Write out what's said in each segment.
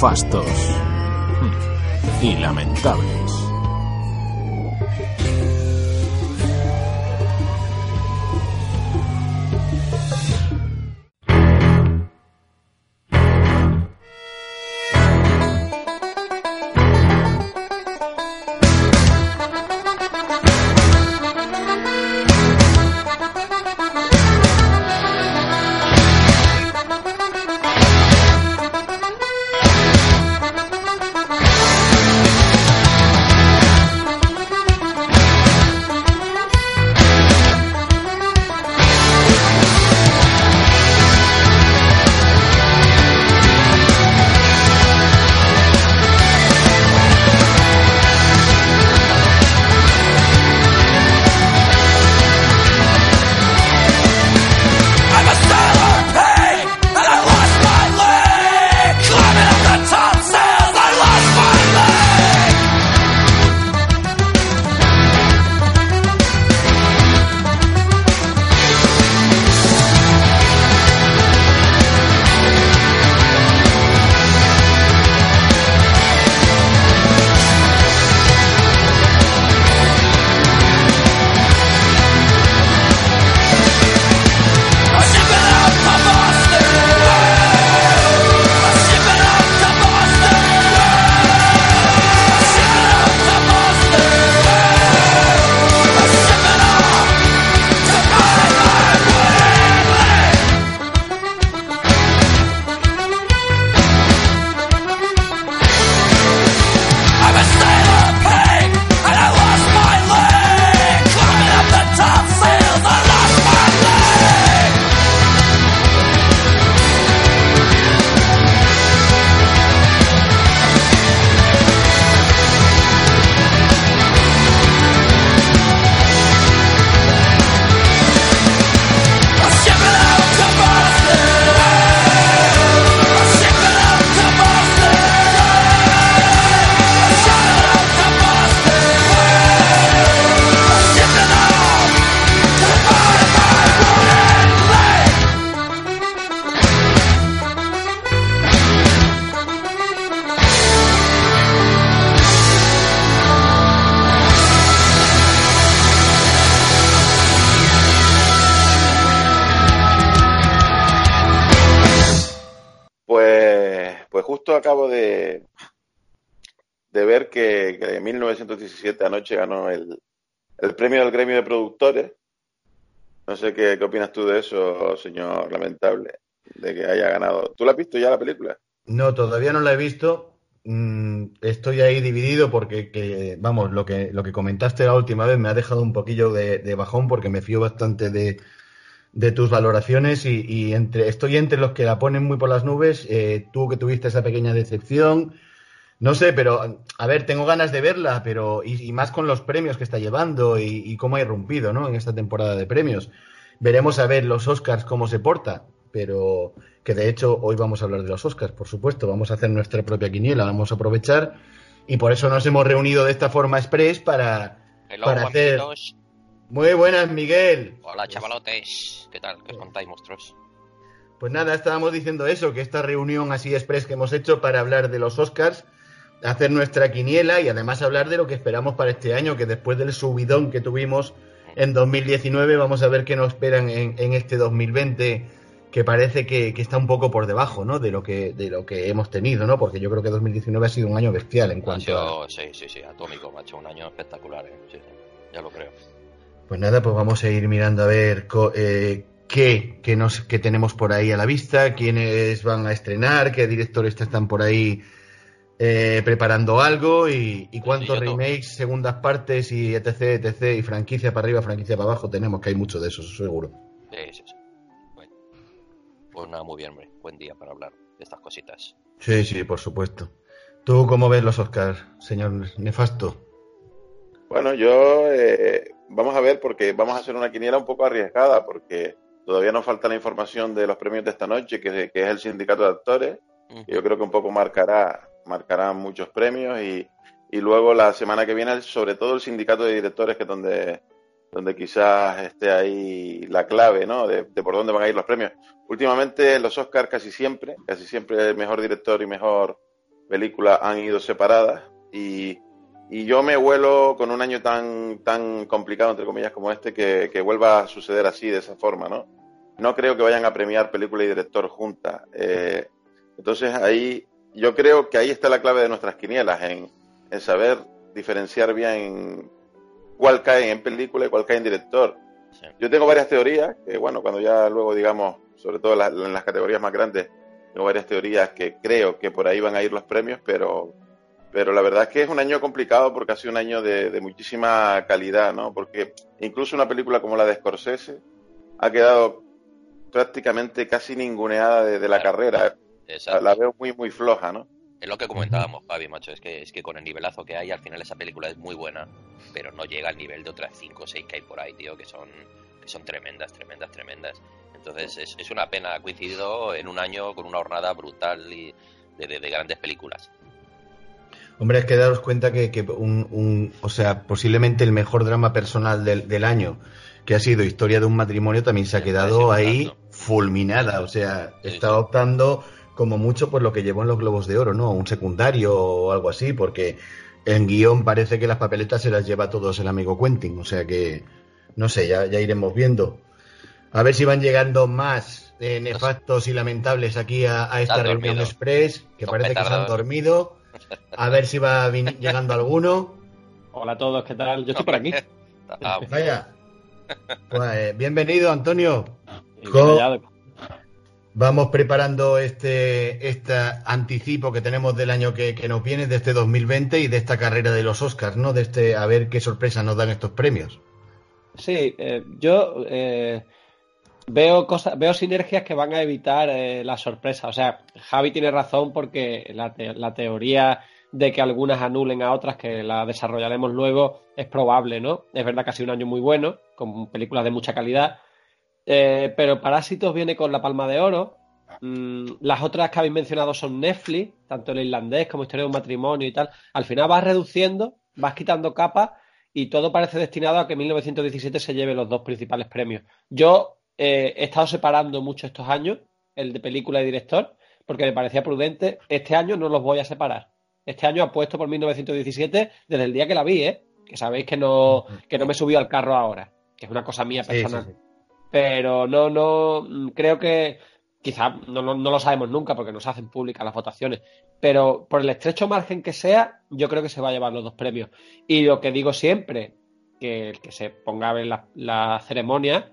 nefastos y lamentables. Anoche ganó el, premio del gremio de productores. No sé qué, opinas tú de eso, señor Lamentable, de que haya ganado. ¿Tú la has visto ya la película? No, todavía no la he visto. Mm, estoy ahí dividido porque, vamos, lo que, lo que comentaste la última vez me ha dejado un poquillo de, bajón porque me fío bastante de, tus valoraciones y, entre, estoy entre los que la ponen muy por las nubes. Eh, tú que tuviste esa pequeña decepción, no sé, pero a ver, tengo ganas de verla, pero y, más con los premios que está llevando y, cómo ha irrumpido, ¿no? En esta temporada de premios. Veremos a ver los Oscars cómo se porta, pero que de hecho hoy vamos a hablar de los Oscars, por supuesto, vamos a hacer nuestra propia quiniela, vamos a aprovechar y por eso nos hemos reunido de esta forma express para, para hacer. Muy buenas, Miguel. Hola, chavalotes. ¿Qué tal? ¿Qué contáis, monstruos? Pues nada, estábamos diciendo eso, que esta reunión así express que hemos hecho para hablar de los Oscars hacer nuestra quiniela y además hablar de lo que esperamos para este año, que después del subidón que tuvimos en 2019, vamos a ver qué nos esperan en, este 2020, que parece que, está un poco por debajo, ¿no? De lo que de lo que hemos tenido, ¿no? Porque yo creo que 2019 ha sido un año bestial en cuanto a... Sí, sí, sí, atómico, ha hecho un año espectacular, ¿eh? sí, ya lo creo. Pues nada, pues vamos a ir mirando a ver eh, qué, qué, nos, qué tenemos por ahí a la vista, quiénes van a estrenar, qué directores están por ahí eh, preparando algo y, cuántos remakes, segundas partes y etc, etc, y franquicia para arriba, franquicia para abajo tenemos, que hay mucho de eso, seguro. Sí, sí, sí. Bueno. Pues nada, muy bien, hombre. Buen día para hablar de estas cositas. Sí, sí, por supuesto. ¿Tú cómo ves los Oscars, señor Nefasto? Bueno, yo eh, vamos a ver porque vamos a hacer una quiniela un poco arriesgada porque todavía nos falta la información de los premios de esta noche, que, es el sindicato de actores. Yo creo que un poco marcará marcarán muchos premios y, y luego la semana que viene, sobre todo el sindicato de directores, que es donde, donde quizás esté ahí la clave, ¿no? De, por dónde van a ir los premios. Últimamente los Oscars casi siempre, casi siempre el mejor director y mejor películas han ido separadas y, y yo me vuelo con un año tan, tan complicado, entre comillas, como este, que, que vuelva a suceder así, de esa forma, ¿no? No creo que vayan a premiar película y director juntas. Eh, entonces ahí, yo creo que ahí está la clave de nuestras quinielas, en, en saber diferenciar bien cuál cae en película y cuál cae en director. Sí. Yo tengo varias teorías, que bueno, cuando ya luego digamos, sobre todo la- en las categorías más grandes, tengo varias teorías que creo que por ahí van a ir los premios, pero, pero la verdad es que es un año complicado porque ha sido un año de, de muchísima calidad, ¿no? Porque incluso una película como la de Scorsese ha quedado prácticamente casi ninguneada de, de la carrera. La, Exacto. la veo muy, muy floja, ¿no? Es lo que comentábamos, Javi, macho. Es que, es que con el nivelazo que hay, al final esa película es muy buena, pero no llega al nivel de otras 5 o 6 que hay por ahí, tío, que son, que son tremendas, tremendas, tremendas. Entonces es, es una pena, ha coincidido en un año con una jornada brutal y de, de- de grandes películas. Hombre, es que daros cuenta que, que un, un- o sea, posiblemente el mejor drama personal del, del año, que ha sido Historia de un matrimonio, también se ha quedado ahí fulminada. O sea, está sí. optando como mucho por lo que llevó en los Globos de Oro, ¿no? Un secundario o algo así, porque en guion parece que las papeletas se las lleva a todos el amigo Quentin. O sea que, no sé, ya, ya iremos viendo. A ver si van llegando más eh, nefastos y lamentables aquí a, a esta reunión express, que Son parece que se han dormido. A ver si va llegando alguno. Hola a todos, ¿qué tal? Yo estoy por aquí. Vaya. Pues, eh, bienvenido, Antonio. Vamos preparando este, este anticipo que tenemos del año que, que nos viene, de este 2020 y de esta carrera de los Oscars, ¿no? De este, a ver qué sorpresa nos dan estos premios. Sí, eh, yo eh, veo cosas, veo sinergias que van a evitar eh, la sorpresa. O sea, Javi tiene razón porque la, te- la teoría de que algunas anulen a otras, que la desarrollaremos luego, es probable, ¿no? Es verdad que ha sido un año muy bueno, con películas de mucha calidad, eh, pero Parásitos viene con la palma de oro. Mm, las otras que habéis mencionado son Netflix, tanto el irlandés como Historia de un matrimonio y tal. Al final vas reduciendo, vas quitando capas y todo parece destinado a que 1917 se lleve los dos principales premios. Yo eh, he estado separando mucho estos años, el de película y director, porque me parecía prudente. Este año no los voy a separar. Este año apuesto por 1917 desde el día que la vi, ¿eh? Que sabéis que no, que no me subí al carro ahora, que es una cosa mía Sí, sí, personal sí. Pero no, no, creo que quizá no, no- no lo sabemos nunca porque no se hacen públicas las votaciones, pero por el estrecho margen que sea, yo creo que se va a llevar los dos premios. Y lo que digo siempre, que el que se ponga a ver la, la ceremonia,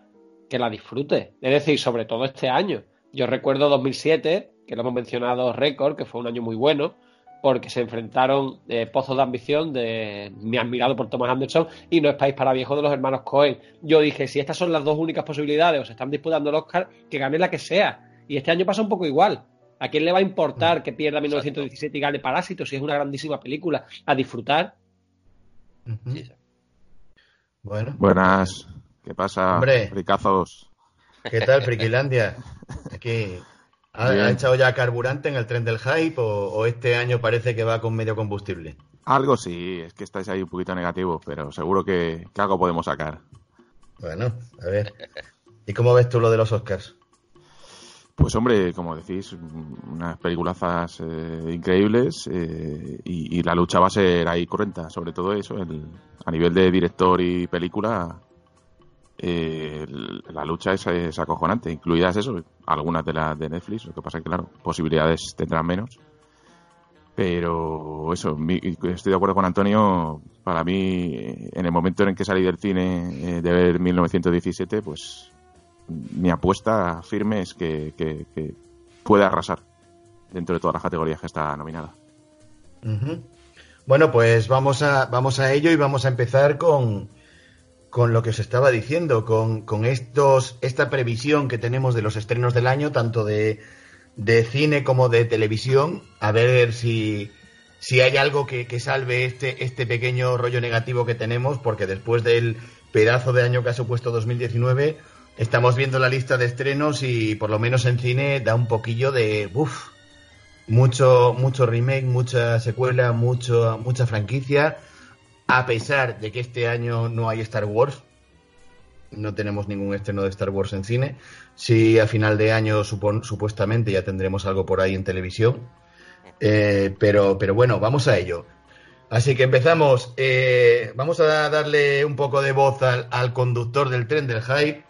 que la disfrute. Es decir, sobre todo este año. Yo recuerdo 2007, que lo hemos mencionado récord, que fue un año muy bueno, porque se enfrentaron eh, Pozos de Ambición, de mi admirado por Thomas Anderson, y No es País para Viejos de los hermanos Cohen. Yo dije, si estas son las dos únicas posibilidades, o se están disputando el Oscar, que gane la que sea. Y este año pasa un poco igual. ¿A quién le va a importar que pierda 1917 y gane Parásitos si es una grandísima película? A disfrutar. Sí. Bueno, Buenas, ¿qué pasa? Hombre. Ricazos. ¿qué tal, Friquilandia? Aquí, ¿ha, echado ya carburante en el tren del hype o, o este año parece que va con medio combustible? Algo sí, es que estáis ahí un poquito negativos, pero seguro que, que algo podemos sacar. Bueno, a ver. ¿Y cómo ves tú lo de los Oscars? Pues hombre, como decís, unas peliculazas eh, increíbles eh, y, y la lucha va a ser ahí cruenta, sobre todo eso, el- a nivel de director y película, eh, la lucha es, acojonante, incluidas eso, algunas de las de Netflix, lo que pasa es que claro, posibilidades tendrán menos. Pero eso, estoy de acuerdo con Antonio, para mí, en el momento en que salí del cine eh, de ver 1917, pues mi apuesta firme es que, que, puede arrasar dentro de todas las categorías que está nominada. Bueno, pues vamos a, vamos a ello y vamos a empezar con, con lo que os estaba diciendo, con, con estos, esta previsión que tenemos de los estrenos del año, tanto de, de cine como de televisión, a ver si, si hay algo que, que salve este, este pequeño rollo negativo que tenemos, porque después del pedazo de año que ha supuesto 2019, estamos viendo la lista de estrenos y por lo menos en cine da un poquillo de... Uf, mucho, mucho remake, mucha secuela, mucho, mucha franquicia. A pesar de que este año no hay Star Wars, no tenemos ningún estreno de Star Wars en cine. Sí, a final de año supon- supuestamente ya tendremos algo por ahí en televisión. Eh, pero, bueno, vamos a ello. Así que empezamos. Eh, vamos a darle un poco de voz al, al, conductor del tren del hype,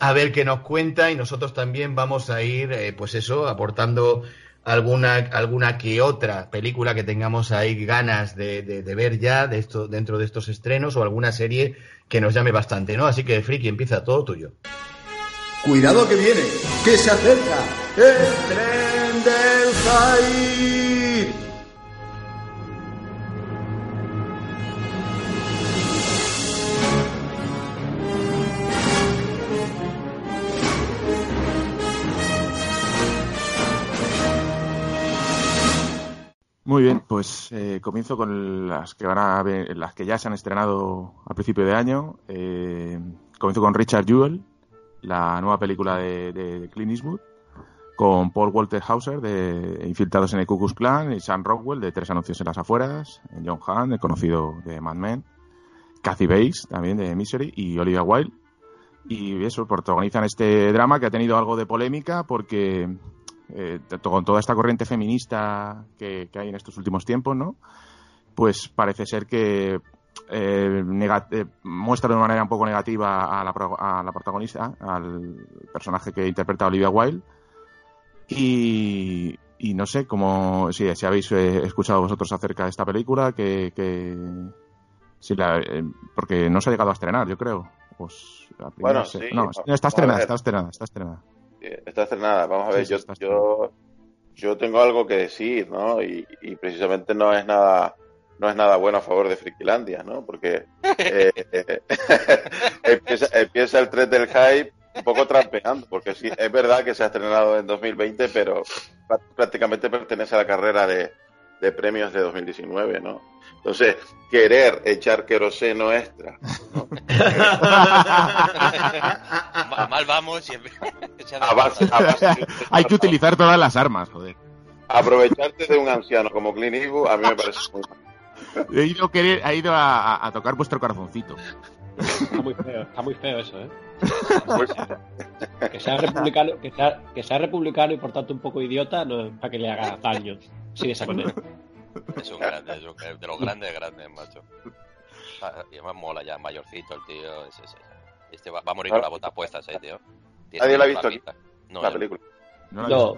a ver qué nos cuenta y nosotros también vamos a ir, eh, pues eso, aportando alguna, alguna que otra película que tengamos ahí ganas de, de, ver ya de esto, dentro de estos estrenos o alguna serie que nos llame bastante, ¿no? Así que, Friki, empieza todo tuyo. Cuidado que viene, que se acerca el tren del hype. Muy bien, pues eh, comienzo con las que van a ver, las que ya se han estrenado a principio de año. Eh, comienzo con Richard Jewell, la nueva película de, de, Clint Eastwood, con Paul Walter Hauser de Infiltrados en el Ku Klux Klan y Sam Rockwell de Tres anuncios en las afueras, John Hamm, el conocido de Mad Men, Kathy Bates también de Misery y Olivia Wilde. Y eso, protagonizan este drama que ha tenido algo de polémica porque eh, con toda esta corriente feminista que, que, hay en estos últimos tiempos, ¿no? Pues parece ser que eh, eh, muestra de una manera un poco negativa a la, a la, protagonista, al personaje que interpreta Olivia Wilde. Y, y no sé, como si, si habéis eh, escuchado vosotros acerca de esta película, que, que si la, porque no se ha llegado a estrenar, yo creo. Pues, bueno, sí, no, está estrenada, está estrenada, está estrenada está estrenada. Vamos a ver, sí, yo, yo, yo, tengo algo que decir, ¿no? Y, y, precisamente no es nada no es nada bueno a favor de Frikilandia, ¿no? Porque eh, empieza, empieza, el tren del hype un poco trampeando, porque sí, es verdad que se ha estrenado en 2020, pero prácticamente pertenece a la carrera de, de premios de 2019, ¿no? Entonces, querer echar queroseno extra. ¿no? Mal vamos y... a base, a base Hay que utilizar todas las armas, joder. Aprovecharte de un anciano como Clint Eastwood a mí me parece muy mal. He ido, querer, ha ido a, a, tocar vuestro corazoncito. Está muy feo, está muy feo eso, ¿eh? que, sea republicano, que, sea, que sea republicano y por tanto un poco idiota, no es para que le haga daño. Sí, de esa manera. Es un grande, es un, de los grandes grandes, macho. Y además mola ya, mayorcito el tío. Es, es, este va, va, a morir con la bota puesta, ese tío. ¿Nadie la ha visto aquí? No, la película. No, No,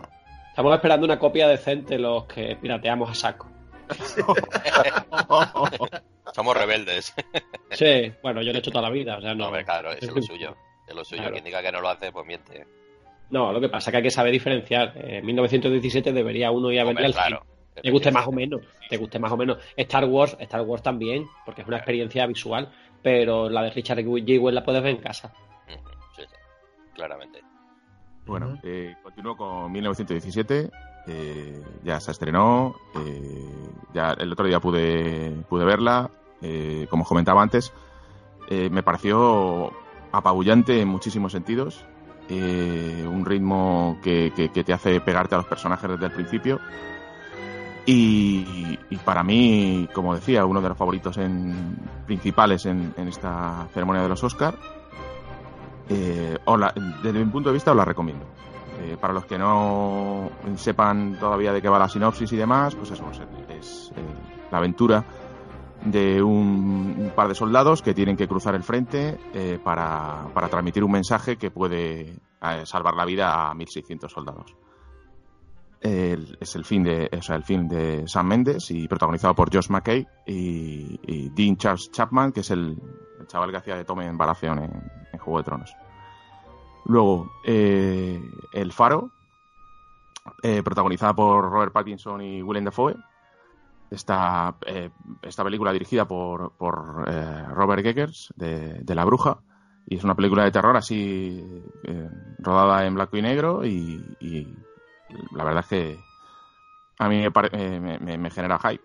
estamos esperando una copia decente los que pirateamos a saco. Somos rebeldes. Sí, bueno, yo lo he hecho toda la vida, o sea, No, no. hombre, claro, es lo suyo. Es lo suyo. Claro. Quien diga que no lo hace, pues miente. No, lo que pasa es que hay que saber diferenciar. En 1917 debería uno ir a verle Hombre, al claro. cine. Te guste más o menos, te guste más o menos. Star Wars, Star Wars también, porque es una experiencia visual, pero la de Richard G. Wells la puedes ver en casa. Sí, sí. Claramente. Bueno, Ujú. eh, continúo con 1917. Eh, ya se estrenó. eh, ya el otro día pude, pude verla. eh, como os comentaba antes, eh, me pareció apabullante en muchísimos sentidos. eh, un ritmo que, que- te hace pegarte a los personajes desde el principio. Y, y para mí, como decía, uno de los favoritos en, principales en, en esta ceremonia de los Oscar. Eh, la- desde mi punto de vista os la recomiendo. Eh, para los que no sepan todavía de qué va la sinopsis y demás, pues eso es, eh, la aventura de un, par de soldados que tienen que cruzar el frente eh, para, transmitir un mensaje que puede eh, salvar la vida a 1.600 soldados. Es el fin de o sea, el film de Sam Mendes y protagonizado por Josh McKay y, Dean Charles Chapman, que es el, chaval que hacía de Tom en Baratheon en Juego de Tronos. Luego, eh, El Faro, eh, protagonizada por Robert Pattinson y Willem Dafoe. Esta, eh, esta película dirigida por, por eh, Robert Eggers, de, La Bruja. Y es una película de terror así, eh, rodada en blanco y negro. Y, la verdad es que a mí me, me- me- me genera hype.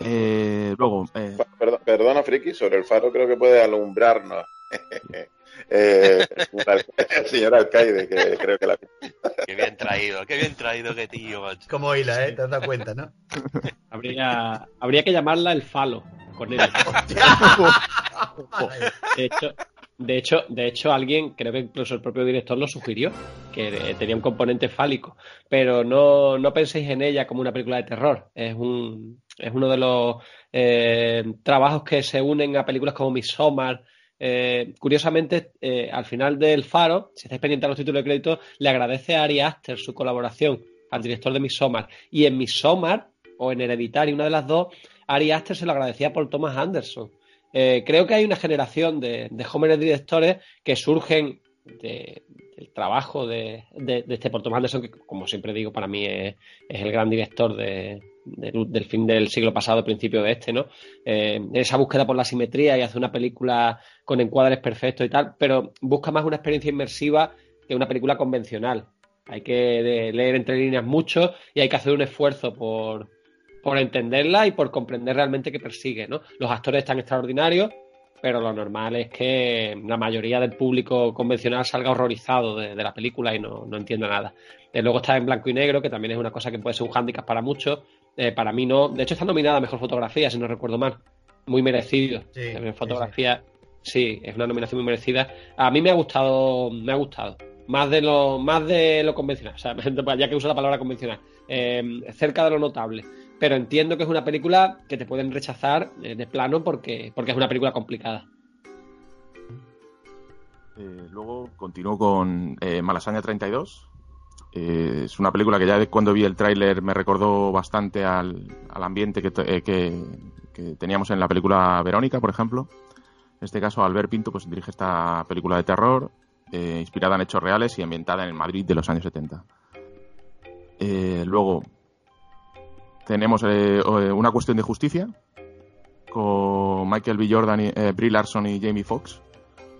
Eh, luego, eh, Perdón, perdona, Friki, sobre el faro creo que puede alumbrarnos. eh, el señor alcaide, que creo que la Qué bien traído, qué bien traído, qué tío, macho. Como hila, ¿eh? ¿Te has dado cuenta, no? Habría, habría que llamarla el falo, con él. De hecho, De hecho, de hecho, alguien, creo que incluso el propio director lo sugirió, que eh, tenía un componente fálico. Pero no, no penséis en ella como una película de terror. Es un, es uno de los eh, trabajos que se unen a películas como Midsommar. Eh, curiosamente, eh, al final del Faro, si estáis pendientes de los títulos de crédito, le agradece a Ari Aster su colaboración al director de Midsommar. Y en Midsommar, o en Hereditary, una de las dos, Ari Aster se lo agradecía por Thomas Anderson. Eh, creo que hay una generación de, de jóvenes directores que surgen de- del trabajo de, de- de este Thomas Anderson, que como siempre digo, para mí es el gran director de- del- fin del siglo pasado, principio de este, ¿no? Eh, esa búsqueda por la simetría y hace una película con encuadres perfectos y tal, pero busca más una experiencia inmersiva que una película convencional. Hay que leer entre líneas mucho y hay que hacer un esfuerzo por, por entenderla y por comprender realmente qué persigue, ¿no? Los actores están extraordinarios, pero lo normal es que la mayoría del público convencional salga horrorizado de, la película y no, no entienda nada. Luego está en blanco y negro, que también es una cosa que puede ser un hándicap para muchos. Eh, para mí no. De hecho, está nominada a Mejor Fotografía, si no recuerdo mal. Muy merecido. Sí, En sí, fotografía, sí, es una nominación muy merecida. A mí me ha gustado, me ha gustado. Más de lo, más de lo convencional, o sea, ya que uso la palabra convencional, eh, cerca de lo notable. Pero entiendo que es una película que te pueden rechazar eh, de plano porque, porque es una película complicada. Eh, luego continúo con eh, Malasaña 32. Eh, es una película que ya cuando vi el tráiler me recordó bastante al, al ambiente que, eh, que- teníamos en la película Verónica, por ejemplo. En este caso, Albert Pinto pues, dirige esta película de terror, eh, inspirada en hechos reales y ambientada en el Madrid de los años 70. Eh, luego tenemos eh, una cuestión de justicia con Michael B. Jordan, y, Brie Larson y Jamie Foxx.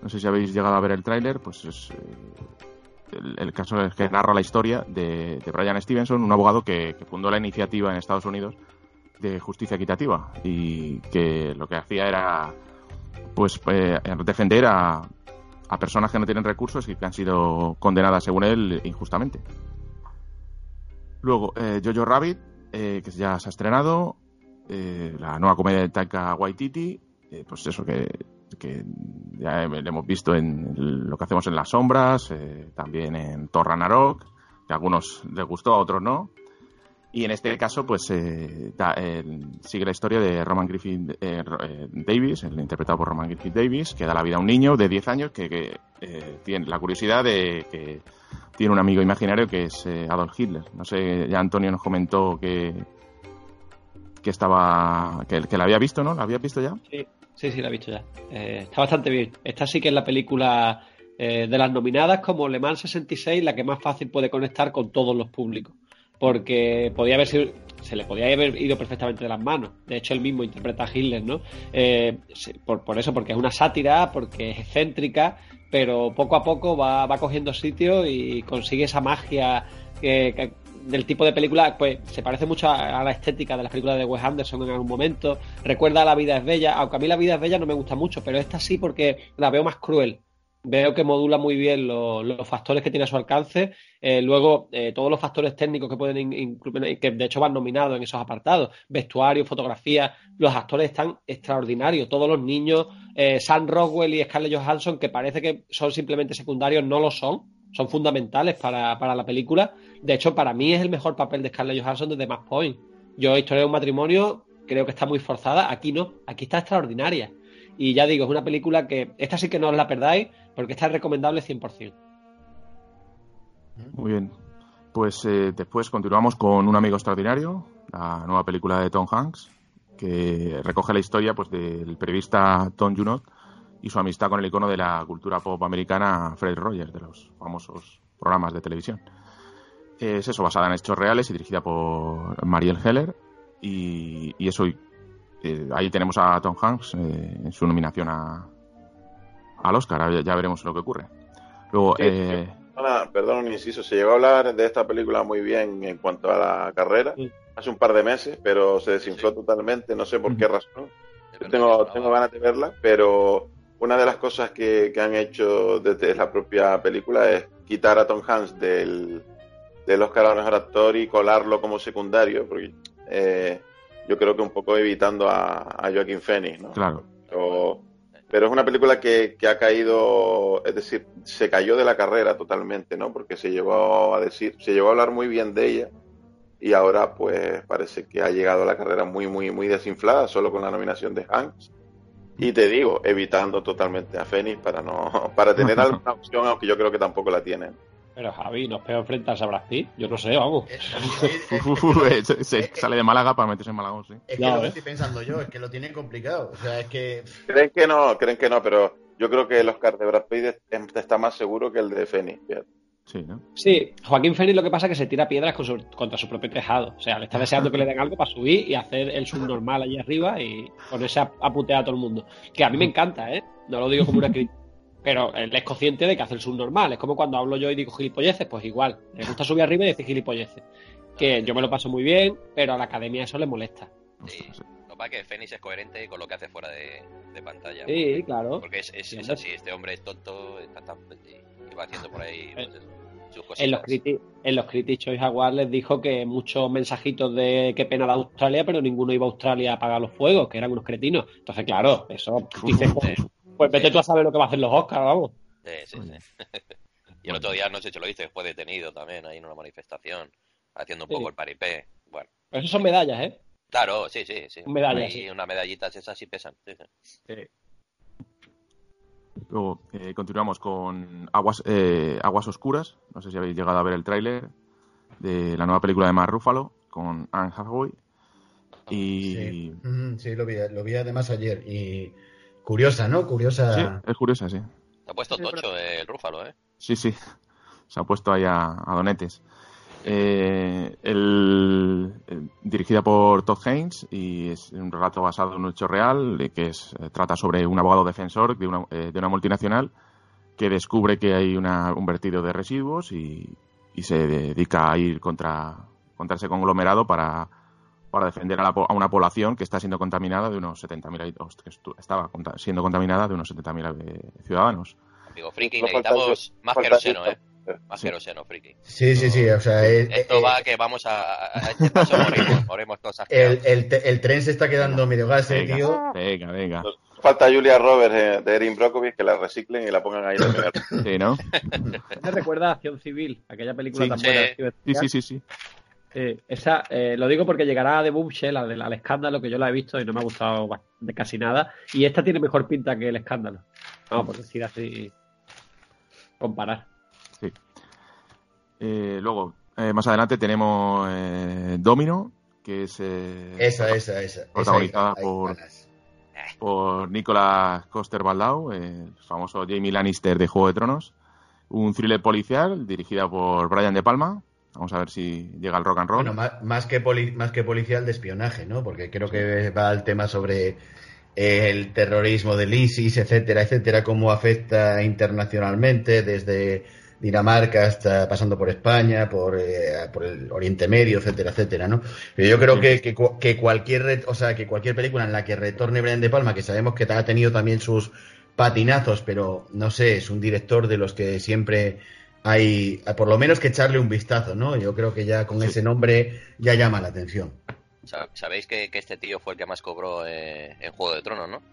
No sé si habéis llegado a ver el tráiler, pues es, el, caso es que narra la historia de, de Brian Stevenson, un abogado que, fundó la iniciativa en Estados Unidos de justicia equitativa y que lo que hacía era pues eh, defender a, personas que no tienen recursos y que han sido condenadas según él injustamente. Luego, eh, Jojo Rabbit, eh, que ya se ha estrenado, la nueva comedia de Taika Waititi, pues eso que, que ya le hemos visto en lo que hacemos en las sombras, eh, también en Thor Ragnarok, que a algunos les gustó, a otros no. Y en este caso, pues eh, eh, sigue la historia de Roman Griffith eh, eh, Davis, el interpretado por Roman Griffith Davis, que da la vida a un niño de 10 años que, que, eh, tiene la curiosidad de que tiene un amigo imaginario que es Adolf Hitler. No sé, ya Antonio nos comentó que que estaba que, que la había visto, ¿no? ¿La había visto ya? Sí, sí, sí, la he visto ya. Eh, está bastante bien. Esta sí que es la película eh, de las nominadas como Le Mans 66, la que más fácil puede conectar con todos los públicos. Porque podía haber sido, se le podía haber ido perfectamente de las manos. De hecho, él mismo interpreta a Hitler, ¿no? Eh, por, por eso, porque es una sátira, porque es excéntrica, pero poco a poco va, va cogiendo sitio y consigue esa magia que- del tipo de película, pues se parece mucho a, la estética de las películas de Wes Anderson en algún momento. Recuerda a La vida es bella, aunque a mí La vida es bella no me gusta mucho, pero esta sí porque la veo más cruel. Veo que modula muy bien lo- los factores que tiene a su alcance. Eh, luego, eh, todos los factores técnicos que pueden in- incluir, que de hecho van nominados en esos apartados: vestuario, fotografía. Los actores están extraordinarios. Todos los niños, eh, Sam Rockwell y Scarlett Johansson, que parece que son simplemente secundarios, no lo son. Son fundamentales para, para la película. De hecho, para mí es el mejor papel de Scarlett Johansson desde Mass Point. Yo, Historia de un matrimonio, creo que está muy forzada. Aquí no, aquí está extraordinaria. Y ya digo, es una película que esta sí que no os la perdáis, porque esta es recomendable 100%. Muy bien. Pues eh, después continuamos con Un amigo extraordinario, la nueva película de Tom Hanks, que recoge la historia pues del periodista Tom Junot y su amistad con el icono de la cultura pop americana Fred Rogers, de los famosos programas de televisión. Es eso, basada en hechos reales y dirigida por Mariel Heller. Y, y eso, eh, ahí tenemos a Tom Hanks eh, en su nominación a, al Oscar. Ahora Ya, ya veremos lo que ocurre. Luego, Sí, eh, perdón un inciso, se llegó a hablar de esta película muy bien en cuanto a la carrera Sí. hace un par de meses, pero se desinfló totalmente, no sé por qué razón. Yo tengo, tengo ganas de verla, pero una de las cosas que, que han hecho desde la propia película es quitar a Tom Hanks del, del Oscar a mejor actor y colarlo como secundario, porque eh, yo creo que un poco evitando a, a Joaquín Phoenix, ¿no? claro. Pero pero es una película que, que, ha caído, es decir, se cayó de la carrera totalmente, ¿no? Porque se llegó a decir, se llegó a hablar muy bien de ella y ahora pues parece que ha llegado a la carrera muy, muy, muy desinflada, solo con la nominación de Hanks. Y te digo, evitando totalmente a Fénix para no, para tener alguna opción, aunque yo creo que tampoco la tienen. Pero Javi, ¿nos peor enfrentarse a Brad Pitt? Yo no sé, vamos. se, sale de Málaga para meterse en Málaga, sí. Es que lo estoy pensando yo, es que lo tienen complicado. O sea, es que. Creen que no, creen que no, pero yo creo que el Oscar de Brad Pitt está más seguro que el de Fénix. Sí, ¿no? Sí, Joaquín Fénix lo que pasa es que se tira piedras contra su propio tejado. O sea, le está deseando que le den algo para subir y hacer el subnormal allí arriba y ponerse a, a putear a todo el mundo. Que a mí me encanta, ¿eh? No lo digo como una crítica pero él es consciente de que hace el subnormal. Es como cuando hablo yo y digo gilipolleces, pues igual. Le gusta subir arriba y decir gilipolleces. Que yo me lo paso muy bien, pero a la academia eso le molesta. Sí. Lo que pasa es que Fénix es coherente con lo que hace fuera de, pantalla. Sí, claro. Porque es, es, así, este hombre es tonto está y va haciendo por ahí pues, sus cosas. En los, en los Critics Choice Awards les dijo que muchos mensajitos de qué pena da Australia, pero ninguno iba a Australia a apagar los fuegos, que eran unos cretinos. Entonces, claro, eso dice, pues vete tú a saber lo que va a hacer los Oscars, vamos. Sí, sí, sí. y el otro día, no sé si lo viste, fue detenido también ahí en una manifestación, haciendo un poco el paripé. Bueno. Pero eso son medallas, ¿eh? Claro, sí, sí, sí. Medallas. Y unas medallitas esas sí pesan. Sí, sí. Luego eh, continuamos con Aguas, eh, Aguas Oscuras. No sé si habéis llegado a ver el tráiler de la nueva película de Mark Ruffalo con Anne Hathaway. Y... Sí. sí, lo vi, lo vi además ayer. Y Curiosa, ¿no? Curiosa. Sí, es curiosa, sí. Se ha puesto tocho el Rúfalo, ¿eh? Sí, sí. Se ha puesto ahí a, donetes. Eh, el, dirigida por Todd Haynes y es un relato basado en un hecho real que es, eh, trata sobre un abogado defensor de una, eh, de una multinacional que descubre que hay una, un vertido de residuos y, y se dedica a ir contra, contra ese conglomerado para para defender a, una población que está siendo contaminada de unos 70.000 que estaba siendo contaminada de unos 70.000 eh, ciudadanos. Amigo Friki, necesitamos más queroseno, ¿eh? Más sí. queroseno, Friki. Sí, sí, sí, o sea... Esto va que vamos a... a este paso morimos, morimos todos el, el, el, tren se está quedando medio gas, eh, tío. Venga, venga. falta Julia Roberts eh, de Erin Brockovich que la reciclen y la pongan ahí. sí, ¿no? Me recuerda a Acción Civil, aquella película tan buena. Sí, sí, sí, sí. Eh, esa, eh, lo digo porque llegará de Boomshell al, al, escándalo, que yo la he visto y no me ha gustado de casi nada. Y esta tiene mejor pinta que el escándalo. Vamos, por decir así, comparar. Eh, luego, más adelante tenemos Domino, que es. esa, esa, esa. Protagonizada por, por Nicolas Coster-Waldau, el famoso Jamie Lannister de Juego de Tronos. Un thriller policial dirigida por Brian De Palma, Vamos a ver si llega el rock and roll. Bueno, más, que, más que policial de espionaje, ¿no? Porque creo que va el tema sobre el terrorismo del ISIS, etcétera, etcétera, cómo afecta internacionalmente desde Dinamarca hasta pasando por España, por, eh, por el Oriente Medio, etcétera, etcétera, ¿no? Pero yo creo que, que, cualquier, o sea, que cualquier película en la que retorne Brian De Palma, que sabemos que ha tenido también sus patinazos, pero no sé, es un director de los que siempre hay por lo menos que echarle un vistazo, ¿no? Yo creo que ya con ese nombre ya llama la atención. Sabéis que, este tío fue el que más cobró eh, en Juego de Tronos, ¿no?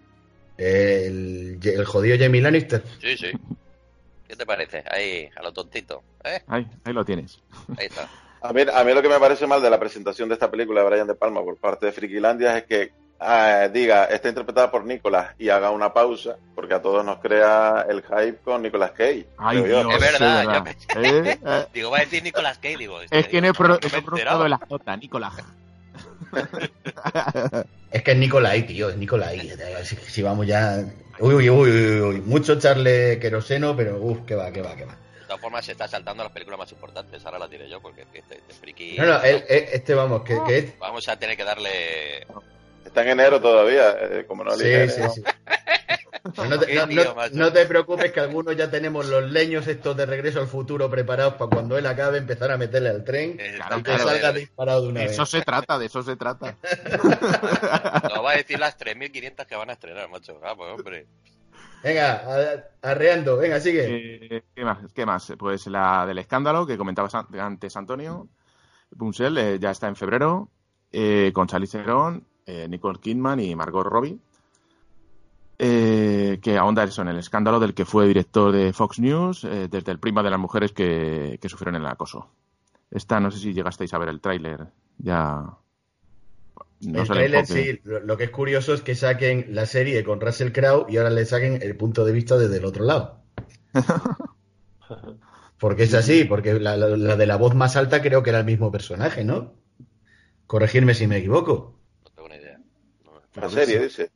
El, el jodido Jamie Lannister. Sí, sí. ¿Qué te parece? Ahí, a lo tontito. ¿eh? Ahí, ahí lo tienes. Ahí está. A mí, a mí lo que me parece mal de la presentación de esta película de Brian De Palma por parte de Frikilandia es que Ah, diga, está interpretada por Nicolas y haga una pausa, porque a todos nos crea el hype con Nicolas Cage. Ay, Dios, es verdad. ¿Eh? digo, va a decir Nicolas Cage, digo. es este, que no he, pro, pronunciado la J, Nicolas. es que es Nicolai, tío, es Nicolai. Si, si, vamos ya. Uy, uy, uy, uy, mucho echarle queroseno, pero uff, que va, que va, que va. De todas formas, se está saltando las películas más importantes. Ahora las diré yo, porque este, este friki. No, no, este vamos, que, que es... Vamos a tener que darle Está en enero todavía, eh, como no le Sí, sí, sí. No te, preocupes que algunos ya tenemos los leños estos de regreso al futuro preparados para cuando él acabe empezar a meterle al tren eh, y que salga disparado de una vez. Eso se trata, de eso se trata. No va a decir las 3.500 que van a estrenar, macho. Ah, pues hombre. Venga, arreando, venga, sigue. Eh, ¿qué, más? ¿Qué más? Pues la del escándalo que comentabas antes, Antonio. Punchel ya está en febrero, con Charlize Theron eh, Nicole Kidman y Margot Robbie. Eh, que ahonda eso en el escándalo del que fue director de Fox News, eh, desde el prima de las mujeres que, que sufrieron el acoso. Esta, no sé si llegasteis a ver el tráiler, ya... No el sé el trailer, enfoque. sí. Lo, que es curioso es que saquen la serie con Russell Crowe y ahora le saquen el punto de vista desde el otro lado. Porque es así, porque la, la- la de la voz más alta creo que era el mismo personaje, ¿no? Corregirme si me equivoco. No tengo ni idea. No, La serie, dice.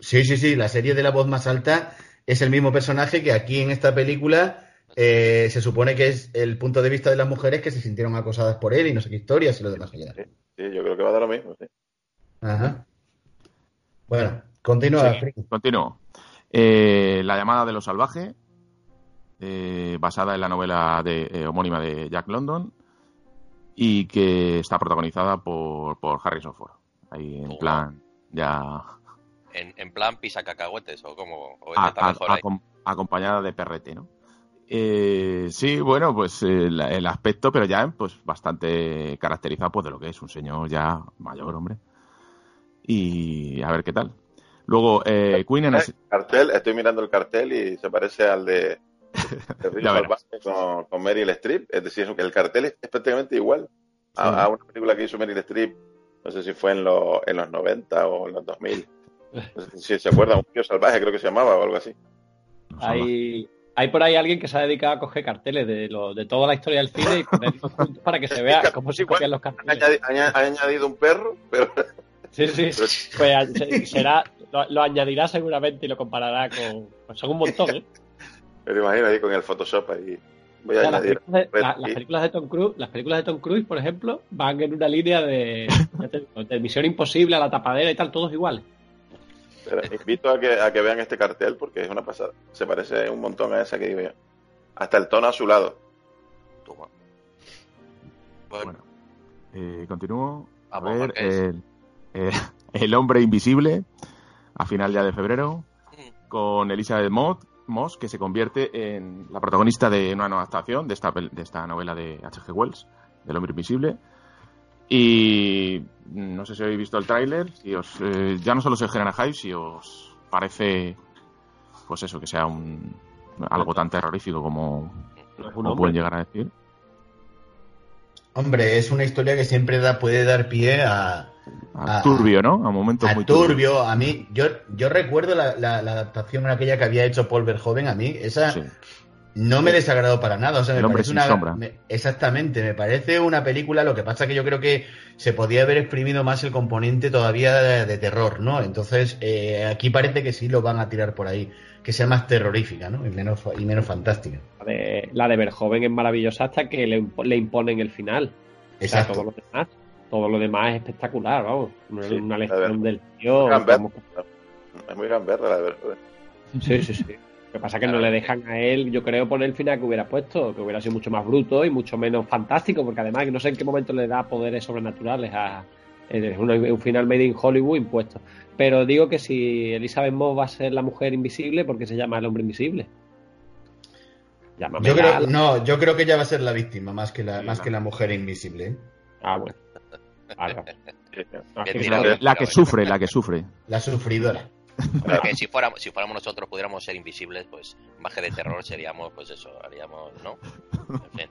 Sí, sí, sí, la serie de la voz más alta es el mismo personaje que aquí en esta película eh, se supone que es el punto de vista de las mujeres que se sintieron acosadas por él y no sé qué historias y lo demás allá. Sí, yo creo que va a dar lo mismo. Sí. Ajá. Bueno, continúa. Sí, continúo. Eh, la llamada de lo salvaje, eh, basada en la novela de, eh, homónima de Jack London y que está protagonizada por, por Harrison Ford. Ahí en plan, ya En, en plan pisa cacahuetes o como. O a- está a- mejor ahí. acom- acompañada de perrete, ¿no? Eh, sí, bueno, pues eh, el aspecto, pero ya pues bastante caracterizado pues, de lo que es un señor ya mayor, hombre. Y a ver qué tal. Luego, eh, Queen en cartel, estoy mirando el cartel y se parece al de, de con, con Meryl Streep. Es decir, el cartel es prácticamente igual a, Sí. a una película que hizo Meryl Streep. No sé si fue en, los en los 90 o en los 2000. Si se acuerdan, un tío salvaje creo que se llamaba o algo así. Hay, hay por ahí alguien que se ha dedicado a coger carteles de, lo, de toda la historia del cine y ponerlos juntos para que se vea cómo se copian los carteles. han añadido un perro, pero Sí, sí. Pues será, lo, lo añadirá seguramente y lo comparará con. Pues son un montón, ¿eh? me lo imagino ahí con el Photoshop ahí. Voy O las, añadir. películas de, la- Sí. las películas de Tom Cruise, las películas de Tom Cruise, por ejemplo, van en una línea de, de Misión Imposible a la tapadera y tal, todos iguales. Pero invito a que, a que vean este cartel porque es una pasada. Se parece un montón a esa que digo yo. Hasta el tono azulado. Toma. Bueno, Bueno, eh, continúo. A Vamos, ver, el, eh, El hombre invisible, a final ya de febrero, con Elizabeth Moss, Moss, que se convierte en la protagonista de una nueva adaptación de esta, pel- de esta novela de H.G. Wells, del hombre invisible. Y no sé si habéis visto el tráiler, si os, eh, ya no solo se genera hype, si os parece, pues eso, que sea un algo tan terrorífico como, como pueden llegar a decir. Hombre, es una historia que siempre da, puede dar pie a, A turbio, ¿no? A momentos a muy turbios. turbio. A mí, yo, yo recuerdo la, la- la adaptación aquella que había hecho Paul Verhoeven. A mí, esa Sí. No me desagradó para nada. O sea, me El hombre parece sin una, sombra. me- exactamente, me parece una película. Lo que pasa que yo creo que se podía haber exprimido más el componente todavía de, de terror, ¿no? Entonces, eh, aquí parece que sí lo van a tirar por ahí. Que sea más terrorífica, ¿no? Y menos, fa- y menos fantástica. La de, la de Verjoven es maravillosa hasta que le, impo- le imponen el final. O sea, Exacto. todo lo demás, todo lo demás es espectacular, vamos. Una, Sí, una lección del tío. Es muy gran verla, la verdad. Sí, sí, sí. Lo que pasa es que no le dejan a él, yo creo, poner el final que hubiera puesto, que hubiera sido mucho más bruto y mucho menos fantástico, porque además no sé en qué momento le da poderes sobrenaturales a. Es un, un final made in Hollywood impuesto. Pero digo que si Elizabeth Moss va a ser la mujer invisible, porque se llama el hombre invisible? Llámame Yo creo, la- no, yo creo que ella va a ser la víctima más que la, Sí, más que la mujer invisible. ¿eh? Ah, bueno. Vale, que- la que sufre, la que sufre. La sufridora. Pero que si fuéramos, si fuéramos nosotros pudiéramos ser invisibles, pues más que de terror seríamos, pues eso, haríamos, ¿no? En fin.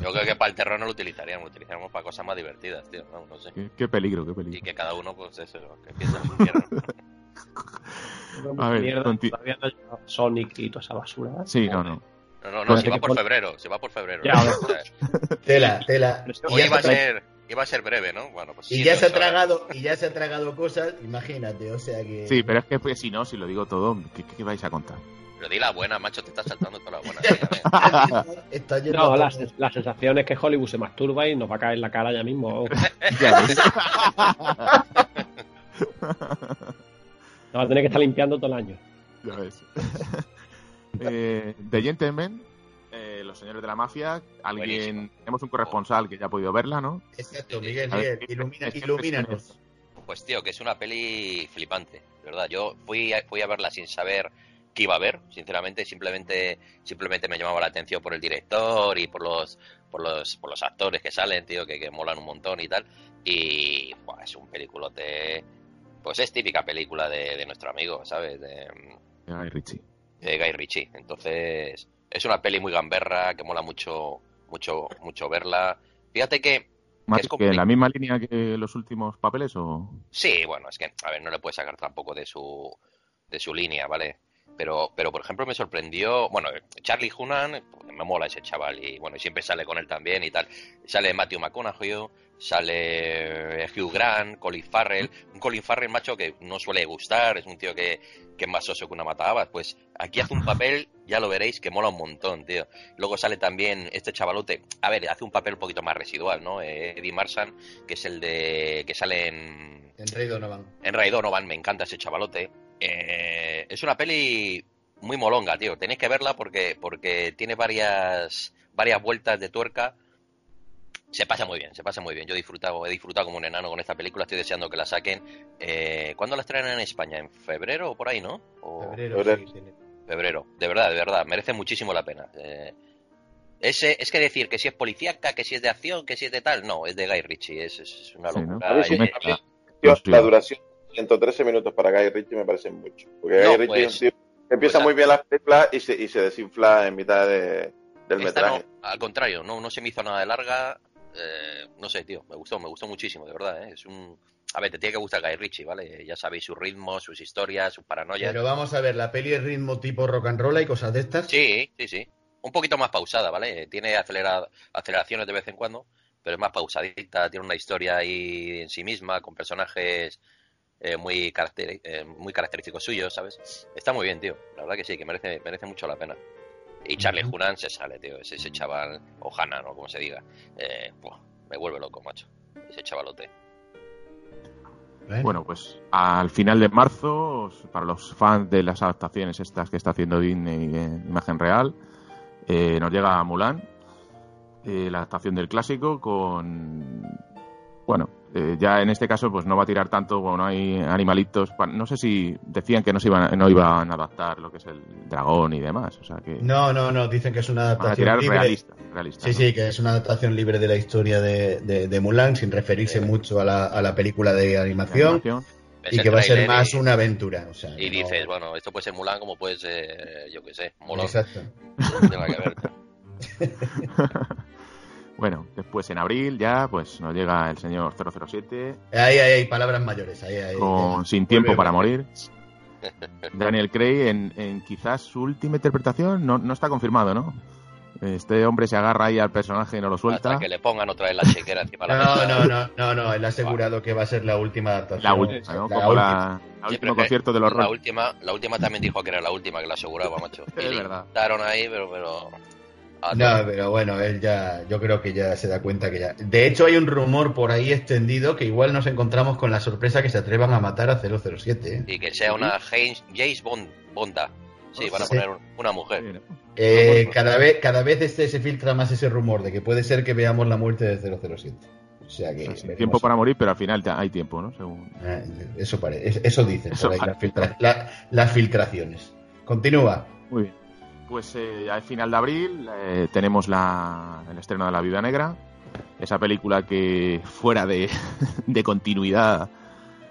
Yo creo que para el terror no lo utilizaríamos, lo utilizaríamos para cosas más divertidas, tío. No, no sé. Qué, qué peligro, qué Y peligro. que cada uno, pues eso, que piensa en su infierno. A ver, Mierda, conti- todavía no Sonic y toda esa basura. Sí, no, no. No, no, no, si va por febrero, si va por febrero. Ya, ¿no? Tela, tela. Y Hoy iba a se ser, iba a ser breve, ¿no? Bueno, pues y sí, ya se ha tragado, y ya se ha tragado cosas, imagínate, o sea que. Sí, pero es que pues, si no, si lo digo todo, ¿qué, qué- vais a contar? Pero di la buena, macho, te estás saltando toda la buena. dígame. Está lleno No, la, la sensación es que Hollywood se masturba y nos va a caer en la cara ya mismo. Ya ves. Nos va a tener que estar limpiando todo el año. Ya ves. eh, The Gentleman, Los Señores de la Mafia, alguien, Buenísimo. tenemos un corresponsal que ya ha podido verla, ¿no? Exacto, Miguel, Miguel, ilumina, ¿qué- qué ilumínanos. Pues tío, que es una peli flipante, de verdad. Yo fui a, fui a verla sin saber qué iba a ver, sinceramente, simplemente simplemente me llamaba la atención por el director y por los por los por los actores que salen, tío, que, que molan un montón y tal. Y buah, es un peliculote Pues es típica película de, de nuestro amigo, ¿sabes? De, Guy Ritchie. de Guy Ritchie. Entonces, es una peli muy gamberra, que mola mucho, mucho, mucho verla. Fíjate que Más que en la misma línea que los últimos papeles o Sí, bueno, es que, a ver, no le puedes sacar tampoco de su, de su línea, ¿vale? Pero, pero, por ejemplo, me sorprendió, bueno, Charlie Hunnam, me mola ese chaval, y bueno, siempre sale con él también y tal. Sale Matthew McConaughey, sale Hugh Grant, Colin Farrell, un Colin Farrell, macho, que no suele gustar, es un tío que, que es más soso que una matabas, pues aquí hace un papel, ya lo veréis, que mola un montón, tío. Luego sale también este chavalote, a ver, hace un papel un poquito más residual, ¿no? Eh, Eddie Marsan, que es el de, que sale en, En Rey Donovan. en Ray Donovan, me encanta ese chavalote. Eh, es una peli muy molonga, tío. Tenéis que verla porque, porque tiene varias, varias vueltas de tuerca. Se pasa muy bien, se pasa muy bien. Yo he disfrutado, he disfrutado como un enano con esta película. Estoy deseando que la saquen. Eh, ¿Cuándo la estrenan en España? ¿En febrero o por ahí, no? O- Febrero, Febrero. sí, tiene- febrero. De verdad, de verdad. Merece muchísimo la pena. Eh, ese, es que decir que si es policíaca, que si es de acción, que si es de tal. No, es de Guy Ritchie. Es, es una Sí, ¿no? locura. Sí, Y- la duración, 113 minutos para Guy Ritchie me parece mucho. Porque No, Guy Ritchie pues- es un tío que empieza pues, muy bien las películas y se, y se desinfla en mitad de- del Esta metraje. no, al contrario, no, no se me hizo nada de larga. eh, no sé, tío, me gustó, me gustó muchísimo, de verdad. ¿eh? Es un. A ver, te tiene que gustar Guy Ritchie, ¿vale? Ya sabéis sus ritmos, sus historias, sus paranoias. Pero vamos a ver, la peli es ritmo tipo rock and roll y cosas de estas. Sí, sí, sí. Un poquito más pausada, ¿vale? Tiene acelera- aceleraciones de vez en cuando, pero es más pausadita. Tiene una historia ahí en sí misma, con personajes eh, muy, eh, muy característicos suyos, ¿sabes? Está muy bien, tío. La verdad que sí, que merece, merece mucho la pena. Y Charlie. Hunnam se sale, tío. Ese, ese chaval, o Hannah, ¿no? Como se diga. Eh, buah, me vuelve loco, macho. Ese chavalote. Bueno, pues al final de marzo, para los fans de las adaptaciones estas que está haciendo Disney en imagen real, eh, nos llega Mulan, eh, la adaptación del clásico con... Bueno, eh, ya en este caso pues no va a tirar tanto, bueno, hay animalitos, no sé si decían que no, se iban, no iban a adaptar lo que es el dragón y demás, o sea que No, no, no, dicen que es una van a adaptación tirar libre. realista. realista, Sí, ¿no? sí, que es una adaptación libre de la historia de, de, de Mulan, sin referirse mucho a la, a la película de De animación, y que va a ser más y- una aventura. O sea, Y no- dices, bueno, esto puede ser Mulan como puede ser, yo qué sé, Molón. Exacto. No tiene nada que ver. Bueno, después en abril ya pues nos llega el señor 007 Ahí, ahí, hay palabras mayores. Ahí, ahí, con ahí. Sin tiempo para morir. Daniel Craig en, en quizás su última interpretación no, no está confirmado, ¿no? Este hombre se agarra ahí al personaje y no lo suelta. Hasta que le pongan otra vez la chequera encima de la No, no, no, no, no, él ha asegurado que va a ser la última adaptación. La última, ¿no? La Como última. la, la Sí, último pero que concierto de los la rock. última, la última también dijo que era la última, que la aseguraba, macho. Y Es le verdad. ahí, pero... pero No, pero bueno, él ya, yo creo que ya se da cuenta que ya. De hecho, hay un rumor por ahí extendido que igual nos encontramos con la sorpresa que se atrevan a matar a 007. ¿eh? Y que sea una James, Bond, Bonda. Sí, van a poner un- una mujer. Eh, cada vez, cada vez este, se filtra más ese rumor de que puede ser que veamos la muerte de 007. O sea que. O sea, tiempo para morir, pero al final ya hay tiempo, ¿no? Según... Eh, Eso, pare- es- eso dicen Eso por ahí, parece. las, filtra- la- las filtraciones. Continúa. Muy bien. Pues eh, al final de abril eh, tenemos la, el estreno de La Viuda Negra, esa película que fuera de, de continuidad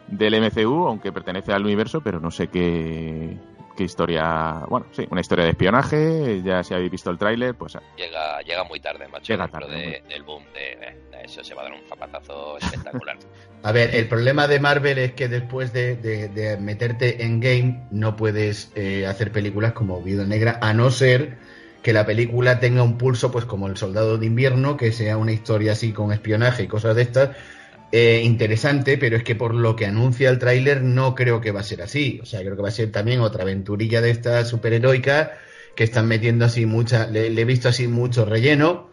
del MCU, aunque pertenece al universo, pero no sé qué, qué historia... Bueno, sí, una historia de espionaje, ya si habéis visto el tráiler, pues Llega, llega muy tarde, macho. Llega tarde, de- del boom. De, eso se va a dar un zapatazo espectacular. A ver, el problema de Marvel es que después de, meterte en game no puedes eh, hacer películas como Viuda Negra, a no ser que la película tenga un pulso, pues como El Soldado de Invierno, que sea una historia así con espionaje y cosas de estas, eh, interesante, pero es que por lo que anuncia el tráiler no creo que va a ser así. O sea, creo que va a ser también otra aventurilla de estas superheroicas que están metiendo así mucha, le, le he visto así mucho relleno.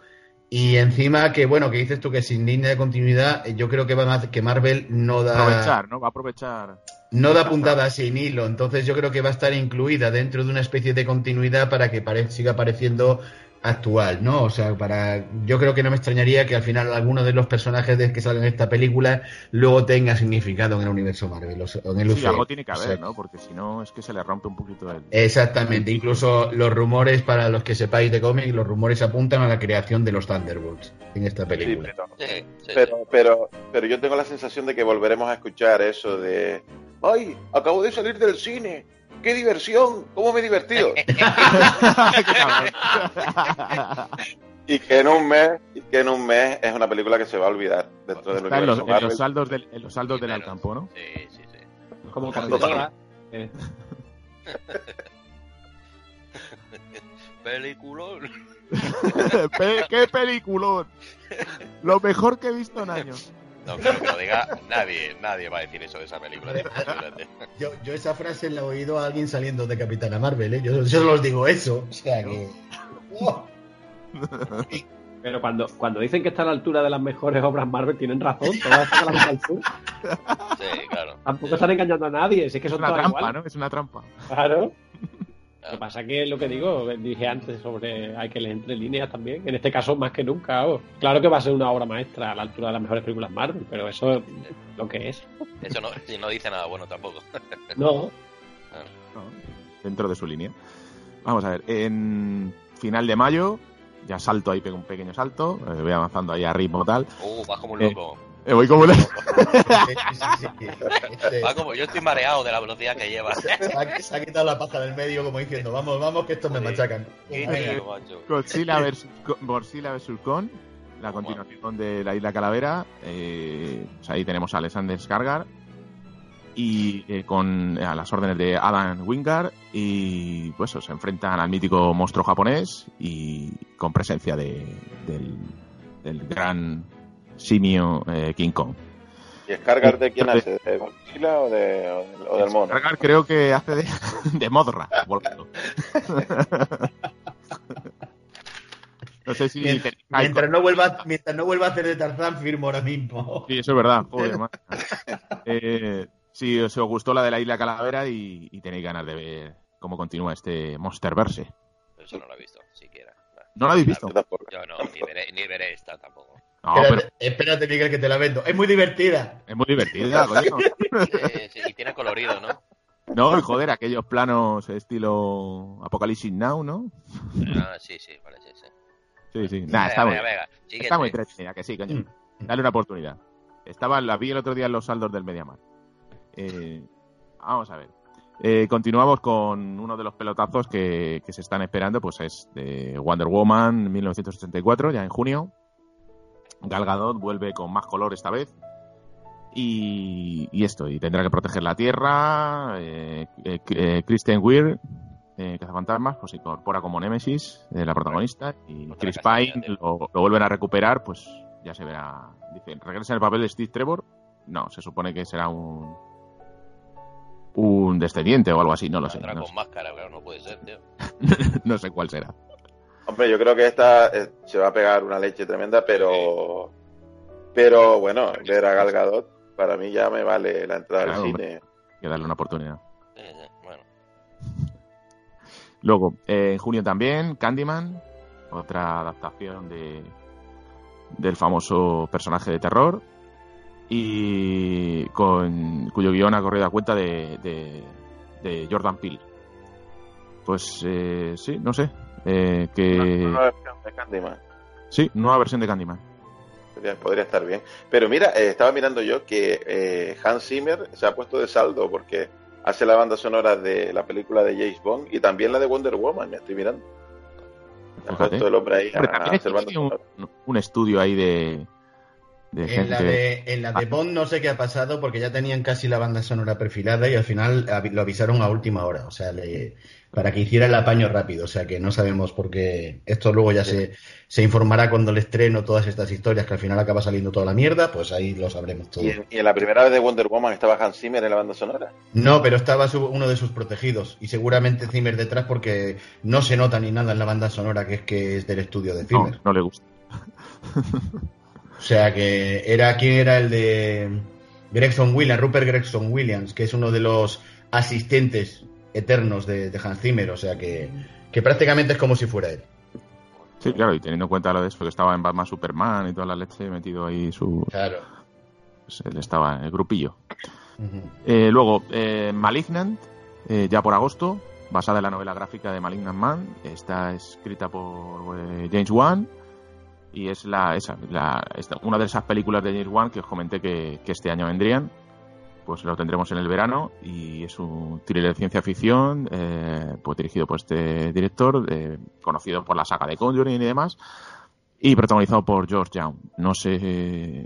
Y encima que, bueno, que dices tú que sin línea de continuidad, eh, yo creo que van a, que Marvel no da aprovechar, ¿no? Va a aprovechar... no da puntada sin hilo, entonces yo creo que va a estar incluida dentro de una especie de continuidad para que pare- siga pareciendo actual, ¿no? O sea, para yo creo que no me extrañaría que al final alguno de los personajes de que salen en esta película luego tenga significado en el universo Marvel, o en el Sí, algo tiene que O haber, sea, ¿no? Porque si no, es que se le rompe un poquito el... Exactamente, incluso los rumores, para los que sepáis de cómics, los rumores apuntan a la creación de los Thunderbolts en esta Sí, película. pero, Sí, sí, pero, pero, pero yo tengo la sensación de que volveremos a escuchar eso de, ¡Ay! Acabo de salir del cine. ¡Qué diversión! ¿Cómo me he divertido? y que en un mes, y que en un mes es una película que se va a olvidar dentro del Está en los, en los saldos del, en los saldos Sí, del menos. Alcampo, ¿no? Sí, sí, sí. Como. Capitana. Eh, Peliculón. Pe- ¡Qué peliculón! Lo mejor que he visto en años. No creo que lo diga nadie. Nadie va a decir eso de esa película. Yo, yo esa frase la he oído a alguien saliendo de Capitana Marvel, ¿eh? Yo, yo solo os digo eso. O sea que. ¡Oh! Pero cuando, cuando dicen que está a la altura de las mejores obras Marvel, tienen razón. Todas están a la altura. Sí, claro. Tampoco están engañando a nadie. Si es que Es son una todas trampa, iguales. ¿no? Es una trampa. Claro. Lo que pasa que lo que digo, dije antes sobre hay que leer entre líneas también. En este caso, más que nunca. vamos. Claro que va a ser una obra maestra a la altura de las mejores películas Marvel, pero eso es lo que es. Eso no, no dice nada bueno tampoco. No. ¿no? Dentro de su línea. Vamos a ver, en final de mayo, ya salto ahí, pego un pequeño salto, eh, voy avanzando ahí a ritmo tal. Uh, va como un loco. Eh, voy como... Sí, sí, sí. Este, Va como, yo estoy mareado de la velocidad que lleva. se, ha, se ha quitado la paja del medio como diciendo, vamos, vamos, que estos me machacan. Godzilla vs. Godzilla vs. Kong, la continuación de la Isla Calavera. eh, pues ahí tenemos a Alexander Skarsgård y eh, con a las órdenes de Adam Wingard y pues eso, se enfrentan al mítico monstruo japonés y con presencia de, del, del gran simio eh, King Kong. ¿Y Skargar de quién hace? ¿De Godzilla o, de, o del- o del mono? Skarsgård creo que hace de, de Modra no sé si Mientras, no vuelva, mientras no vuelva a hacer de Tarzán, firmo ahora mismo. Sí, eso es verdad. Joder. Eh, sí, os os gustó la de la Isla Calavera y, y tenéis ganas de ver cómo continúa este Monsterverse. Eso no lo he visto, siquiera. ¿No lo habéis visto? Yo no, ni veré, ni veré esta tampoco. No, pero espérate, espérate, Miguel, que te la vendo. Es muy divertida. es muy divertida, coño. Eh, sí, y tiene colorido, ¿no? No, y joder, aquellos planos estilo Apocalipsis Now, ¿no? Ah, sí, sí, vale, sí, sí. Sí, sí. Nah, está, venga, muy, venga, está muy entretenida, que sí, coño. Mm. Dale una oportunidad. Estaba, la vi el otro día en los saldos del Mediamar. Eh, vamos a ver. Eh, continuamos con uno de los pelotazos que, que se están esperando, pues es de Wonder Woman 1984, ya en junio. Gal Gadot vuelve con más color esta vez. Y, y esto, y tendrá que proteger la Tierra. Eh, eh, eh, Kristen Weir, eh, Cazafantasmas, pues se incorpora como Nemesis, eh, la protagonista. Y Chris Pine lo, lo vuelven a recuperar, pues ya se verá. Dicen, ¿regresa en el papel de Steve Trevor? No, se supone que será un. Un descendiente o algo así, no lo sé. No, con máscara, claro, no puede ser, tío. no sé cuál será. Hombre, yo creo que esta eh, se va a pegar una leche tremenda, pero. Pero bueno, ver a Gal Gadot, para mí ya me vale la entrada Claro, al hombre. cine. Hay que darle una oportunidad. Bueno. Luego, eh, en junio también, Candyman, otra adaptación de del famoso personaje de terror y con cuyo guion ha corrido a cuenta de, de, de Jordan Peele. Pues eh, sí, no sé. Eh, que Una nueva versión de Candyman. sí, nueva versión de Candyman. Podría, podría estar bien. Pero mira, eh, estaba mirando yo que eh, Hans Zimmer se ha puesto de saldo porque hace la banda sonora de la película de James Bond y también la de Wonder Woman, me estoy mirando. Puesto el hombre ahí a, un, estudio ahí de, de En gente. la de, en la de Bond no sé qué ha pasado porque ya tenían casi la banda sonora perfilada y al final lo avisaron a última hora, o sea, le- para que hiciera el apaño rápido, o sea que no sabemos por qué. Esto luego ya se, se informará cuando le estreno todas estas historias que al final acaba saliendo toda la mierda, pues ahí lo sabremos todo. Y en, y en la primera vez de Wonder Woman estaba Hans Zimmer en la banda sonora. No, pero estaba su- uno de sus protegidos y seguramente Zimmer detrás porque no se nota ni nada en la banda sonora que es que es del estudio de no, Zimmer. no le gusta. O sea que era quién era el de Gregson Williams, Rupert Gregson Williams, que es uno de los asistentes eternos de, de Hans Zimmer, o sea que, que prácticamente es como si fuera él. Sí, claro, y teniendo en cuenta lo de eso, que estaba en Batman Superman y toda la leche metido ahí su. Claro. pues él estaba en el grupillo. Eh, luego, eh, Malignant, eh, ya por agosto, basada en la novela gráfica de Malignant Man. Está escrita por eh, James Wan. Y es la, esa, la, esta- una de esas películas de James Wan que os comenté que, que este año vendrían. Pues lo tendremos en el verano y es un thriller de ciencia ficción, eh, pues dirigido por este director, conocido por la saga de Conjuring y demás, y protagonizado por George Young. No sé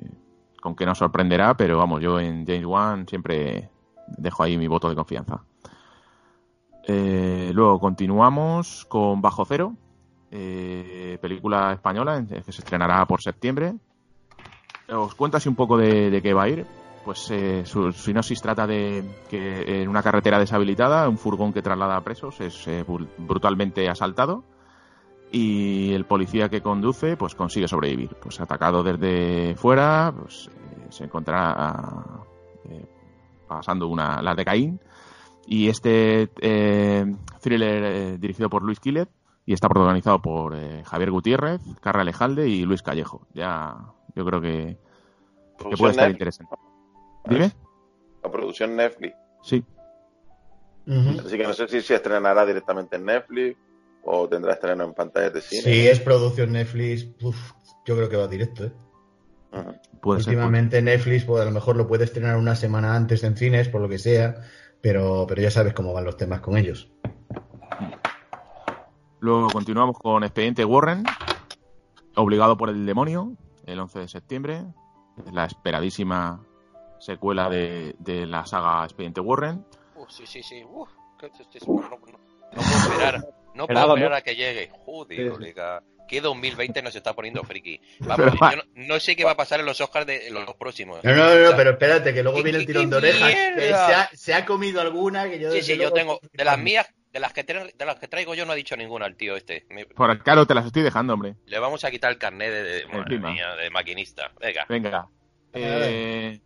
con qué nos sorprenderá, pero vamos, yo en James Wan siempre dejo ahí mi voto de confianza. Eh, luego continuamos con Bajo Cero, eh, película española que se estrenará por septiembre. Os cuento así un poco de, qué va a ir. Pues eh, su sinopsis trata de que en una carretera deshabilitada un furgón que traslada a presos es brutalmente asaltado y el policía que conduce pues consigue sobrevivir. Pues atacado desde fuera, pues se encontrará pasando una, la de Caín y este thriller dirigido por Luis Quilet y está protagonizado por eh, Javier Gutiérrez, Carla Alejalde y Luis Callejo. Ya, yo creo que, puede estar interesante. ¿Dime? La producción Netflix. Sí. Así que no sé si se estrenará directamente en Netflix o tendrá estreno en pantallas de cine. Si es producción Netflix, yo creo que va directo, ¿eh? Últimamente Netflix, pues a lo mejor lo puede estrenar una semana antes en cines, por lo que sea, pero, pero ya sabes cómo van los temas con ellos. Luego continuamos con Expediente Warren, obligado por el demonio, el 11 de septiembre, la esperadísima secuela de, la saga Expediente Warren. Uh, sí, sí, sí. Uh, no, puedo esperar, no puedo esperar a que llegue. Joder, ¿Qué 2020 nos está poniendo friki? Vamos, yo no, sé qué va a pasar en los Oscars de los próximos. No, no, no, pero espérate, que luego viene el tirón de orejas. se, ha, se, ha, comido alguna que yo... Sí, sí, yo tengo... De las mías, de las que de las que traigo yo no ha dicho ninguna al tío este. Por Por claro, te las estoy dejando, hombre. Le vamos a quitar el carnet de, maquinista. Venga. Venga. Eh,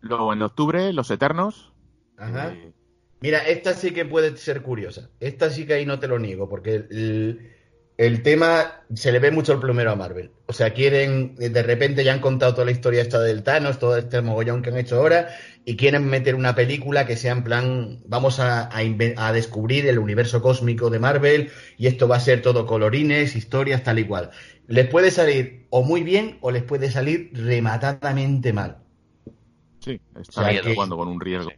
luego en octubre, Los Eternos. Ajá. Eh, Mira, esta sí que puede ser curiosa. Esta sí que ahí no te lo niego, porque el, el tema se le ve mucho el plumero a Marvel. O sea, quieren, de repente ya han contado toda la historia esta del Thanos, todo este mogollón que han hecho ahora, y quieren meter una película que sea en plan, vamos a, a, descubrir el universo cósmico de Marvel, y esto va a ser todo colorines, historias, tal y cual. Les puede salir o muy bien o les puede salir rematadamente mal. Sí, está jugando con un riesgo.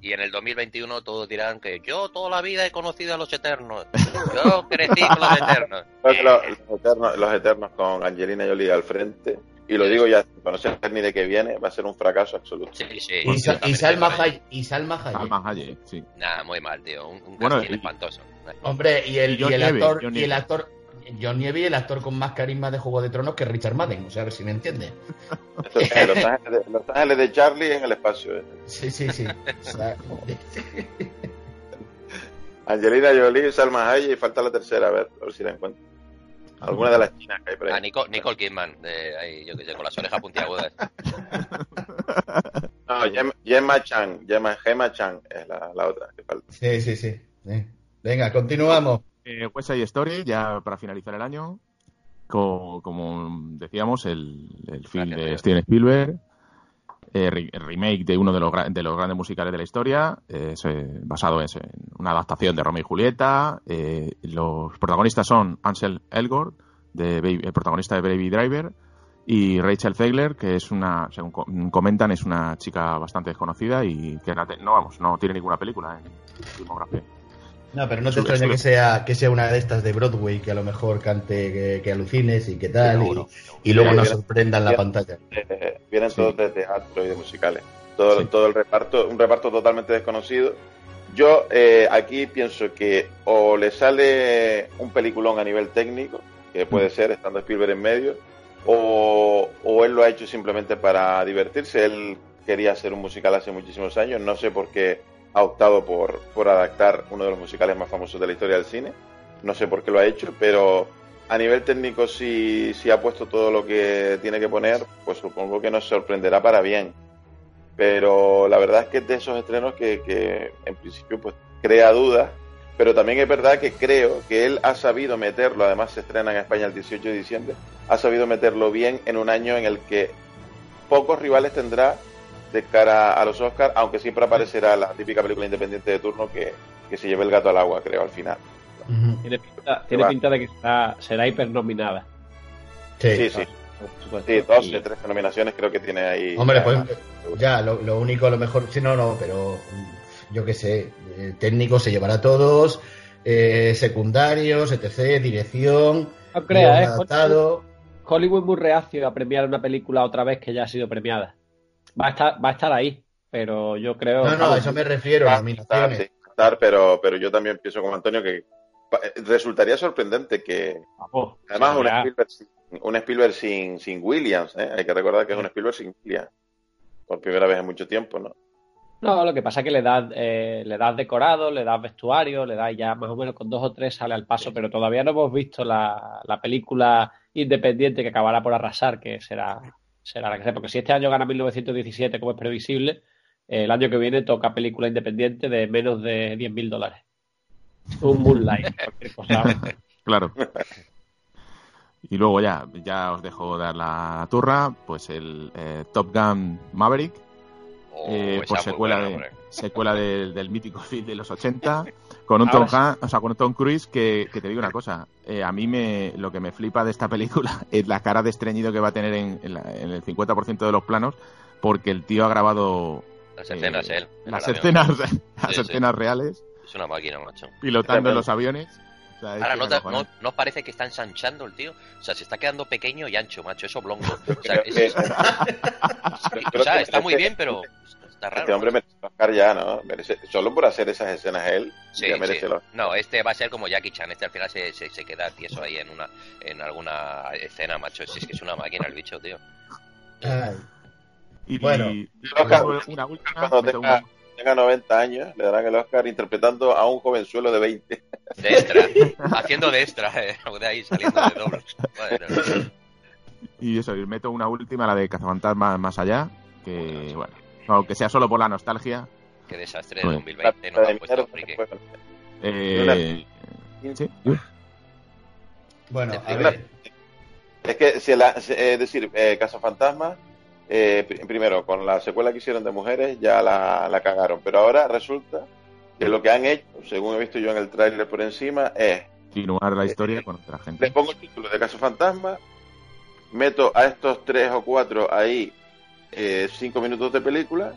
Y en el 2021 todos dirán que yo toda la vida he conocido a los Eternos. Yo crecí con los Eternos. los, eternos con Angelina Jolie al frente. Y lo digo ya, no sé ni de qué viene, va a ser un fracaso absoluto. Sí, sí. Y, Salma Hayek. Y Salma Hayek. sí. Nada, muy mal, tío. Un, un espantoso. Hombre, y el, y el actor, y el actor, John Nieve, el actor con más carisma de Juego de Tronos que Richard Madden, o sea, a ver si me entiende. los, ángeles de, Charlie en el espacio. ¿eh? Sí, sí, sí. Angelina Jolie, Salma Hayek y falta la tercera, a ver, a ver si la encuentro. Alguna de las chinas que hay por ahí. Ah, Nicole, Nicole Kidman, de ahí, yo que sé, con las orejas puntiagudas. no, Gemma, Chan, Gemma, Gemma Chan es la, la otra que falta. Sí, sí, sí. Venga, continuamos. Eh, West Side Story, ya para finalizar el año, como, decíamos, el, film de Steven Spielberg, eh, el remake de uno de los, de los grandes musicales de la historia, eh, basado en, una adaptación de Romeo y Julieta. los protagonistas son Ansel Elgort, de el protagonista de Baby Driver, y Rachel Zegler, que es una, según comentan, es una chica bastante desconocida y que no, vamos, no tiene ninguna película en filmografía. No, pero no te extraña que sea, que sea una de estas de Broadway que a lo mejor cante que, alucines y que tal, y, luego nos sorprenda en la pantalla. vienen todos de teatro y de musicales. Todo, todo el reparto, un reparto totalmente desconocido. Yo eh, aquí pienso que o le sale un peliculón a nivel técnico, que puede mm. ser estando Spielberg en medio, o, o él lo ha hecho simplemente para divertirse. Él quería hacer un musical hace muchísimos años, no sé por qué ha optado por, por adaptar uno de los musicales más famosos de la historia del cine. No sé por qué lo ha hecho, pero a nivel técnico si, si ha puesto todo lo que tiene que poner, pues supongo que nos sorprenderá para bien. Pero la verdad es que es de esos estrenos que, que en principio pues crea dudas, pero también es verdad que creo que él ha sabido meterlo, además se estrena en España el 18 de diciembre, ha sabido meterlo bien en un año en el que pocos rivales tendrá de cara a los Oscars, aunque siempre aparecerá la típica película independiente de turno que, se lleve el gato al agua, creo, al final. Tiene, pinta, de que será, será hipernominada. Sí, sí. supuesto. Sí, 12, 13 nominaciones creo que tiene ahí. Hombre, Ya, pues ya, lo, lo único, a lo mejor, sí, no, no, pero yo qué sé, el técnico se llevará todos, eh, secundarios, etc., dirección, No guion ¿eh? adaptado. Hollywood es muy reacio a premiar una película otra vez que ya ha sido premiada. Va a estar, va a estar ahí, pero yo creo. No, no, a eso me refiero, Va a estar, sí, pero, pero yo también pienso como Antonio que resultaría sorprendente que, vamos, además, un. Spielberg, sin- un Spielberg sin, sin Williams, ¿eh? hay que recordar que es un Spielberg sin Williams, por primera vez en mucho tiempo, ¿no? No, lo que pasa es que le das, eh, le das decorado, le das vestuario, le das ya más o menos con dos o tres sale al paso, pero todavía no hemos visto la, la película independiente que acabará por arrasar, que será, será la que sea. Porque si este año gana 1917, como es previsible, el año que viene toca película independiente de menos de 10.000 dólares. Un Moonlight, cualquier cosa. Claro. Y luego ya, ya os dejo dar la turra, pues el eh, Top Gun Maverick, Oh, eh, secuela, buena, de, secuela del, del mítico film de los 80, con un Ahora Tom, sí. Han- o sea, con un Tom Cruise que, que te digo una cosa, eh, a mí me, lo que me flipa de esta película es la cara de estreñido que va a tener en, en la- en el 50% de los planos, porque el tío ha grabado Las eh, escenas, él. en las escenas, las sí. escenas reales, Es una máquina, macho. pilotando en los aviones. O sea, es Ahora, que ¿no, es te- no, ¿no os parece que está ensanchando el tío? O sea, se está quedando pequeño y ancho, macho, eso oblongo. O sea, es- es- o está muy bien, pero está raro. Este hombre merece el Oscar ya, ¿no? Merece, solo por hacer esas escenas él, Sí, ya sí. merece el Oscar. No, este va a ser como Jackie Chan. Este al final se, se, se queda tieso ahí en una en alguna escena, macho. Si es que es una máquina el bicho, tío. Ay, Y, Bueno. y- Oscar, una última, cuando tenga- Tenga 90 años, le darán el Oscar interpretando a un jovenzuelo de 20. De extra. haciendo de extra, eh, de ahí saliendo de dobles. Bueno, Y eso, y meto una última, la de Cazafantasmas más allá, que bueno, aunque sea solo por la nostalgia. qué desastre de Bueno. 2020 no me han puesto friki. Eh, sí, Bueno, a ver, Es que, si la- si- es decir, eh, Cazafantasmas, eh, pri- primero, con la secuela que hicieron de mujeres, ya la, la cagaron. Pero ahora resulta que lo que han hecho, según he visto yo en el tráiler por encima, es continuar la historia con otra le gente. pongo el título de Cazafantasmas, meto a estos tres o cuatro ahí eh, cinco minutos de película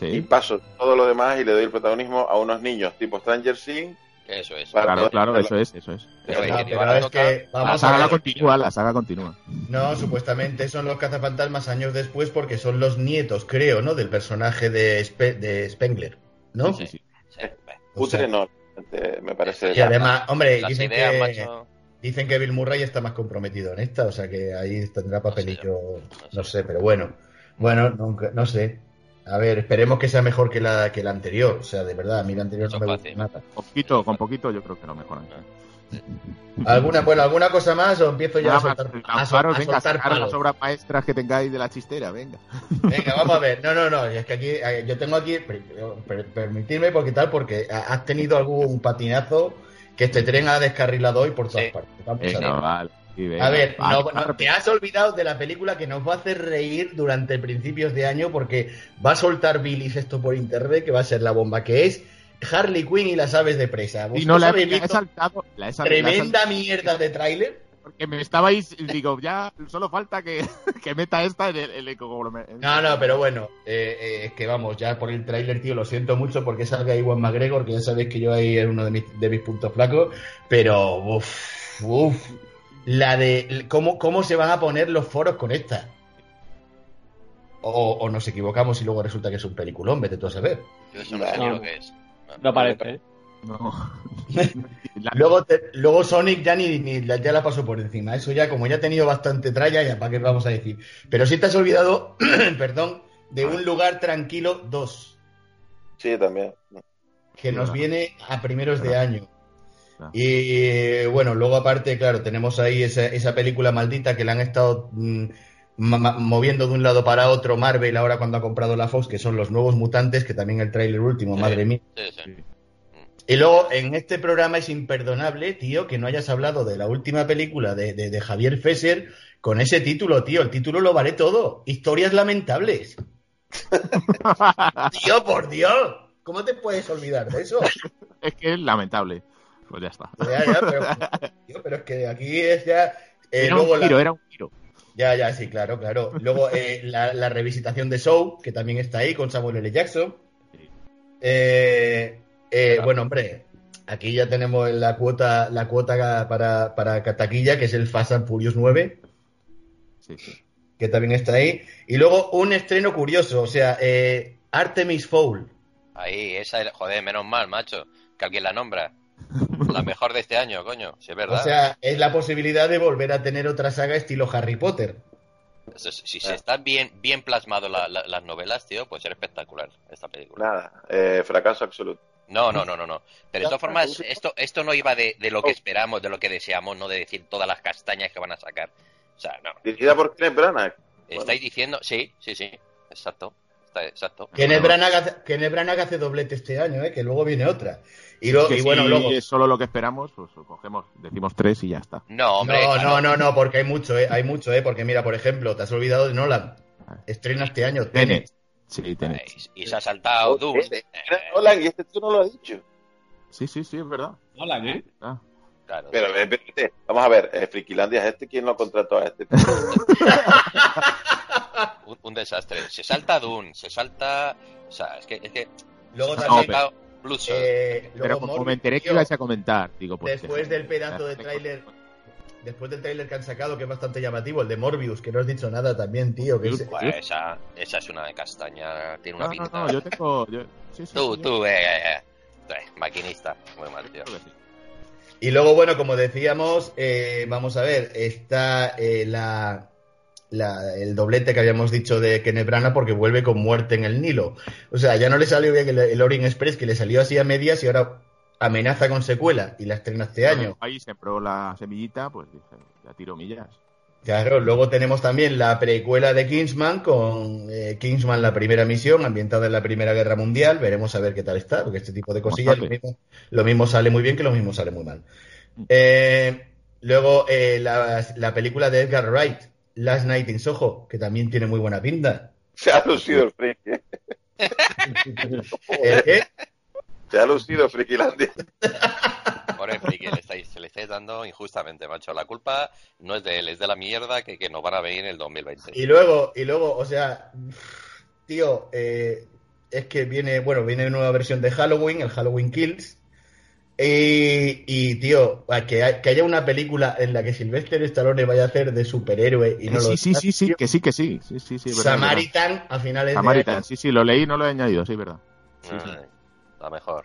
y paso todo lo demás y le doy el protagonismo a unos niños tipo Stranger Things. Eso es. Para- claro, claro, eso es, eso es. Pero, ahora es que La vamos a saga ver. continúa, la saga continúa. No, supuestamente son los cazafantasmas años después porque son los nietos, creo, ¿no? Del personaje de, Spe- de Spengler, ¿no? Sí, sí. Sea- Putre no, eh, me parece. Y además, hombre, Las dicen ideas, que, macho. dicen que Bill Murray está más comprometido en esta, o sea que ahí tendrá papelillo, sé. no sé, pero bueno. Bueno, nunca- no sé. A ver, esperemos que sea mejor que la, que la anterior. O sea, de verdad, a mí la anterior no me gusta nada. Poquito, con poquito yo creo que lo mejoran. ¿Alguna, bueno, ¿alguna cosa más o empiezo ya a soltar, a, sol- lanzaros, a venga, soltar sacar palos? las obras maestras que tengáis de la chistera, venga. Venga, vamos a ver. No, no, no. Es que aquí, yo tengo aquí, per- per- permitirme porque tal, porque ha- has tenido algún patinazo que este tren ha descarrilado hoy por todas Sí. partes. Vamos a Venga, ver. vale. Venga, A ver, no- te has olvidado de la película que nos va a hacer reír durante principios de año porque va a soltar bilis esto por internet que va a ser la bomba, que es Harley Quinn y las aves de presa. Y no ¿Vosotros la, he- la saltado. La he sal- la he tremenda mierda de tráiler? Porque me estabais, digo, ya solo falta que, que meta esta en el, el eco- No, no, pero bueno, eh, eh, es que vamos, ya por el tráiler, tío, lo siento mucho porque salga Iwan McGregor, que ya sabéis que yo ahí es uno de mis, de mis puntos flacos, pero uff, uff, la de cómo, cómo se van a poner los foros con esta. O, o nos equivocamos y luego resulta que es un peliculón, vete tú a saber. Yo eso no sé No. lo que es. No parece, ¿eh? No. Luego, te- luego Sonic ya ni, ni la, ya la pasó por encima. Eso ya, como ya ha tenido bastante tralla, ya para qué vamos a decir. Pero sí te has olvidado, perdón, de un lugar tranquilo 2. Sí, también. que nos viene a primeros de año. Claro. Y bueno, luego aparte, claro, tenemos ahí esa, esa película maldita que la han estado mm, moviendo de un lado para otro Marvel ahora cuando ha comprado la Fox, que son los nuevos mutantes, que también el tráiler último, Sí. madre mía. Sí, sí. Sí. Y luego en este programa es imperdonable, tío, que no hayas hablado de la última película de, de- de Javier Fesser con ese título, tío. El título lo vale todo. Historias lamentables. tío, por Dios. ¿Cómo te puedes olvidar de eso? Es que es lamentable. Pues ya está. Ya, ya, pero, tío, pero es que aquí es ya. eh, era luego un la- giro, era un giro. Ya, ya, sí, claro, claro. Luego eh, la, la revisitación de Show, que también está ahí con Samuel L. Jackson. Eh, eh, bueno, hombre, aquí ya tenemos la cuota, la cuota para, para taquilla, que es el Fast and Furious 9, Sí, sí. que también está ahí. Y luego un estreno curioso, o sea, eh, Artemis Fowl. Ahí, esa, joder, menos mal, macho, que alguien la nombra. La mejor de este año, coño, si es verdad. O sea, es la posibilidad de volver a tener otra saga estilo Harry Potter. Si se están bien, bien plasmado la- la- las novelas, tío, puede ser espectacular esta película. Nada, eh, fracaso absoluto. No, no, no, no, no. Pero de todas formas, esto, esto no iba de, de lo que esperamos, de lo que deseamos, no de decir todas las castañas que van a sacar. O sea, no. Dirigida por Kenneth Branagh. Estáis diciendo, sí, sí, sí, exacto. Está, exacto. Kenneth Branagh, hace- Kenneth Branagh hace doblete este año, ¿eh? que luego viene otra. Y, lo- y bueno, si luego... es solo lo que esperamos, pues cogemos, decimos tres y ya está. No, hombre, no, claro. no, no, no, porque hay mucho, ¿eh? Hay mucho, ¿eh? Porque mira, por ejemplo, te has olvidado de Nolan. Estrena este año. Tenet. Tenet. Sí, Tenet. Y, y se ha saltado Dune. Eh, Nolan, y este tú no lo has dicho. Sí, sí, sí, es verdad. Hola, ¿eh? Ah. claro. Pero, espérate, vamos a ver, eh, Frikilandia, ¿es este quién lo contrató a este? un, un desastre. Se salta Dune, se salta. O sea, es que. Es que Luego se ha también, saltado Bloodshot. eh, luego Pero como me enteré que tío, ibais a comentar, digo, pues. Después del pedazo de tráiler, después del tráiler que han sacado, que es bastante llamativo, el de Morbius, que no has dicho nada también, tío. Que es- Pues esa, esa es una castaña, tiene una No, no, pinta. no, yo tengo. Yo... Sí, sí, Tú, sí, tú, eh, eh, eh, eh, maquinista. Muy mal, tío. Y luego, bueno, como decíamos, eh, vamos a ver, está eh, la, la- el doblete que habíamos dicho de Kenneth Branagh porque vuelve con muerte en el Nilo. O sea, ya no le salió bien el, el Orient Express, que le salió así a medias y ahora amenaza con secuela y la estrena este año. Ahí sembró la semillita, pues dije, ya tiro millas. Claro, luego tenemos también la precuela de Kingsman con eh, Kingsman la primera misión, ambientada en la Primera Guerra Mundial. Veremos a ver qué tal está, porque este tipo de cosillas lo mismo, lo mismo sale muy bien que lo mismo sale muy mal. Eh, luego eh, la, la película de Edgar Wright, Last Night in Soho, que también tiene muy buena pinta. Se ha lucido el friki. ¿El qué? Se ha lucido Frikilandia. Pobre friki, le estáis, se le estáis dando injustamente, macho. La culpa no es de él, es de la mierda que, que nos van a venir en el 2020. Y luego, y luego, o sea, tío, eh, es que viene, bueno, viene una nueva versión de Halloween, el Halloween Kills. Y, y, tío, que, hay- que haya una película en la que Sylvester Stallone vaya a hacer de superhéroe y no Eh, lo sí, sí, sí, sí, que sí, que sí. Sí, sí, sí, es verdad. Samaritan a finales Samaritan, de año. sí, sí, lo leí, no lo he añadido, sí, es verdad. Sí, sí. La mejor.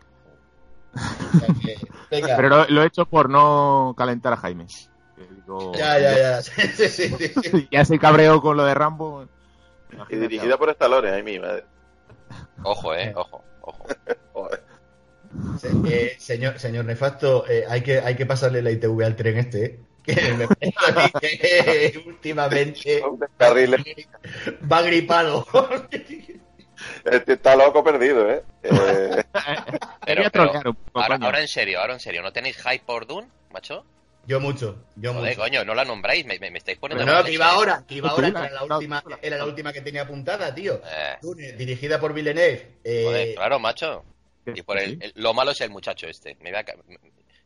Venga, Pero lo, lo he hecho por no calentar a Jaime. Digo, ya, ya, ya. Sí, sí, sí, sí. Ya se cabreó con lo de Rambo. Y Imagínate dirigida por Stallone, ay mi madre. Ojo, eh, ojo, ojo. Joder. Eh, señor, señor Nefasto, eh, hay, que, hay que pasarle la ITV al tren este, ¿eh? que me que últimamente va gripado. Este está loco perdido, ¿eh? Eh, Pero, ahora, en serio, ahora en serio, ¿no tenéis hype por Dune, macho? Yo mucho, yo Joder, mucho. coño, no la nombráis, me, me- me estáis poniendo... Pero no, iba ahora, que iba ahora, que era la última, era la última que tenía apuntada, tío. Eh, Dune, dirigida por Villeneuve. eh, joder, claro, macho. Y por el, lo malo es el muchacho este. Me a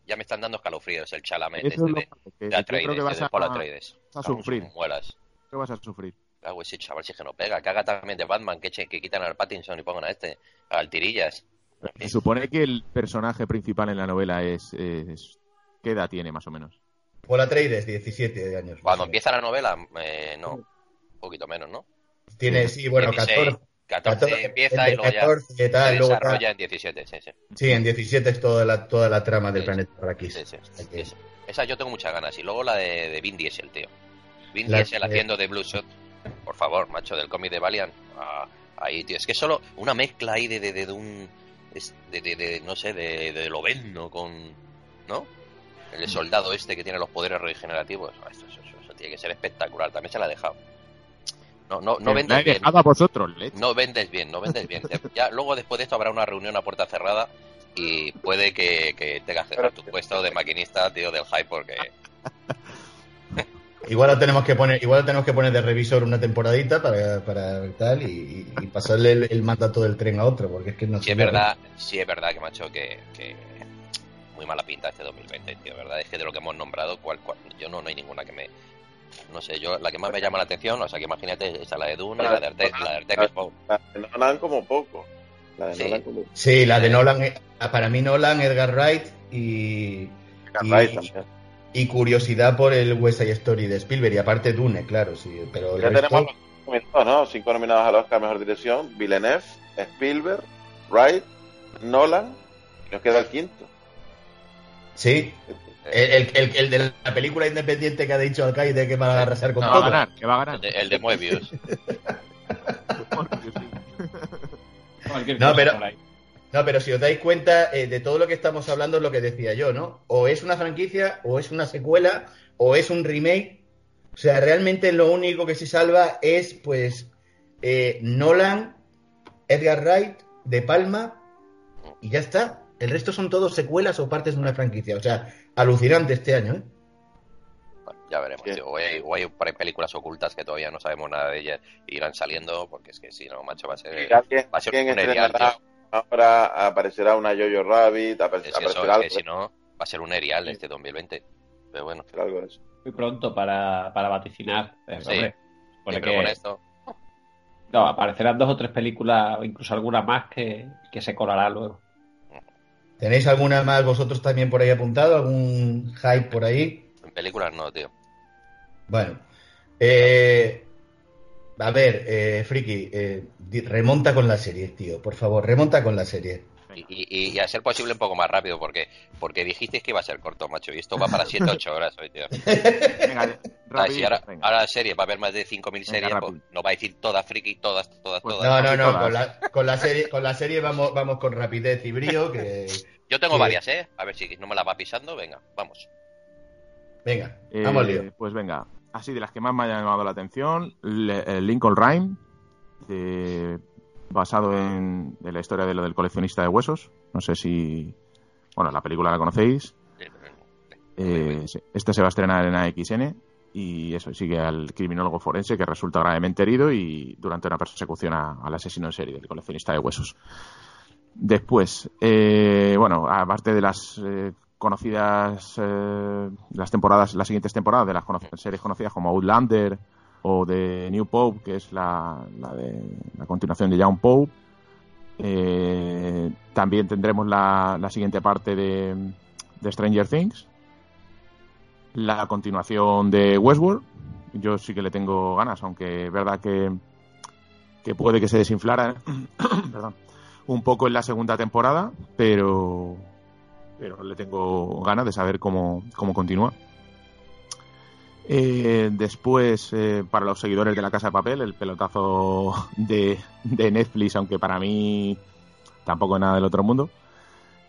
ya me están dando escalofríos el chalamet Eso este es lo de, que de yo Atreides, creo que vas de a, Paul Atreides. a sufrir. Muelas. que vas a sufrir. Ese chaval si es que no pega. Que haga también de Batman, que, quitan al Pattinson y pongan a este. Al Tirillas. En Se fin. supone que el personaje principal en la novela es, es- ¿Qué edad tiene, más o menos? Paul Atreides, 17 años. Cuando empieza la novela, eh, no. Un poquito menos, ¿no? Tiene, sí, bueno, 16, 14. 14 14, empieza y luego ya 14 y tal, se luego desarrolla tal. en 17, sí, sí. Sí, en 17 es toda la, toda la trama del Sí, planeta Arrakis. sí, sí. Esa, esa yo tengo muchas ganas. Y luego la de, de Vin Diesel, tío. Vin La Diesel haciendo de Bloodshot. Por favor, macho, del cómic de Valiant. Ah, ahí, tío. Es que solo una mezcla ahí de, de, de, de un... De, de, de- no sé, de, de Loveno con... ¿No? El soldado este que tiene los poderes regenerativos. Ah, Eso, eso, eso, eso tiene que ser espectacular. También se la ha dejado. No, no, no he bien. a vosotros, leche. No vendes bien, no vendes bien. Ya, luego después de esto habrá una reunión a puerta cerrada y puede que, que tengas que dejar tu puesto de maquinista, tío, del hype, porque Igual lo tenemos que poner, igual lo tenemos que poner de revisor una temporadita para, para tal y, y pasarle el, el mandato del tren a otro, porque es que no sí sé. es verdad, sí es verdad que macho que, que muy mala pinta este 2020, tío, verdad es que de lo que hemos nombrado, yo no, no hay ninguna que me no sé, yo la que más me llama la atención, o sea, que imagínate, esa la de Dune y la de Artemis, la de Fowl. La de Nolan como poco. La de Sí. Nolan como Sí, la de Nolan, eh, para mí Nolan, Edgar Wright y, y- también. y curiosidad por el West Side Story de Spielberg y aparte Dune, claro, sí, pero Ya resto- tenemos los ¿no? Cinco nominados al Oscar Mejor Dirección. Villeneuve, Spielberg, Wright, Nolan. y Nos queda el quinto. Sí, el, el- el- el de la película independiente que ha dicho Alcaide que va a arrasar con No, Que va a todo. ganar, que va a El ganar. de, el de Moebius. No, pero-. No, pero si os dais cuenta eh, de todo lo que estamos hablando es lo que decía yo, ¿no? O es una franquicia, o es una secuela, o es un remake. O sea, realmente lo único que se salva es, pues, eh, Nolan, Edgar Wright, De Palma, y ya está. El resto son todos secuelas o partes de una franquicia. O sea, alucinante este año, ¿eh? Bueno, ya veremos, Sí. tío. O hay, o hay películas ocultas que todavía no sabemos nada de ellas e irán saliendo, porque es que si no, macho, va a ser, Y alguien, va a ser un erial, ahora, aparecerá una Jojo Rabbit, apare- Es eso, aparecerá es algo, que si no, va a ser un erial este 2020. Pero bueno, algo de eso. Muy pronto para, para vaticinar. Eh, Sí. hombre, pone siempre que- con esto. no, aparecerán dos o tres películas, o incluso alguna más que, que se colará luego. ¿Tenéis alguna más vosotros también por ahí apuntado? ¿Algún hype por ahí? En películas no, tío. Bueno, eh, a ver, eh, Friki, eh, remonta con la serie, tío, por favor, remonta con la serie. Y, y- y a ser posible un poco más rápido, porque porque dijisteis que iba a ser corto, macho, y esto va para 7-8 horas hoy, tío. Venga, Ah, rápido, si ahora, venga. ahora la serie va a haber más de 5.000 Venga, series, pues no va a decir todas friki, todas, todas, Pues todas. No, no, no, todas. con la, con la serie, con la serie vamos, vamos con rapidez y brío, que Yo tengo varias, ¿eh? A ver si no me la va pisando, venga, vamos. venga, Eh, vamos lío. Pues venga, así de las que más me hayan llamado la atención, le- el Lincoln Rhyme, de- basado en, en la historia de lo del coleccionista de huesos. No sé si, bueno, la película la conocéis. Eh, se- este se va a estrenar en AXN y eso sigue al criminólogo forense que resulta gravemente herido y durante una persecución a- al asesino en serie del coleccionista de huesos. Después, eh, bueno, aparte de las eh, conocidas, eh, las temporadas, las siguientes temporadas de las cono- series conocidas como Outlander o de New Pope, que es la, la de la continuación de Young Pope. Eh, también tendremos la, la siguiente parte de, de Stranger Things, la continuación de Westworld. Yo sí que le tengo ganas, aunque es verdad que, que puede que se desinflara un poco en la segunda temporada, pero, pero le tengo ganas de saber cómo, cómo continúa. Eh, después, eh, para los seguidores de la Casa de Papel, el pelotazo de, de Netflix, aunque para mí tampoco es nada del otro mundo.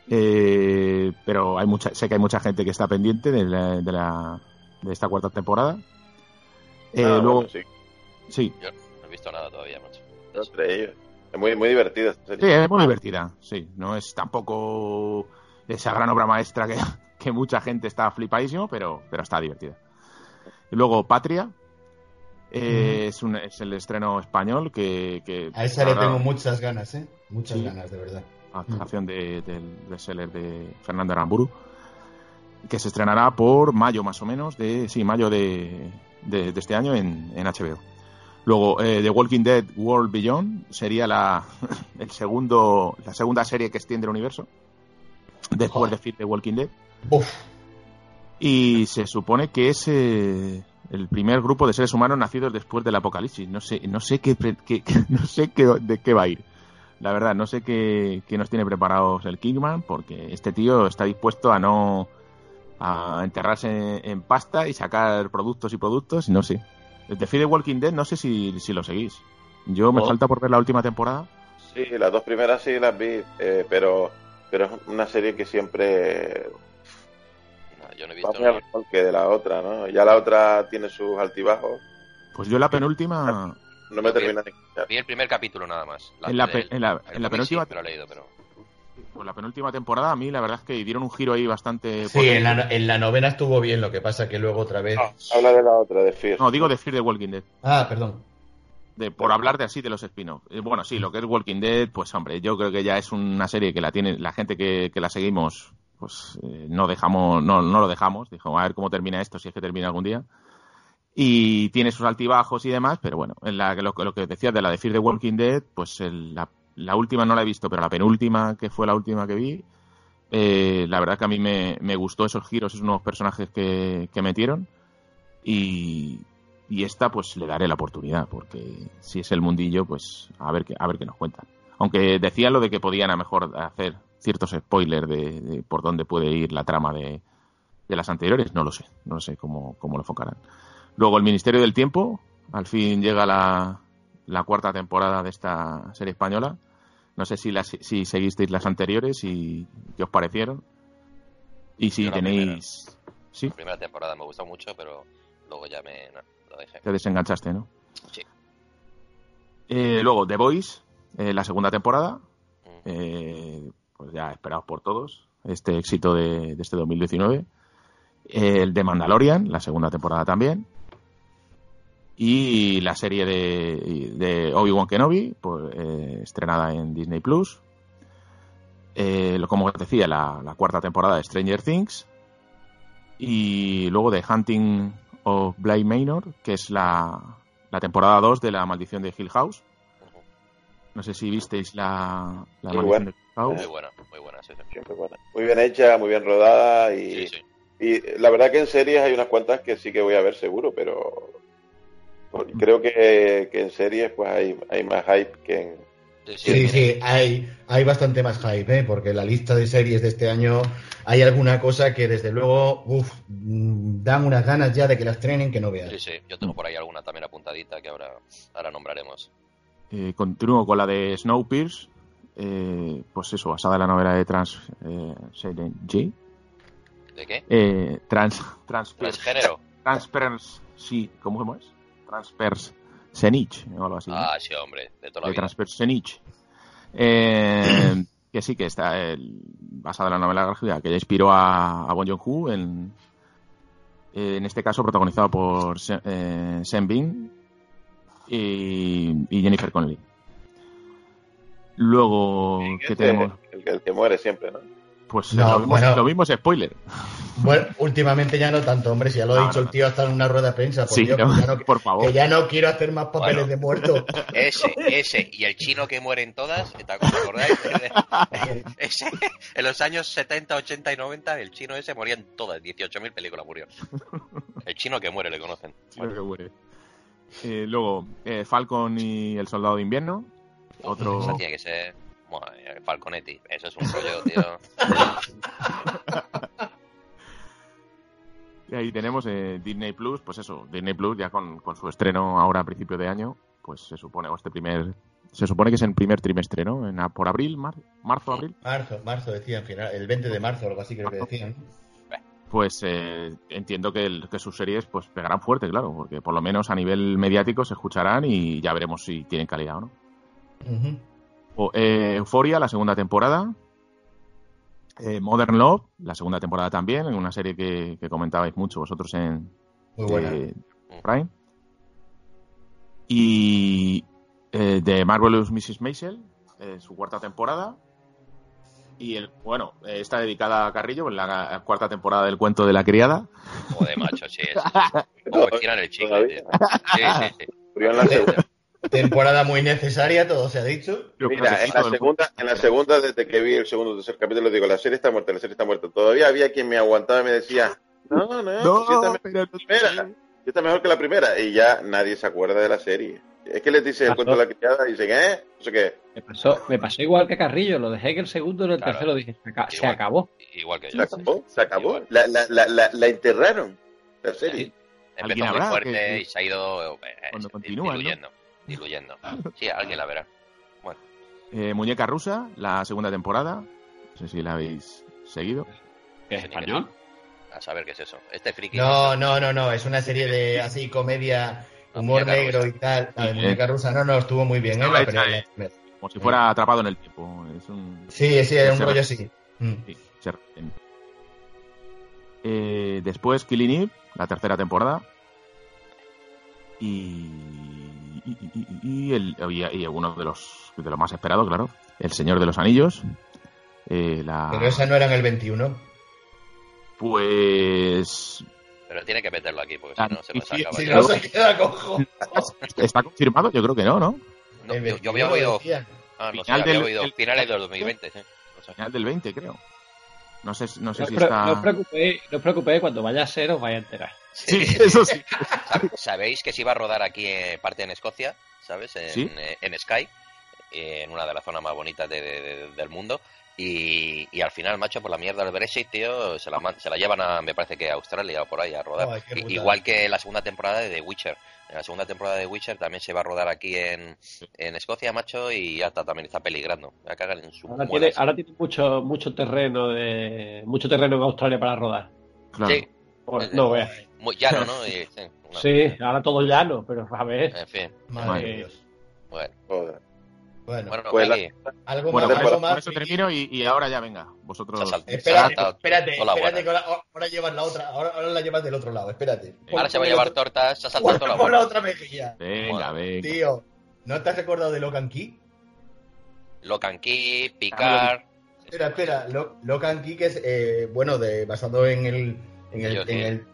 Eh, pero hay mucha, sé que hay mucha gente que está pendiente de, la- de, la- de esta cuarta temporada. Eh, Ah, luego, bueno, sí, sí, Yo no he visto nada todavía, macho. entre ellos. Es muy, muy divertida esta Sí, es muy divertida, sí. No es tampoco esa gran obra maestra que, que mucha gente está flipadísimo, pero, pero está divertida. Y luego Patria. eh, es, un- es el estreno español que... que A esa le verdad, tengo muchas ganas, ¿eh? Muchas Sí. ganas, de verdad. adaptación de- del bestseller de Fernando Aramburu, que se estrenará por mayo más o menos, de sí, mayo de, de- de este año en, en HBO. Luego, eh, The Walking Dead World Beyond sería la, el segundo, la segunda serie que extiende el universo, después Joder. de Fear the Walking Dead. Uf, Y se supone que es eh, el primer grupo de seres humanos nacidos después del apocalipsis. No sé, no sé qué, qué- no sé qué, de qué va a ir. La verdad, no sé qué, qué nos tiene preparados el Kingman, porque este tío está dispuesto a no a enterrarse en, en pasta y sacar productos y productos, no sé. El de Fear the Walking Dead, no sé si, si lo seguís. Yo me No. falta por ver la última temporada. Sí, las dos primeras sí las vi, eh, pero, pero es una serie que siempre yo no he va visto que de la otra, ¿no? Ya la otra tiene sus altibajos. Pues yo la penúltima, No me termina de enganchar. Vi el primer capítulo nada más. en la, del- pe- en la, en la penúltima sí, pero lo he leído, pero... Pues la penúltima temporada, a mí la verdad es que dieron un giro ahí bastante. sí, en la, en la novena estuvo bien, lo que pasa que luego otra vez. No, habla de la otra, de Fear. No, digo de Fear the Walking Dead. Ah, perdón. De, por hablar de así de los spin-off. Eh, Bueno, sí, lo que es Walking Dead, pues hombre, yo creo que ya es una serie que la tiene, la gente que, que la seguimos, pues eh, no dejamos, no, no lo dejamos. Dijo, a ver cómo termina esto, si es que termina algún día. Y tiene sus altibajos y demás, pero bueno, en la, lo, lo que decías de la de Fear the Walking Dead, pues la, la última no la he visto, pero la penúltima, que fue la última que vi, eh, la verdad que a mí me, me gustó esos giros, esos nuevos personajes que, que metieron. Y, y esta, pues le daré la oportunidad, porque si es el mundillo, pues a ver qué, a ver qué nos cuentan. Aunque decían lo de que podían a mejor hacer ciertos spoilers de, de por dónde puede ir la trama de, de las anteriores, no lo sé, no sé cómo, cómo lo enfocarán. Luego el Ministerio del Tiempo, al fin llega la, la cuarta temporada de esta serie española. No sé si, las, si seguisteis las anteriores y qué os parecieron. Y si Yo la tenéis... Sí, La primera temporada me gustó mucho, pero luego ya me no, lo dejé. te desenganchaste, ¿no? Sí. Eh, luego The Voice, eh, la segunda temporada. Mm. eh, pues ya esperados por todos, este éxito de, de este 2019. Eh, el de Mandalorian, la segunda temporada también. Y la serie de, de Obi-Wan Kenobi, pues, eh, estrenada en Disney Plus. Eh, lo- como decía, la, la cuarta temporada de Stranger Things. Y luego de Hunting of Bly Manor, que es la, la temporada 2 de La Maldición de Hill House. No sé si visteis la, Maldición de Muy buena, muy buena, sí. Siempre buena. Muy bien hecha, muy bien rodada y, Sí, sí. y la verdad que en series hay unas cuantas que sí que voy a ver seguro, pero porque creo que, que en series pues hay, hay más hype que en... Sí, Sí, hay, hay bastante más hype, ¿eh? porque en la lista de series de este año hay alguna cosa que desde luego uf, mm, dan unas ganas ya de que las trenen que no veas. Sí, sí, yo tengo por ahí alguna también apuntadita que ahora, ahora nombraremos. Eh, continúo con la de Snowpiercer. Eh, pues eso, basada en la novela de Trans eh, J. ¿De qué? Eh, trans, trans, Transgénero. Transpers, sí, ¿cómo es? Transpers Senich, o algo así. ¿no? Ah, sí, hombre, de toda la de vida. Transpers Senich. Eh, que sí, que está el- basada en la novela gráfica que ya inspiró a, a Bon Joon-ho en, en este caso protagonizado por Se- eh, Sean Bean y, y Jennifer Connelly. Luego, ¿qué Ese, tenemos? El, el que muere siempre, ¿no? Pues No, lo, mismo, bueno. lo mismo es spoiler. Bueno, últimamente ya no tanto, hombre, si ya lo ha No, dicho no, el tío hasta en una rueda de prensa, por Sí, Dios, no, que, ya no, por favor. que ya no quiero hacer más papeles Bueno. de muerto. Ese, ese, y el chino que muere en todas, ¿te acordáis? Ese, en los años 70, 80 y 90, el chino ese moría en todas, 18.000 películas murió. El chino que muere le conocen. Creo que muere. Eh, luego, eh, Falcon y el Soldado de Invierno. Otro. Esa tiene que ser mía, Falconetti. Eso es un rollo, tío. Y ahí tenemos eh, Disney Plus, pues eso, Disney Plus ya con, con su estreno ahora a principio de año, pues se supone, o este primer, se supone que es en primer trimestre, ¿no? En, por abril, mar- marzo, abril. Marzo, marzo decían, final, el 20 de marzo, algo así creo que decían. Pues eh, entiendo que, el- que sus series pues pegarán fuerte, claro, porque por lo menos a nivel mediático se escucharán y ya veremos si tienen calidad o no. O, eh, Euphoria, la segunda temporada. Eh, Modern Love, la segunda temporada también, en una serie que, que comentabais mucho vosotros en, Muy buena. eh, Prime. Y eh, de Marvelous Mrs. Maisel, eh, su cuarta temporada. Y el, bueno, eh, está dedicada a Carrillo, en la cuarta temporada del cuento de la criada. Joder, macho, sí. Es, como tiran el chicle, Todavía. tío. Sí, sí, sí. Murió en la segunda. Temporada muy necesaria, todo se ha dicho. Yo Mira, en la segunda, en la segunda, desde que vi el segundo o tercer capítulo, digo, la serie está muerta, la serie está muerta. Todavía había quien me aguantaba y me decía, no, no, No, mejor pero que la primera, sí está mejor que la primera. Y ya nadie se acuerda de la serie. Es que les dice el cuento de la criada y dicen, ¿eh? No sé qué. Me pasó, me pasó igual que Carrillo, lo dejé que el segundo en el Claro. tercero dije, se, aca- se Igual. acabó. Igual que Se yo. acabó, se acabó. Igual. La, la, la, la, enterraron, la serie. ¿Alguien Empezó muy fuerte que- y se ha ido eh, Cuando eh, continúa, ¿no? Diluyendo. Sí, alguien la verá. Bueno, Eh, Muñeca Rusa, la segunda temporada. No sé si la habéis seguido. ¿Que es español? a saber qué es eso. Este friki. No, no, no, no, es una serie de así comedia, humor muñeca negro rusa. y tal. La de Sí. muñeca rusa, no, no, estuvo muy bien, ¿eh? La hecha, eh. Como si fuera atrapado en el tiempo. Es un, Sí, sí, era un rollo así. Mm. Sí, se. Eh, después Killing Eve, la tercera temporada. Y, y, y- y- y el, y- y uno de los, de los más esperados, claro, El Señor de los Anillos. Eh, la, Pero esa no era en el 21. Pues Pero tiene que meterlo aquí, porque Ah, si no se nos sí, acaba. Si no se queda cojo. ¿Está confirmado? Yo creo que no, ¿no? No, yo, yo había 21 oído. Ah, no sé, Final había del- oído el- finales del 2020, sí. No sé. Final del 20, creo. No sé, no sé No, si está... no os preocupéis, no os preocupéis, cuando vaya a ser os vais a enterar. Sí, eso sí. Sab- Sabéis que se iba a rodar aquí eh, parte en Escocia, ¿sabes? En, Sí. eh, en Sky, eh, en una de las zonas más bonitas de- de- de- del mundo. Y, y al final, macho, por la mierda del Brexit, tío, se la, se la llevan a, me parece que a Australia o por ahí a rodar. Igual que la segunda temporada de The Witcher. En la segunda temporada de Witcher también se va a rodar aquí en, en Escocia, macho, y ya está, también está peligrando. Me va a cagar en su Ahora tiene, esa. ahora tiene mucho, mucho terreno de mucho terreno en Australia para rodar. Claro. Sí, Pues, Eh, no veas. muy llano, ¿no? Y, sí, ahora todo llano, pero a ver. En fin, Madre Vale. Dios. bueno. Joder. Bueno, Bueno, Pues la- algo Bueno, más, algo eso- más. con eso termino y, y ahora ya venga. Vosotros... Espérate, espérate, Hola, espérate, que ahora, ahora llevas la otra, ahora, ahora la llevas del otro lado, espérate. ahora se va a llevar tortas, se ha saltado toda la Por la bola. otra mejilla. Venga, venga. Tío, ¿no te has recordado de Locan Key? Locan Key, Picar. Espera, espera, Lo- Locan Key que es, eh, bueno, de, basado en el, en el, Joe en Hill. el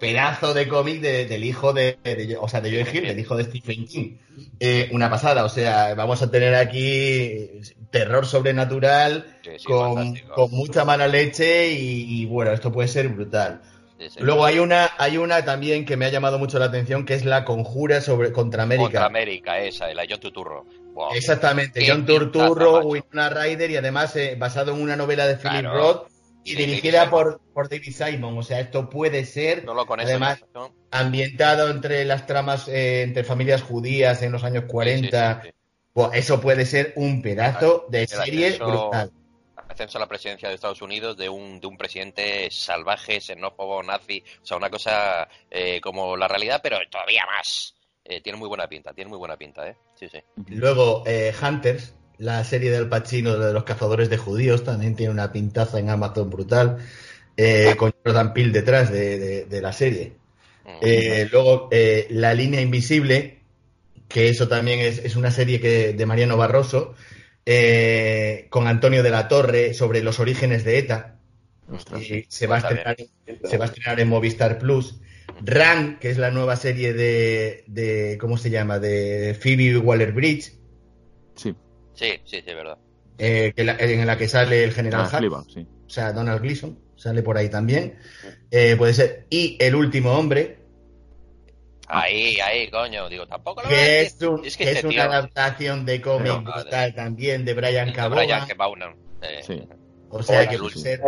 pedazo de cómic de- del hijo de, de- o sea, de Joe Hill, del hijo de Stephen King. Eh, una pasada, o sea, vamos a tener aquí terror sobrenatural Sí, sí, con, con mucha mala leche y, y, bueno, esto puede ser brutal. Sí. Luego hay una, hay una también que me ha llamado mucho la atención que es la conjura sobre contra América. Contra América, esa, la John Tuturro. Buah. Exactamente, John Turturro. Winona Ryder y además eh, basado en una novela de Philip Claro. Roth y dirigida David por, por David Simon. O sea, esto puede ser No lo con eso, además ¿no? ambientado entre las tramas eh, entre familias judías en los años 40. Sí, sí, sí, Buah, eso puede ser un pedazo de El serie ascenso- brutal. Ascenso a la presidencia de Estados Unidos de un, de un presidente salvaje, xenófobo, nazi. O sea, una cosa eh, como la realidad, pero todavía más. Eh, tiene muy buena pinta, tiene muy buena pinta, ¿eh? Sí, sí. Luego, eh, Hunters, la serie del Pacino de los cazadores de judíos, también tiene una pintaza en Amazon brutal, eh, con Jordan Peele detrás de, de- de la serie. Mm. Eh, luego, eh, La línea invisible, que eso también es, es una serie que, de Mariano Barroso, eh, con Antonio de la Torre, sobre los orígenes de ETA. Ostras, Y se, va a Está estrenar, se va a estrenar en Movistar Plus. Ran, que es la nueva serie de, de ¿cómo se llama? De Phoebe Waller-Bridge, Sí, Sí, sí, sí, es verdad. eh, que la- en la que sale el general ah, Fleabag, sí. o sea, Donald Gleason, sale por ahí también. Eh, puede ser. Y El último hombre, Ahí, ahí, coño. Digo, tampoco lo que ves. es, un- Es que este es una tío- adaptación de cómic brutal también de Brian Cabona. Brian. Eh, Sí. O sea, Hola, que el puede ser.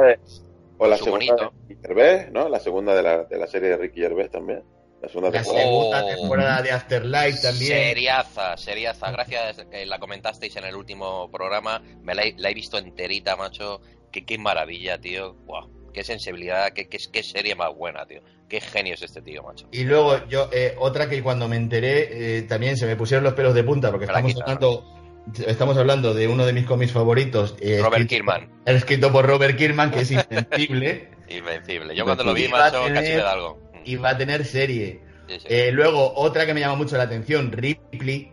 O la segunda bonito. de Ricky Gervais, ¿no? La segunda de la, de la serie de Ricky Gervais también. La segunda La temporada. segunda Oh. temporada de Afterlife también. Seriaza, seriaza. Gracias que la comentasteis en el último programa. Me la he, la he visto enterita, macho. Qué, qué maravilla, tío. Buah, qué sensibilidad, qué, qué, qué serie más buena, tío. Qué genio es este tío, macho. Y luego yo, eh, otra que cuando me enteré, eh, también se me pusieron los pelos de punta, porque estamos hablando, estamos hablando de uno de mis cómics favoritos. eh, Robert escrito- Kirkman, Escrito por Robert Kirkman, que es invencible, invencible. Yo cuando lo vi, macho, casi me da algo. Y va a tener serie. Sí, sí. Eh, luego, otra que me llama mucho la atención, Ripley,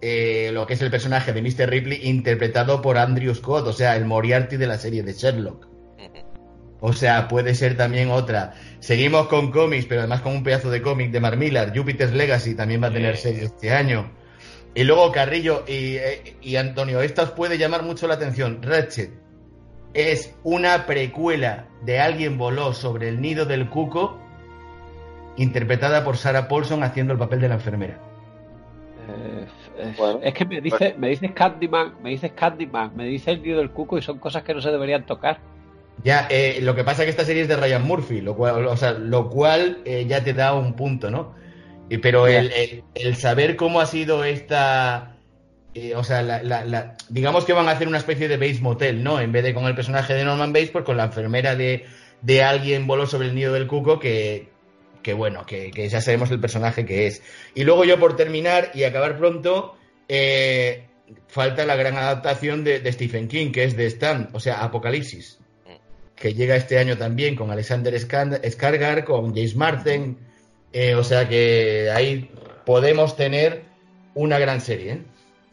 eh, lo que es el personaje de Mr. Ripley, interpretado por Andrew Scott, o sea, el Moriarty de la serie de Sherlock. O sea, puede ser también otra. Seguimos con cómics, pero además con un pedazo de cómic de Mark Millar. Jupiter's Legacy también va a tener serie este año. Y luego Carrillo y, eh, y Antonio, esta os puede llamar mucho la atención. Ratchet es una precuela de Alguien voló sobre el nido del cuco, interpretada por Sarah Paulson haciendo el papel de la enfermera. Eh, eh, Bueno. es que me dice, me dices Candyman, me dices Candyman, me dice el nido del cuco y son cosas que no se deberían tocar. Ya, eh, lo que pasa es que esta serie es de Ryan Murphy, lo cual, o sea, lo cual eh, ya te da un punto, ¿no? Y- pero el, el- el saber cómo ha sido esta, eh, o sea, la- la- la- digamos que van a hacer una especie de Bates Motel, ¿no? En vez de con el personaje de Norman Bates, pues con la enfermera de, de alguien voló sobre el nido del cuco que, que bueno, que, que ya sabemos el personaje que es. Y luego yo por terminar y acabar pronto, eh, falta la gran adaptación de, de Stephen King, que es de Stan, o sea, Apocalipsis que llega este año también con Alexander Skarsgård, con James Martin, eh, o sea que ahí podemos tener una gran serie. ¿eh?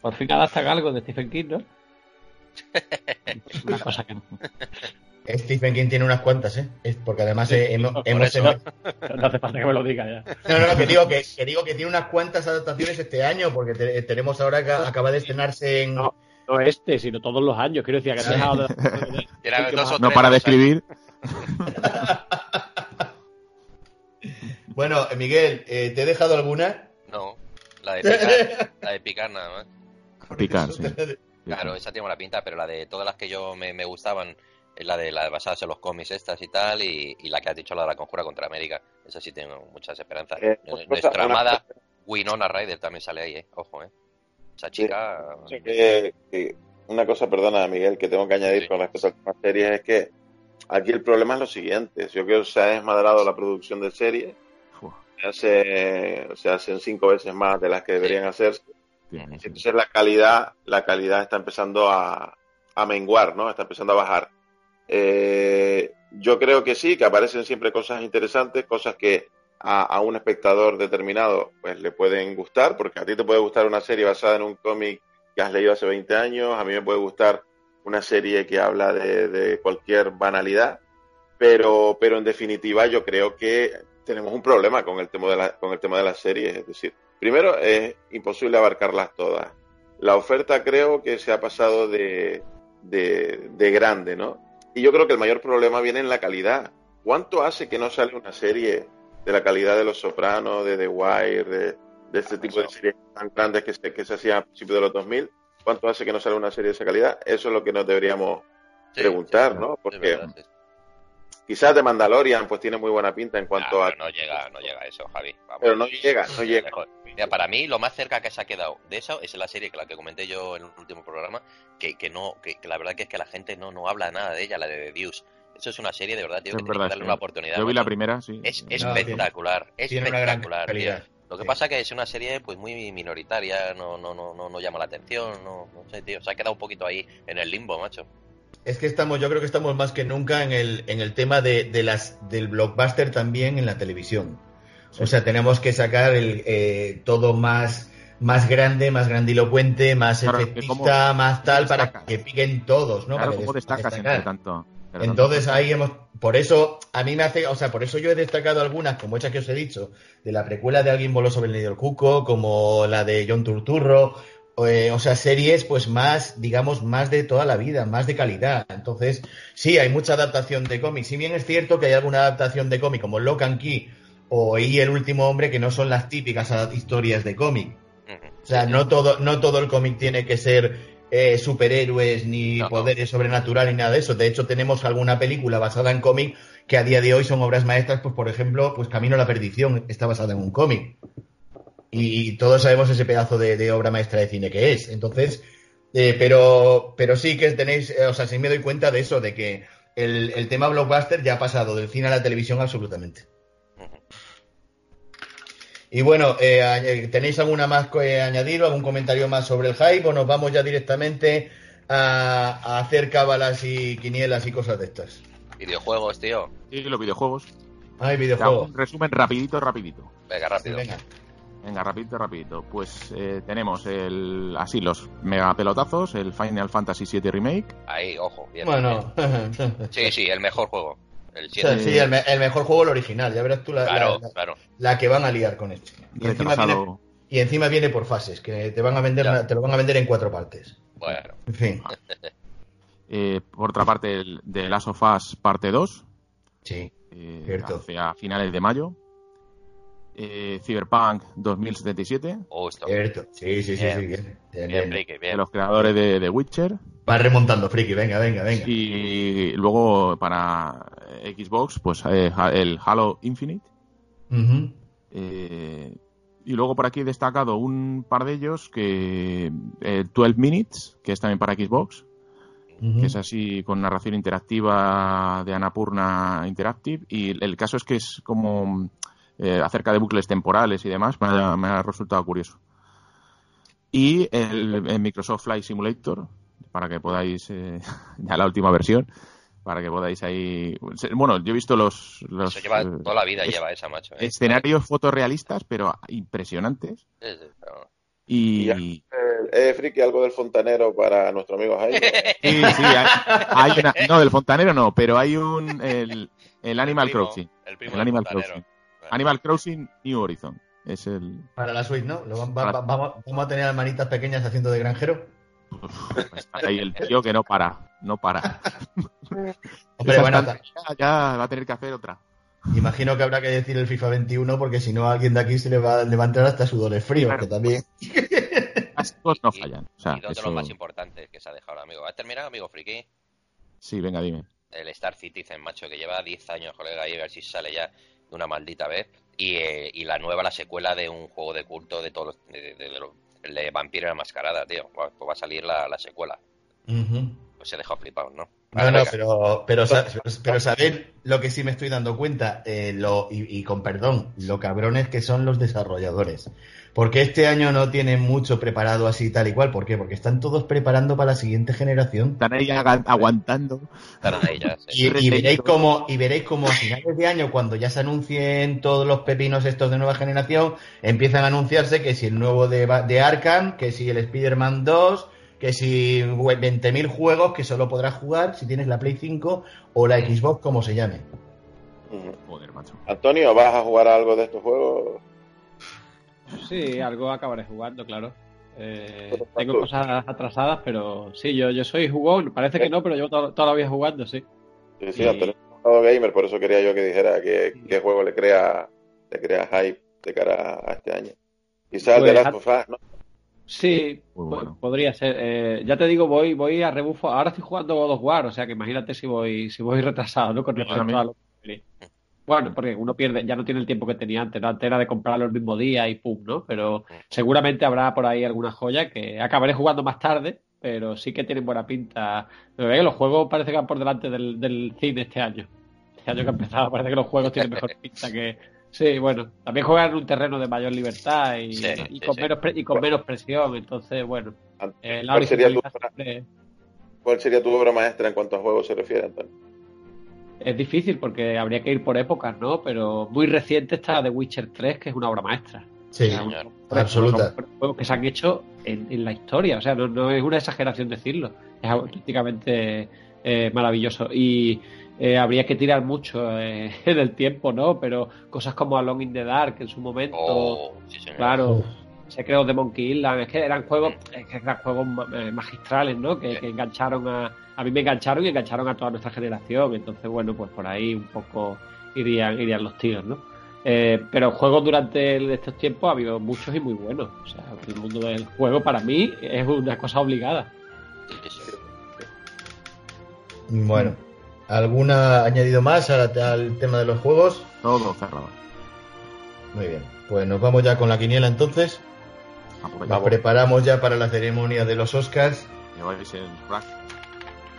Por fin adaptan algo de Stephen King, ¿no? Una cosa que no. Stephen King tiene unas cuantas, ¿eh? Es porque además eh, hemos, Por hemos eso, tenido- no hace falta que me lo diga ya. No, no, no, que digo que, que digo que tiene unas cuantas adaptaciones este año, porque te- tenemos ahora que acaba de estrenarse en. No. No este, sino todos los años. Quiero decir, que has dejado de... Era ¿Qué dos más? o No tres para de al año. escribir. Bueno, Miguel, eh, ¿te he dejado alguna? No, la de picar, la de picar nada más. Picar, sí. Claro, esa tiene buena pinta, pero la de todas las que yo me, me gustaban es la de las basadas en los cómics estas y tal, y, y la que has dicho, la de la conjura contra América. Esa sí tengo muchas esperanzas. Eh, pues, Nuestra una amada Winona Ryder también sale ahí, eh. Ojo, eh. Esa chica... Sí, que una cosa, perdona, Miguel, que tengo que añadir Sí. con respecto a las series es que aquí el problema es lo siguiente. Yo creo que se ha desmadrado la producción de series. Se, hace, se hacen cinco veces más de las que deberían hacerse. Entonces la calidad, la calidad está empezando a, a menguar, ¿no? Está empezando a bajar. Eh, yo creo que sí, que aparecen siempre cosas interesantes, cosas que a, un espectador determinado pues le pueden gustar, porque a ti te puede gustar una serie basada en un cómic que has leído hace 20 años, a mí me puede gustar una serie que habla de, de cualquier banalidad, pero, pero en definitiva yo creo que tenemos un problema con el tema de la, con el tema de las series, es decir, primero es imposible abarcarlas todas. La oferta creo que se ha pasado de, de, de grande, ¿no? Y yo creo que el mayor problema viene en la calidad. ¿Cuánto hace que no sale una serie de la calidad de Los Sopranos, de The Wire, de, de este tipo de series tan grandes que se, que se hacían a principios de los 2000? ¿Cuánto hace que no sale una serie de esa calidad? Eso es lo que nos deberíamos Sí, preguntar, sí, ¿no? Porque verdad, sí. Quizás de Mandalorian pues tiene muy buena pinta en cuanto a... no llega, no llega a eso, Javi. Vamos. Pero no llega, no llega. Mira, para mí lo más cerca que se ha quedado de eso es la serie que la que comenté yo en el último programa, que, que no, que, que la verdad que es que la gente no, no habla nada de ella, la de The Deuce. Eso es una serie de verdad, tío, Es que tiene verdad, que darle sí. una oportunidad. Yo vi la primera, sí. Es No, tiene- espectacular, es tiene una gran espectacular, tío. Lo que Sí. pasa que es una serie pues muy minoritaria, no, no, no, no, no llama la atención, no, no sé, tío, se ha quedado un poquito ahí en el limbo, macho. Es que estamos, yo creo que estamos más que nunca en el, en el tema de, de las, del blockbuster también en la televisión. O sea, tenemos que sacar el, eh, todo más, más grande, más grandilocuente, más Claro, efectista, más tal, para que piquen todos, ¿no? Claro, Para ¿cómo des- destacas entre tanto? Entonces ahí hemos, por eso a mí me hace, o sea, por eso yo he destacado algunas, como esas que os he dicho, de la precuela de Alguien voló sobre el nido del cuco, como la de John Turturro, eh, o sea, series pues más, digamos, más de toda la vida, más de calidad. Entonces, sí, hay mucha adaptación de cómic. Si bien es cierto que hay alguna adaptación de cómic, como Lock and Key o Y el último hombre, que no son las típicas historias de cómic. O sea, no todo, no todo el cómic tiene que ser eh, superhéroes ni No, no. poderes sobrenaturales ni nada de eso. De hecho, tenemos alguna película basada en cómic que a día de hoy son obras maestras, pues por ejemplo, pues Camino a la Perdición está basada en un cómic. Y todos sabemos ese pedazo de, de obra maestra de cine que es. Entonces, eh, pero, pero sí que tenéis, eh, o sea, sí me doy cuenta de eso, de que el, el tema blockbuster ya ha pasado del cine a la televisión absolutamente. Y bueno, eh, añ- ¿tenéis alguna más que añadir o algún comentario más sobre el hype o nos vamos ya directamente a, a hacer cábalas y quinielas y cosas de estas? Videojuegos, tío. Sí, los videojuegos. Ay, videojuegos. un resumen rapidito, rapidito. Venga, Sí, rápido. venga. Venga, rapidito, rapidito. Pues eh, tenemos el, así los mega pelotazos, el Final Fantasy VII Remake. Ahí, ojo, bien. Bueno, Sí, sí, el mejor juego. El o sea, 7. sí, el, me- el mejor juego el original. Ya verás tú la, Claro, la- la- claro. la que van a liar con esto. Y encima, viene, y encima viene por fases, que te van a vender, te lo van a vender en cuatro partes. Bueno, En fin, Eh, por otra parte, el de Last of Us parte 2, sí. eh, Cierto. hacia finales de mayo. Eh, Cyberpunk 2077, justo. Cierto. Sí, sí, sí, Bien. sí. Bien, bien, Bien, bien. Friki, de los creadores de The Witcher. Vas remontando, friki. Venga, venga, venga. Y luego para Xbox, pues eh, el Halo Infinite. Eh, y luego por aquí he destacado un par de ellos que eh, 12 Minutes, que es también para Xbox, que es así con narración interactiva de Anapurna Interactive. Y el caso es que es como eh, acerca de bucles temporales y demás, me ha, me ha resultado curioso. Y el, el Microsoft Flight Simulator, para que podáis, eh, ya la última versión, para que podáis ahí... Bueno, yo he visto los... los Eso lleva, eh, toda la vida es- lleva esa, macho. ¿eh? escenarios fotorrealistas, pero impresionantes. Sí, sí, pero- Y, Eh, eh, friki, algo del fontanero para nuestro amigo Jaime. sí, sí, hay, hay una- no, del fontanero no, pero hay un, el, el Animal El primo, Crossing. El, primo El del Animal fontanero. Crossing. Animal Crossing New Horizon. Es el. Para la Switch, ¿no? Lo va- va- va- vamos, vamos a tener a manitas pequeñas haciendo de granjero. Está ahí el tío que no para, no para. Hombre, bueno, ya va a tener que hacer otra. imagino que habrá que decir el FIFA 21 porque si no a alguien de aquí se le va, le va a entrar hasta sudores fríos, que también. Estos no Y- fallan. O sea, y dos de eso... los más importantes que se ha dejado, amigo. ¿Has terminado, amigo Friki? Sí, venga, dime. El Star Citizen, macho, que lleva 10 años, colega, y a ver si sale ya de una maldita vez. Y, eh, y la nueva, la secuela de un juego de culto de todos los. de, de, de los- de Vampiro y la Mascarada, tío. Pues va a salir la, la secuela. Pues se ha dejado flipado, ¿no? No, no, pero, pero, sa- pero sabéis lo que sí me estoy dando cuenta, eh, lo, y, y con perdón, lo cabrones que son los desarrolladores. Porque este año no tienen mucho preparado así tal y cual. ¿Por qué? Porque están todos preparando para la siguiente generación. Están ahí aguantando. Están ahí ya, sí. Y, y veréis como y veréis como a finales de año, cuando ya se anuncien todos los pepinos estos de nueva generación, empiezan a anunciarse que si el nuevo de, de Arkham, que si el Spider-Man 2, que si 20.000 juegos que solo podrás jugar si tienes la Play 5 o la Xbox, como se llame. Ujú. Joder, macho. Antonio, ¿vas a jugar a algo de estos juegos? Sí, algo acabaré jugando, claado Eh, tengo cosas atrasadas, pero sí, yo, yo soy jugón. Parece que no, pero yo to- toda la vida jugando, sí. Sí, sí, Y- jugador gamer, por eso quería yo que dijera qué, qué juego le crea, le crea hype de cara a este año. Quizás el de Pues, Last of Us, ¿no? Sí, bueno. podría ser. Eh, ya te digo, voy, voy a rebufo. Ahora estoy jugando God of War, o sea que imagínate si voy, si voy retrasado, ¿no? Con respecto a lo que Bueno, porque uno pierde, ya no tiene el tiempo que tenía antes, ¿no? Antes era de comprarlo el mismo día y pum, ¿no? Pero seguramente habrá por ahí alguna joya que acabaré jugando más tarde, pero sí que tienen buena pinta. Los juegos parece que van por delante del, del cine este año. Este año que ha empezado, parece que los juegos tienen mejor pinta que. Sí, bueno, también juegan en un terreno de mayor libertad y, Sí, y sí, con sí. Menos pre- y con menos presión, entonces, bueno. Eh, la ¿Cuál sería, tu obra, siempre- cuál sería tu obra maestra en cuanto a juegos se refiere, Antonio? Es difícil porque habría que ir por épocas, ¿no? Pero muy reciente está The Witcher 3, que es una obra maestra. Sí, O sea, señor. un- absoluta. juegos que se han hecho en, en la historia, o sea, no, no es una exageración decirlo, es auténticamente eh, maravilloso. Y eh, habría que tirar mucho eh, en el tiempo, ¿no? Pero cosas como Alone in the Dark en su momento, Oh, sí, claro, Uf. Secretos de Monkey Island, es que eran juegos, es que eran juegos eh, magistrales, ¿no? Que, Sí. que engancharon a, a mí me engancharon y engancharon a toda nuestra generación, entonces bueno, pues por ahí un poco irían, irían los tiros, ¿no? Eh, pero juegos durante el- estos tiempos ha habido muchos y muy buenos, o sea, el mundo del juego para mí es una cosa obligada. Sí, sí. Bueno, ¿alguna añadido más al, al tema de los juegos? Todo cerrado. Muy bien, pues nos vamos ya con la quiniela entonces. Nos preparamos ya para la ceremonia de los Oscars. Lleváis el rack.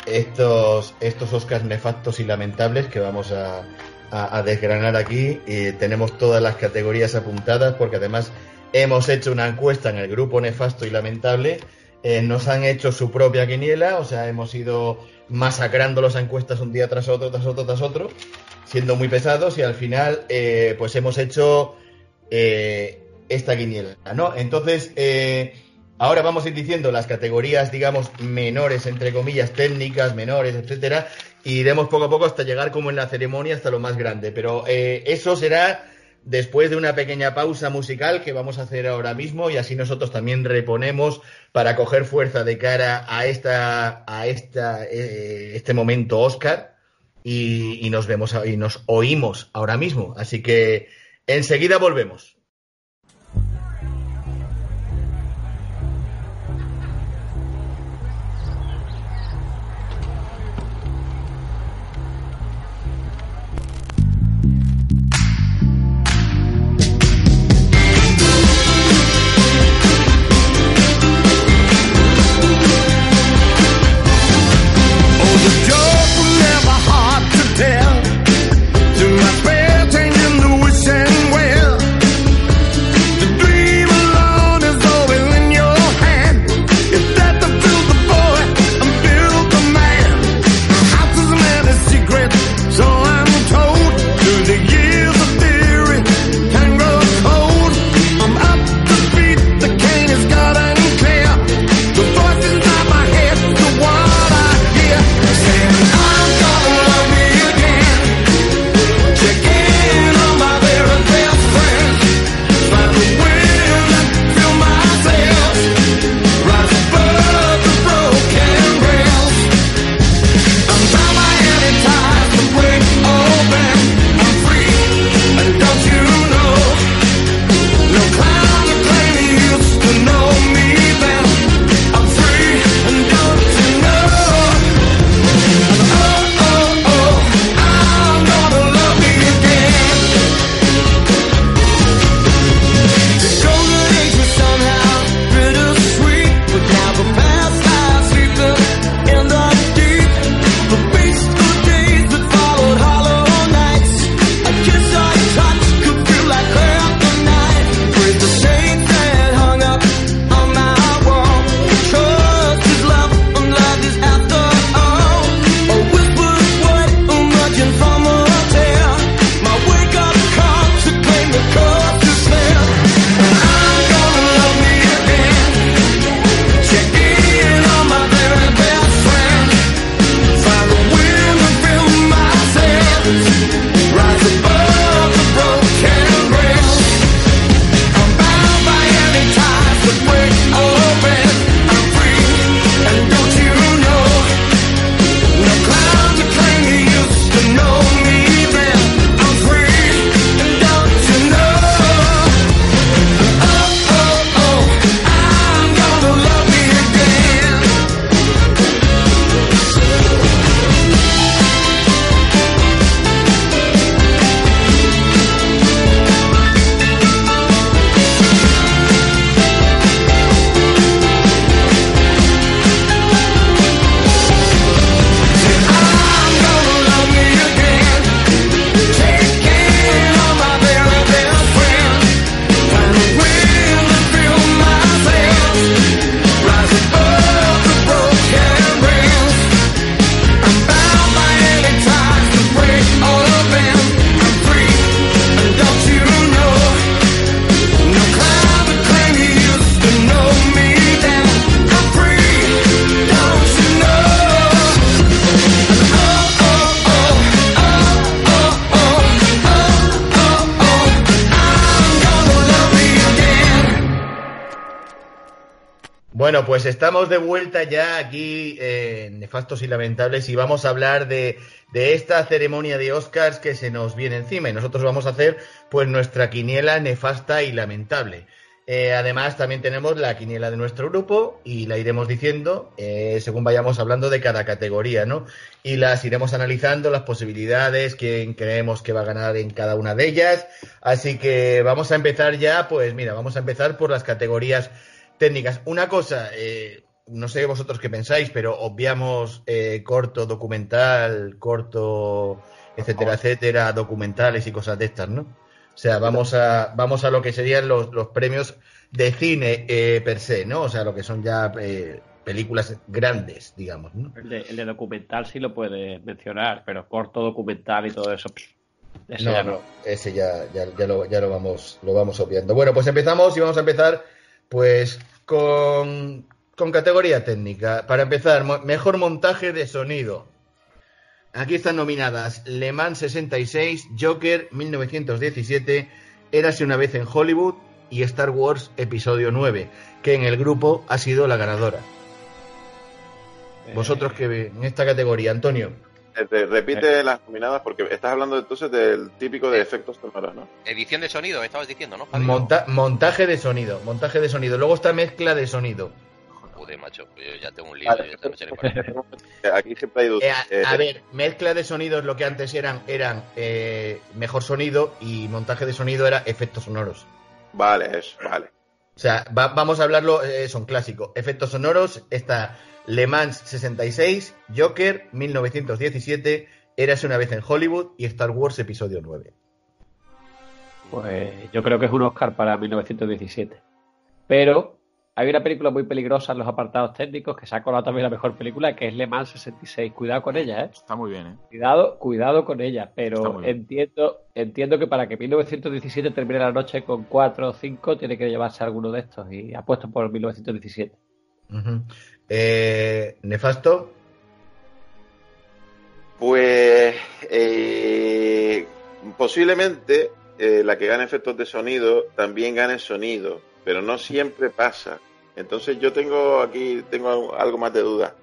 Estos, estos Oscars nefastos y lamentables que vamos a, desgranar aquí. Y tenemos todas las categorías apuntadas porque además hemos hecho una encuesta en el grupo nefasto y lamentable. Eh, nos han hecho su propia quiniela, o sea, hemos ido masacrando las encuestas un día tras otro, tras otro, tras otro, siendo muy pesados y al final eh, pues hemos hecho eh, esta quiniela, ¿no? Entonces, eh, Ahora vamos a ir diciendo las categorías, digamos, menores, entre comillas, técnicas, menores, etcétera, y iremos poco a poco hasta llegar como en la ceremonia hasta lo más grande. Pero eh, eso será después de una pequeña pausa musical que vamos a hacer ahora mismo y así nosotros también reponemos para coger fuerza de cara a esta a esta eh, este momento Oscar y, y nos vemos y nos oímos ahora mismo. Así que enseguida volvemos. Y Lamentables y vamos a hablar de, de esta ceremonia de Oscars que se nos viene encima y nosotros vamos a hacer pues nuestra quiniela nefasta y lamentable. Eh, además, también tenemos la quiniela de nuestro grupo y la iremos diciendo eh, según vayamos hablando de cada categoría, ¿no? Y las iremos analizando, las posibilidades, quién creemos que va a ganar en cada una de ellas. Así que vamos a empezar ya, pues mira, vamos a empezar por las categorías técnicas. Una cosa, eh, no sé vosotros qué pensáis, pero obviamos eh, corto, documental, corto, etcétera, etcétera, documentales y cosas de estas, ¿no? O sea, vamos a, vamos a lo que serían los, los premios de cine eh, per se, ¿no? O sea, lo que son ya eh, películas grandes, digamos, ¿no? El de, el de documental sí lo puede mencionar, pero corto documental y todo eso. pff, eso No, ya no, ese ya, ya, ya, lo, ya lo vamos, lo vamos obviando. Bueno, pues empezamos y vamos a empezar pues con, con categoría técnica. Para empezar, mo- mejor montaje de sonido. Aquí están nominadas Le Mans 66, Joker 1917, Érase una vez en Hollywood y Star Wars Episodio 9, que en el grupo ha sido la ganadora. Eh, Vosotros que ve- en esta categoría, Antonio. Eh, te- repite las nominadas porque estás hablando entonces del típico de efectos sonoros, ¿no? Edición de sonido, estabas diciendo, ¿no? Monta- montaje de sonido, montaje de sonido. Luego está mezcla de sonido. Joder, macho, yo ya tengo un lío. Vale, yo esta noche le paro. Eh, Aquí siempre hay Eh, a, Eh, a ver, mezcla de sonidos lo que antes eran eran eh, mejor sonido y montaje de sonido era efectos sonoros. Vale, eso, vale. O sea, va- vamos a hablarlo, eh, son clásicos. Efectos sonoros está Le Mans 66, Joker 1917, Érase una vez en Hollywood y Star Wars Episodio 9. Pues yo creo que es un Oscar para 1917. Pero hay una película muy peligrosa en los apartados técnicos que se ha colado también la mejor película, que es Le Mans 66. Cuidado con ella, ¿eh? Está muy bien, ¿eh? Cuidado, cuidado con ella. Pero entiendo, entiendo que para que 1917 termine la noche con 4 o 5, tiene que llevarse alguno de estos. Y apuesto por 1917. Ujú. Eh, Nefasto, Pues eh, posiblemente eh, la que gane efectos de sonido también gane sonido, pero no siempre pasa. Entonces yo tengo aquí tengo algo- más de duda,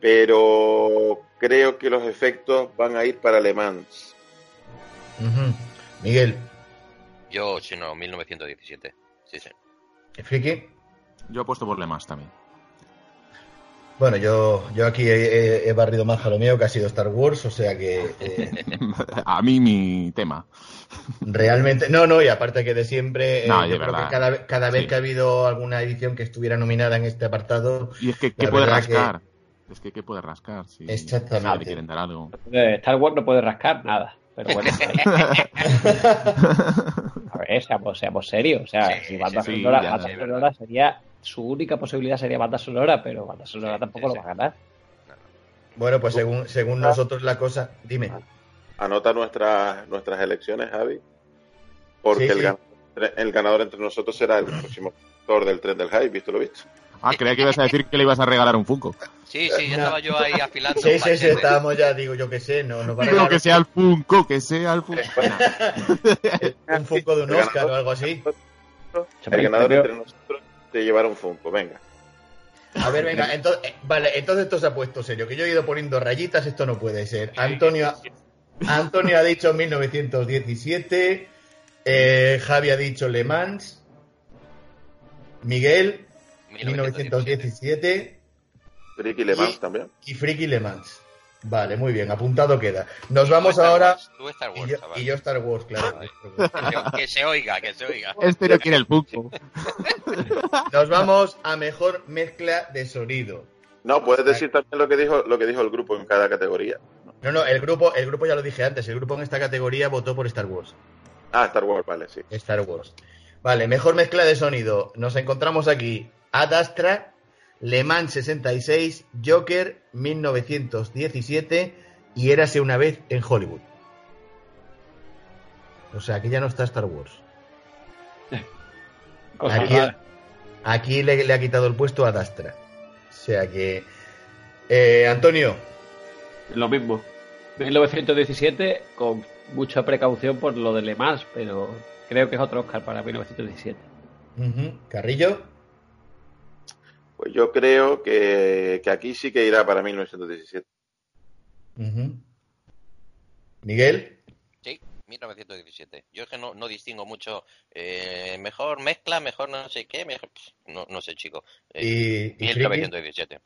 pero creo que los efectos van a ir para Le Mans. Ujú. Miguel, Yo, sí, no, 1917. Sí, sí. Friki. Yo he puesto por Le Mans también. Bueno, yo, yo aquí he, he- he barrido más a lo mío que ha sido Star Wars, o sea que eh, A mí mi tema. realmente. No, no, y aparte que de siempre, eh, No, yo de creo verdad. que cada, ve- cada vez Sí. que ha habido alguna edición que estuviera nominada en este apartado, Y es que, ¿qué puede verdad que- rascar? Es que, ¿qué puede rascar? Si Exactamente. quieren dar algo. Eh, Star Wars no puede rascar nada. Pero bueno, a ver, seamos, seamos serios. O sea, Sí, si banda sí, sonora, ya, banda sí, sonora sería. Su única posibilidad sería banda sonora, pero banda sonora Sí, tampoco sí, lo va a ganar. bueno, pues según, según nosotros la cosa. Dime. Anota nuestras nuestras elecciones, Javi, porque Sí, el, ganador entre nosotros será el próximo actor del tren del hype, ¿visto lo visto? Ah, creía que ibas a decir que le ibas a regalar un Funko. Sí, sí, ya No. estaba yo ahí afilando. Sí, sí, sí, estábamos ya, digo yo que sé, no nos van a Digo regalar que sea el Funko, que sea el Funko. un Funko de un Oscar ganador- o algo así. El ganador Pero- entre nosotros te llevará un Funko, venga. A ver, venga, entonces, eh, vale, entonces esto se ha puesto serio, que yo he ido poniendo rayitas, esto no puede ser. Antonio, ha- Antonio ha dicho 1917, eh, Javi ha dicho Le Mans, Miguel 1917 Ricky Le Mans también. y Friki Le Mans. Vale, muy bien, apuntado queda. Nos vamos ahora Tú Star y Wars, yo, y yo Star Wars, claro. Que se- Que se oiga, que se oiga. Este no quiere el Funko. Nos vamos a mejor mezcla de sonido. No, puedes decir también lo que dijo lo que dijo el grupo en cada categoría. No, no, el grupo, el grupo ya lo dije antes, el grupo en esta categoría votó por Star Wars. Ah, Star Wars, vale, sí. Star Wars. Vale, mejor mezcla de sonido. Nos encontramos aquí Ad Astra, Le Mans 66, Joker 1917 y Érase una vez en Hollywood. O sea, aquí ya no está Star Wars. Aquí, le, le ha quitado el puesto a Ad Astra. O sea que... eh, Antonio, Lo mismo. 1917, con mucha precaución por lo de Le Mans, pero creo que es otro Oscar para 1917. ujú, Carrillo, Pues yo creo que, que aquí sí que irá para 1917. Ujú. Miguel. Sí, 1917. Yo es que no, no distingo mucho. eh, mejor mezcla, mejor no sé qué. Mejor, no, no sé, chico. Eh, Y, y Friki. 1917.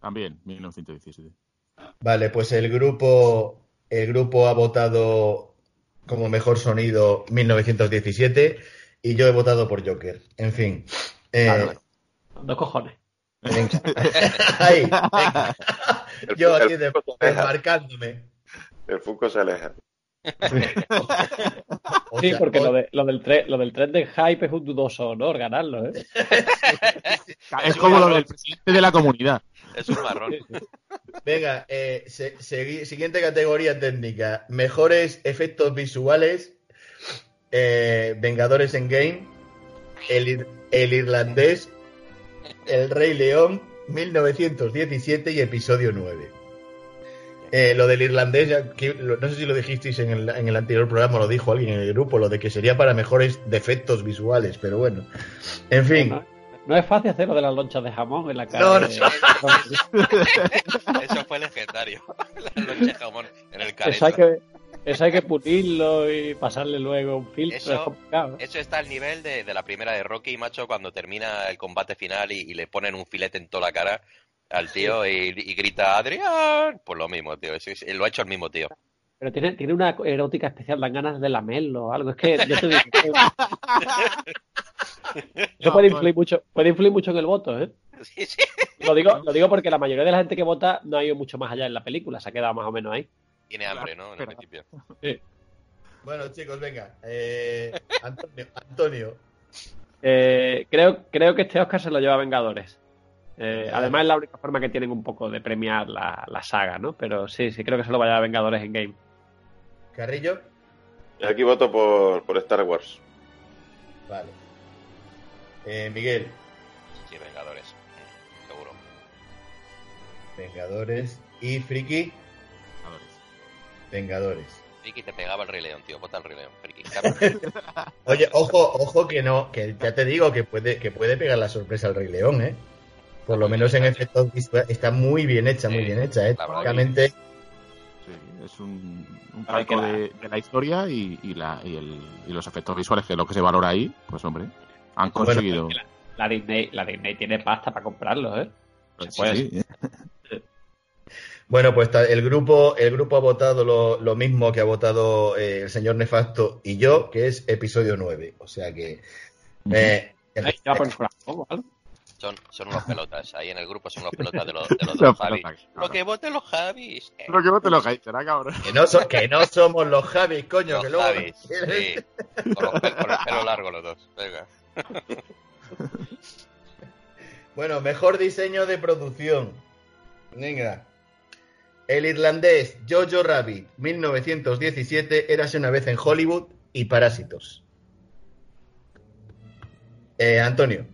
También, 1917. Vale, pues el grupo, el grupo ha votado como mejor sonido 1917 y yo he votado por Joker. En fin. Eh. Dos cojones. Venga. Ahí, venga. Yo aquí de- Funko se aleja. desmarcándome. El Funko se aleja. O Sí, sea, porque lo, de, lo, del tre- lo del tren de hype es un dudoso honor ganarlo, ¿eh? Es como lo del presidente de la comunidad. Es un marrón. Venga, eh, se- siguiente categoría técnica. Mejores efectos visuales. eh, Vengadores en Game. El Irlandés. El Rey León. 1917 y episodio 9. Eh, lo del irlandés, ya que- lo- no sé si lo dijisteis en el, en el anterior programa, lo dijo alguien en el grupo, lo de que sería para mejores defectos visuales, pero bueno. En fin, No, no es fácil hacer lo de las lonchas de jamón en la cara. No, no. de- Eso fue legendario. La noche de jamón en el hay que, eso hay que pulirlo y pasarle luego un filtro. Eso- es complicado. Eso está al nivel de, de la primera de Rocky, macho, cuando termina el combate final y, y le ponen un filete en toda la cara al tío y, y grita Adrián. Pues lo mismo, tío. Es- es- lo ha hecho el mismo tío. Pero tiene, tiene una erótica especial, dan ganas de lamerlo o algo. Es que yo te digo, eso puede influir mucho, puede influir mucho en el voto, ¿eh? Sí, sí. Lo digo, lo digo porque la mayoría de la gente que vota no ha ido mucho más allá en la película, se ha quedado más o menos ahí. Tiene hambre, ¿no? En el principio. bueno chicos, venga. eh, Antonio, Antonio, Eh, creo, creo que este Oscar se lo lleva a Vengadores. Eh, además es la única forma que tienen un poco de premiar la, la saga, ¿no? Pero sí, sí creo que se lo va a llevar a Vengadores en Game. Carrillo, aquí voto por, por Star Wars. vale. Eh, Miguel, Sí, Vengadores. Seguro. Vengadores. Y Friki, Vengadores. Friki te pegaba el Rey León, tío. Vota el Rey León, Friki. Oye, ojo, ojo que no, que ya te digo que puede, que puede pegar la sorpresa al Rey León, ¿eh? Por lo menos en efectos visuales está muy bien hecha, muy Sí, bien hecha, ¿eh? Técnicamente, Sí, es un, un la- de, de la historia y, y la, y, el- y los efectos visuales, que es lo que se valora ahí, pues hombre, han Bueno, conseguido. La Disney, la Disney tiene pasta para comprarlos, ¿eh? Sí, puede. sí. Bueno, pues el grupo, el grupo ha votado lo, lo mismo que ha votado eh, el señor Nefasto y yo, que es episodio 9. O sea que. eh. Son, son unos pelotas. Ahí en el grupo son unos pelotas de los, de los Los dos Javis. pelotas, Lo que voten los Javis. eh, Lo que vote los haters, ¿ah, cabrón? que, no so- que no somos los Javis, coño, los que luego. Javis. Sí. Con, los con el pelo largo los dos. Venga. Bueno, mejor diseño de producción. Venga. El irlandés Jojo Rabbit, 1917, érase una vez en Hollywood y Parásitos. Eh, Antonio.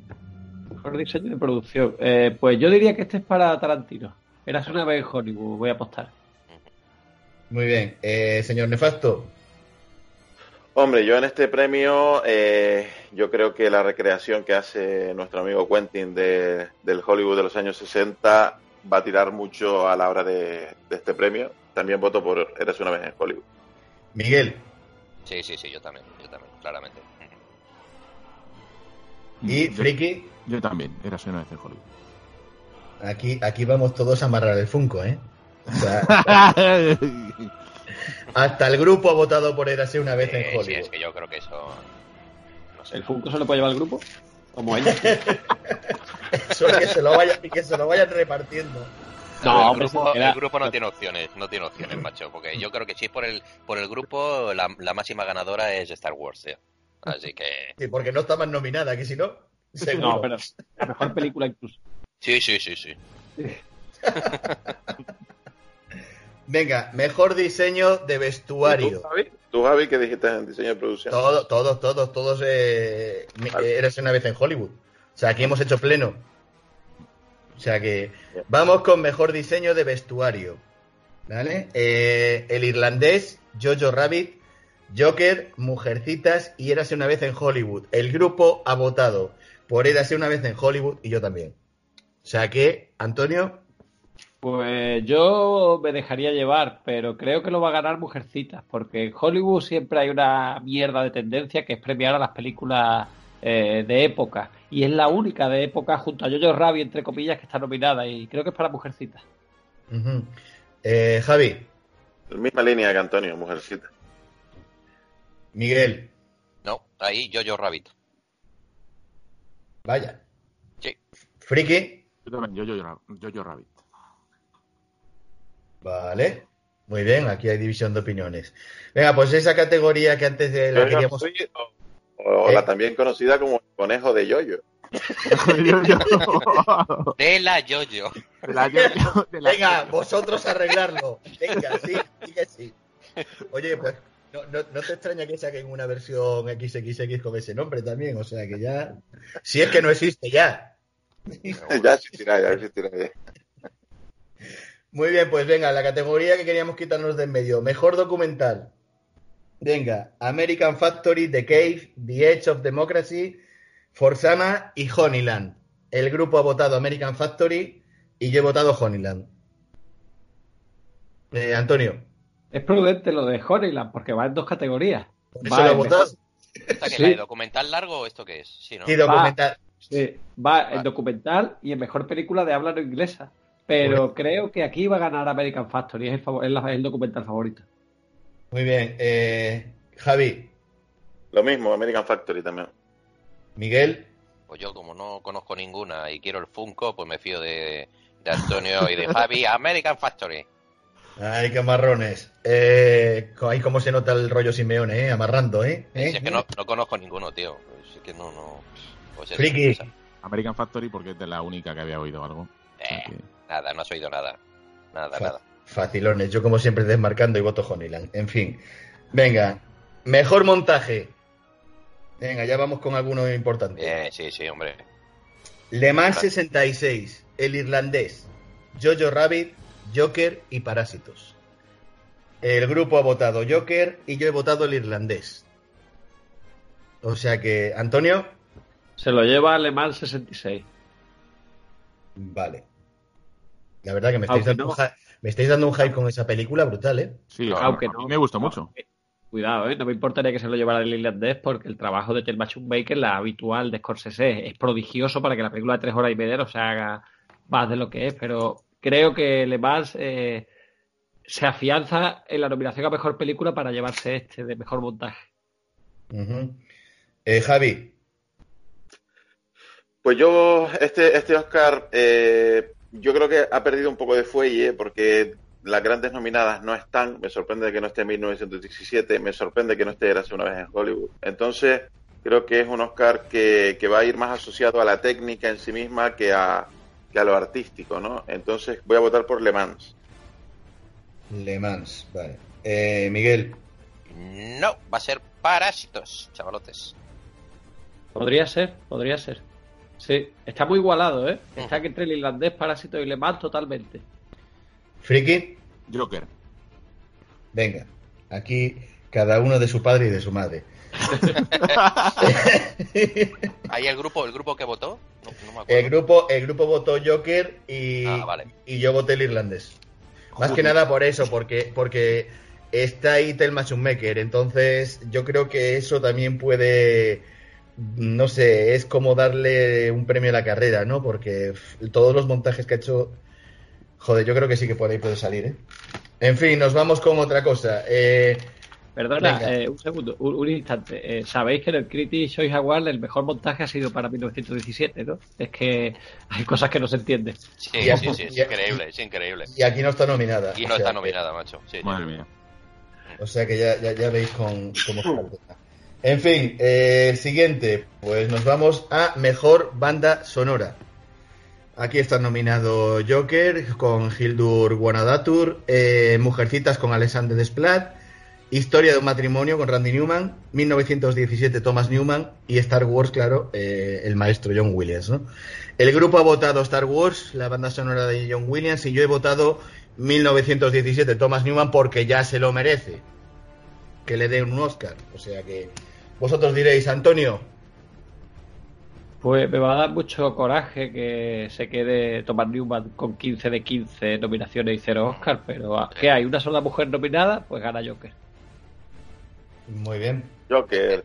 Mejor diseño de producción. Eh, pues yo diría que este es para Tarantino. Eras una vez en Hollywood, voy a apostar. Muy bien. Eh, señor Nefasto. Hombre, yo en este premio, eh, yo creo que la recreación que hace nuestro amigo Quentin de, del Hollywood de los años 60 va a tirar mucho a la hora de, de este premio. También voto por Eres una vez en Hollywood. Miguel. Sí, sí, sí, yo también. Yo también, claramente. Y Yo- Friki. Yo también, era una vez en Hollywood. Aquí, aquí vamos todos a amarrar el Funko, ¿eh? O sea, hasta el grupo ha votado por Érase una vez en Eh, sí, Hollywood. es que yo creo que eso. No sé. ¿El Funko se lo puede llevar al grupo? Como ella. Es que se lo vayan, y que se lo vayan repartiendo. No, el, hombre, grupo, se queda- el grupo no tiene opciones, no tiene opciones, macho. Porque yo creo que si es por el, por el grupo, la, la máxima ganadora es Star Wars, tío. Así que. Sí, porque no está más nominada, que si no, seguro. No, pero la mejor película incluso. Sí, sí, sí, sí. Venga, mejor diseño de vestuario. ¿Tú? ¿Tú, Javi, qué dijiste en diseño de producción? Todos, todos, todos, todos. Eh, Vale. Érase una vez en Hollywood. O sea, aquí hemos hecho pleno. O sea que vamos con mejor diseño de vestuario. ¿Vale? Eh, el irlandés, Jojo Rabbit, Joker, Mujercitas y Érase una vez en Hollywood. El grupo ha votado por Érase una vez en Hollywood y yo también. O sea que, Antonio, Pues yo me dejaría llevar, pero creo que lo va a ganar Mujercitas, porque en Hollywood siempre hay una mierda de tendencia que es premiar a las películas eh, de época. Y es la única de época junto a Jojo Rabbit, entre comillas, que está nominada. Y creo que es para Mujercitas. ujú. Eh, Javi, La misma línea que Antonio, mujercita. Miguel, No, ahí Jojo Rabbit. vaya. Sí. Friki, Yo también, yo, yo, yo, yo, yo Rabbit. Vale. Muy bien, aquí hay división de opiniones. Venga, pues esa categoría que antes de la Yo-Yo queríamos... O, o ¿Eh? la también conocida como el conejo de Yoyo. Yo, yo. De la Jojo. De la yo, yo, de la Venga, yo. vosotros arreglarlo. Venga, sí, sí que sí. Oye, pues no, no, no te extraña que saquen una versión XXX con ese nombre también, o sea que ya... Si es que no existe ya. ya existirá, ya existirá. ya. Muy bien, pues venga, la categoría que queríamos quitarnos de en medio. Mejor documental. Venga, American Factory, The Cave, The Edge of Democracy, Forzana y Honeyland. El grupo ha votado American Factory y yo he votado Honeyland. Eh, Antonio, Es prudente lo de Honeyland, porque va en dos categorías. ¿por eso Va lo votado? ¿Esta que Sí. documental largo o esto qué es? Sí, ¿no? Sí, documental. Sí, va en documental y en mejor película de habla no inglesa. Pero creo que aquí va a ganar American Factory, es el, favor- es la- es el documental favorito. Muy bien. eh, Javi, Lo mismo, American Factory también. Miguel, Pues yo, como no conozco ninguna y quiero el Funko, pues me fío de, de Antonio y de Javi. American Factory. ay, qué marrones. Eh, ahí cómo se nota el rollo Simeone, ¿eh? Amarrando, ¿eh? Si ¿Eh? es que no, no conozco ninguno, tío. Pues es que no, no. Pues Friki. American Factory porque es de la única que había oído algo. Eh, nada, no has oído nada. Nada, Fa- nada. Facilones, yo como siempre desmarcando y voto Honeyland. En fin. Venga, mejor montaje. Venga, ya vamos con alguno importante. Bien, sí, sí, hombre. Le Mans 66, El Irlandés, Jojo Rabbit, Joker y Parásitos. El grupo ha votado Joker y yo he votado El Irlandés. O sea que, Antonio, Se lo lleva Alemán 66. vale. La verdad que me estáis, dando, no- un me estáis dando un hype con esa película brutal, ¿eh? Sí, No, a- aunque a no. mí me gustó mucho. Cuidado, ¿eh? no me importaría que se lo llevara el irlandés porque el trabajo de Thelma Baker, la habitual de Scorsese, es prodigioso para que la película de tres horas y media no se haga más de lo que es, pero creo que Le Mans eh, se afianza en la nominación a mejor película para llevarse este de mejor montaje. Eh, Javi, Pues yo, este, este Oscar, eh, yo creo que ha perdido un poco de fuelle porque las grandes nominadas no están. Me sorprende que no esté en 1917, me sorprende que no esté Érase una vez en Hollywood. Entonces, creo que es un Oscar que, que va a ir más asociado a la técnica en sí misma que a, que a lo artístico, ¿no? Entonces, voy a votar por Le Mans. Le Mans, vale. Eh, Miguel, No, va a ser Parásitos, chavalotes. Podría ser, podría ser. Sí, está muy igualado, ¿eh? Está que entre el irlandés, Parásito y Le Mans totalmente. Friki, Joker. venga. Aquí cada uno de su padre y de su madre. ¿Ahí el grupo, el grupo que votó? No, no me acuerdo. El grupo, el grupo votó Joker y, Ah, vale. y yo voté el irlandés. Más que nada por eso, porque, porque está ahí Thelma Schumacher. Entonces, yo creo que eso también puede, no sé, es como darle un premio a la carrera, ¿no? Porque todos los montajes que ha hecho, joder, yo creo que sí que por ahí puede salir, ¿eh? En fin, nos vamos con otra cosa. Eh, Perdona, eh, un segundo, un, un instante. Eh, Sabéis que en el Critics Choice Award el mejor montaje ha sido para 1917, ¿no? Es que hay cosas que no se entienden. Sí, sí, sí, es increíble, es increíble. y aquí no está nominada. Y o no sea está que- nominada, macho. Sí, sí. Madre mía. O sea que ya, ya, ya veis con, cómo está. En fin, eh, siguiente, pues nos vamos a Mejor Banda Sonora. Aquí está nominado Joker con Hildur Guanadatur, eh, Mujercitas con Alexander Desplat, Historia de un matrimonio con Randy Newman, 1917 Thomas Newman y Star Wars, claro, eh, el maestro John Williams. El grupo ha votado Star Wars, la banda sonora de John Williams, y yo he votado 1917 Thomas Newman porque ya se lo merece. Que le den un Oscar. O sea que vosotros diréis, Antonio, Pues me va a dar mucho coraje que se quede Thomas Newman con 15 de 15 nominaciones y 0 Oscar, pero ¿qué hay? ¿Una sola mujer nominada? Pues gana Joker. Muy bien. Joker.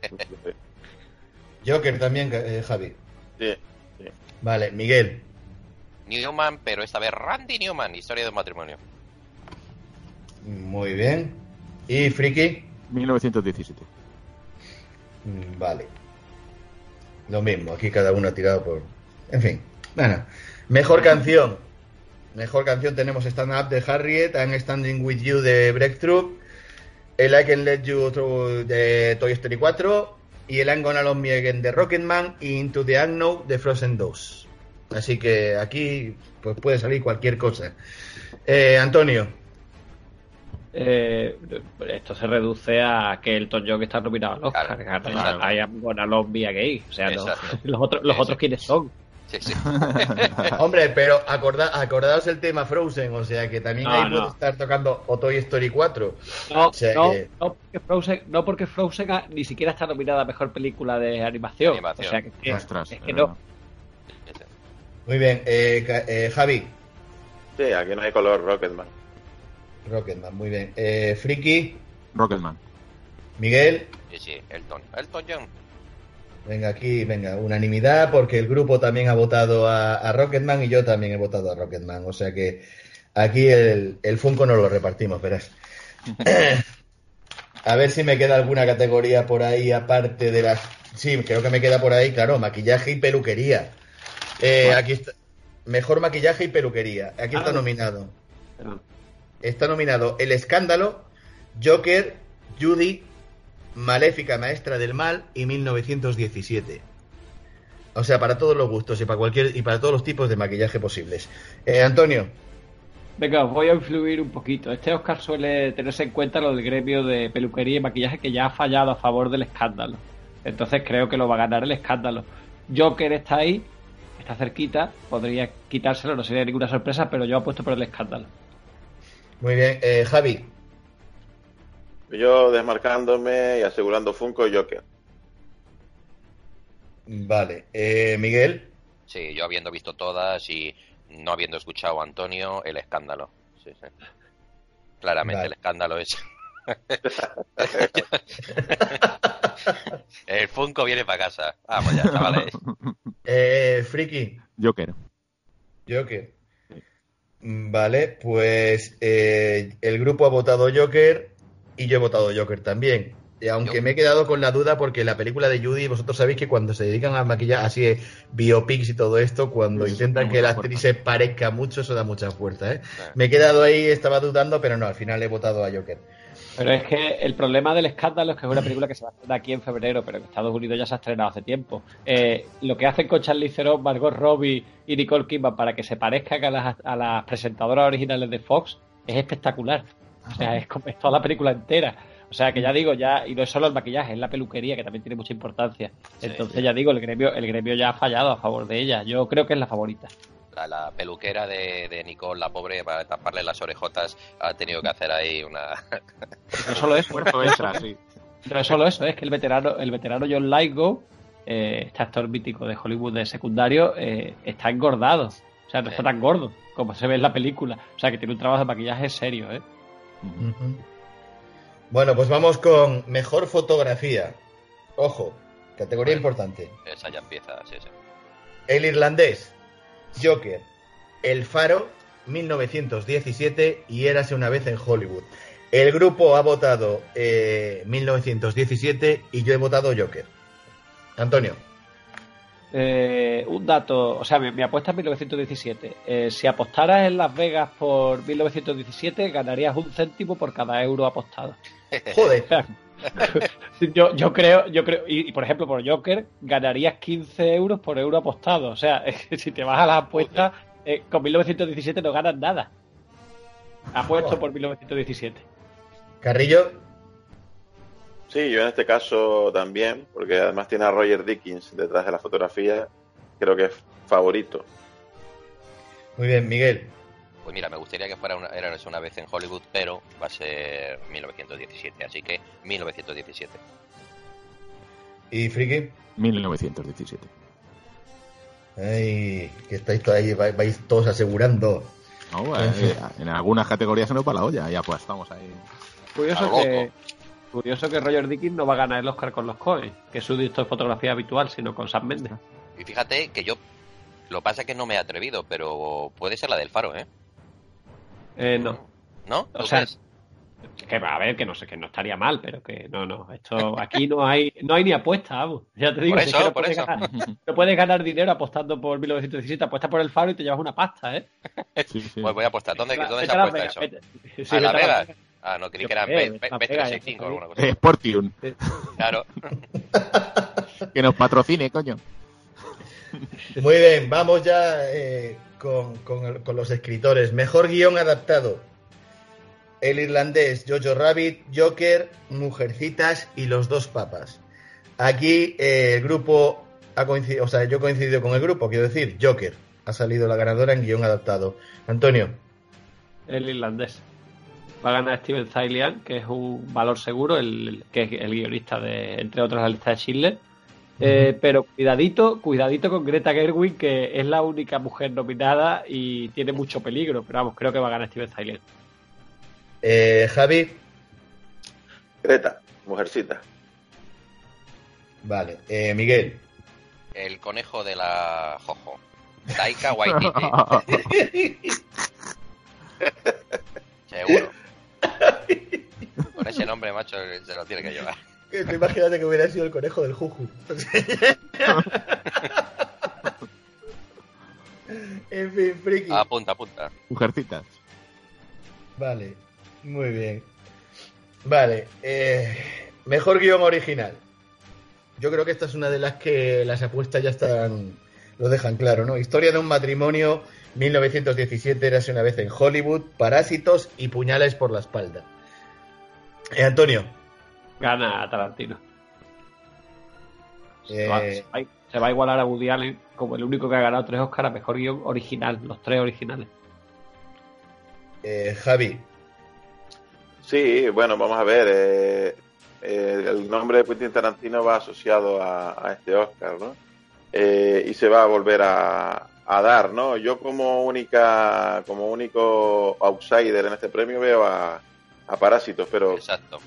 Joker también, eh, Javi. Sí. Vale, Miguel. Newman, pero esta vez Randy Newman, historia de un matrimonio. Muy bien. ¿Y Friki? 1917. Mm, Vale. Lo mismo, aquí cada uno ha tirado por. En fin. Bueno. Mejor canción. Mejor canción tenemos Stand Up de Harriet, I'm Standing With You de Breakthrough, el I Can Let You Through de Toy Story 4 y el I'm Gonna Love Me Again de Rocketman y Into the Unknown de Frozen 2. Así que aquí pues puede salir cualquier cosa. Eh, Antonio, Eh, esto se reduce a que el John está nominado al Oscar. Claro, Claro, love me again. O sea, no- los otros, los otros quiénes son. Sí, sí. hombre, pero acorda, acordaos el tema Frozen, o sea que también No, ahí no. puede estar tocando o Toy Story 4. No, O sea no, que- no, porque Frozen, no porque Frozen ni siquiera está nominada a mejor película de animación. Animación. O sea que, que- Ostras, es que no. Muy bien, eh, eh, Javi, Sí, aquí no hay color Rocketman. Rocketman, muy bien. Eh, Friki, Rocketman. Miguel, Sí, sí, Elton. Elton John. venga aquí, venga, unanimidad, porque el grupo también ha votado a, a Rocketman y yo también he votado a Rocketman. O sea que aquí el, el Funko no lo repartimos, verás. a ver si me queda alguna categoría por ahí aparte de las. Sí, creo que me queda por ahí, claro, maquillaje y peluquería. Eh, Aquí está. Mejor maquillaje y peluquería. Aquí está Ah. nominado. Perdón. Está nominado El Escándalo, Joker, Judy, Maléfica Maestra del Mal y 1917. O sea, para todos los gustos y para cualquier y para todos los tipos de maquillaje posibles. Eh, Antonio, Venga, os voy a influir un poquito. Este Oscar suele tenerse en cuenta lo del gremio de peluquería y maquillaje que ya ha fallado a favor del escándalo. Entonces creo que lo va a ganar el escándalo. Joker está ahí, está cerquita, podría quitárselo, no sería ninguna sorpresa, pero yo apuesto por el escándalo. Muy bien. Eh, Javi, Yo desmarcándome y asegurando Funko Joker. vale. Eh, Miguel, Sí, yo habiendo visto todas y no habiendo escuchado a Antonio, el escándalo. Sí, sí. Claramente Vale. el escándalo es. el Funko viene para casa. Vamos ya, chavales. eh, Friki, Joker. Joker. Vale, pues eh, el grupo ha votado Joker y yo he votado Joker también. Y aunque Yo- me he quedado con la duda porque la película de Judy, vosotros sabéis que cuando se dedican a maquillar así eh, biopics y todo esto, cuando Eso intentan que la actriz se parezca mucho, eso da mucha fuerza. ¿eh? Me he quedado ahí, estaba dudando, pero no, al final he votado a Joker. Pero es que el problema del escándalo es que es una película que se va a estrenar aquí en febrero, pero en Estados Unidos ya se ha estrenado hace tiempo. Eh, lo que hacen con Charlize Theron, Margot Robbie y Nicole Kidman para que se parezcan a las, a las presentadoras originales de Fox es espectacular. O sea, es, como- es toda la película entera. O sea, que ya digo, ya, y no es solo el maquillaje, es la peluquería, que también tiene mucha importancia. Sí, Entonces, sí. ya digo, el gremio, el gremio ya ha fallado a favor de ella. Yo creo que es la favorita. La, la peluquera de, de Nicole, la pobre, para taparle las orejotas, ha tenido que hacer ahí una. No solo eso, Esfuerzo extra, sí. No es solo eso, es que el veterano, el veterano John Lithgow, eh, este actor mítico de Hollywood de secundario, eh, está engordado. O sea, no está Sí. tan gordo como se ve en la película. O sea, que tiene un trabajo de maquillaje serio, ¿eh? Bueno, pues vamos con mejor fotografía. Ojo, categoría Bueno. importante. Esa ya empieza, sí, sí. El irlandés, Joker, El Faro, 1917 y Érase una vez en Hollywood. El grupo ha votado eh, 1917 y yo he votado Joker. Antonio, Eh, un dato, o sea, mi, mi apuesta es 1917. Eh, si apostaras en Las Vegas por 1917, ganarías un céntimo por cada euro apostado. joder, yo, yo creo, yo creo, y, y, por ejemplo por Joker ganarías 15 euros por euro apostado. O sea, si te vas a las apuestas, eh, con 1917 no ganas nada. Apuesto por 1917. Carrillo, Sí, yo en este caso también, porque además tiene a Roger Dickens detrás de la fotografía, creo que es favorito. muy bien, Miguel. Pues mira, me gustaría que fuera una, era una vez en Hollywood, pero va a ser 1917, así que 1917. ¿Y Friki? 1917. Ay, que estáis todos ahí, vais, vais todos asegurando. No, eh, en algunas categorías se nos va la olla y apostamos ahí. Curioso que. Curioso que Roger Dickens no va a ganar el Oscar con los Coen, que es su director de fotografía habitual, sino con Sam Mendes. Y fíjate que yo. Lo que pasa es que no me he atrevido, pero puede ser la del faro, ¿eh? Eh, no. ¿No? O ¿Tú sea, crees? que va a ver, que no sé, que no estaría mal, pero que no, no. Esto aquí no hay, no hay ni apuesta, vamos. Ya te digo, Por es eso, que no por puedes, eso. ganar, no puedes ganar dinero apostando por 1917, apuestas por el faro y te llevas una pasta, ¿eh? Sí, sí. Pues voy a apostar. ¿Dónde, ¿dónde se apuesta eso? vete- sí, ¿A Las vete a Las Vegas? Ah, no, creí que era qué sé, B- Las B- Vegas, B365 o alguna cosa. Sportium, Claro. que nos patrocine, coño. Muy bien, vamos ya eh, con, con- con los escritores. Mejor guion adaptado. El irlandés, Jojo Rabbit, Joker, Mujercitas y Los Dos Papas. Aquí eh, el grupo ha coincidido, o sea, yo he coincidido con el grupo, quiero decir, Joker ha salido la ganadora en guion adaptado. Antonio, El irlandés. Va a ganar Steven Zailian, que es un valor seguro, el, que es el guionista de, entre otros, la lista de Schindler. Eh, pero cuidadito, cuidadito con Greta Gerwig, que es la única mujer nominada y tiene mucho peligro. Pero vamos, creo que va a ganar Steven Zailian. eh, Javi, Greta, mujercita. vale, eh, Miguel, El conejo de la Jojo. Taika Waititi. Seguro. Con ese nombre, macho, se lo tiene que llevar. imagínate que hubiera sido el conejo del Juju. en fin, friki. Apunta, apunta. Mujercitas. Vale, muy bien. Vale, eh, mejor guion original. Yo creo que esta es una de las que las apuestas ya están, lo dejan claro, ¿no? Historia de un matrimonio, 1917, érase una vez en Hollywood, Parásitos y Puñales por la espalda. Eh, Antonio, Gana Tarantino. Se, Eh, va, se va- se va a igualar a Woody Allen como el único que ha ganado tres Oscars a mejor guion original, los tres originales. eh, Javi, Sí, bueno, vamos a ver. eh, eh, el nombre de Quentin Tarantino va asociado a, a este Oscar, ¿no? Eh, y se va a volver a, a dar, ¿no? Yo como única, como único outsider en este premio veo a, a Parásitos, pero Exacto.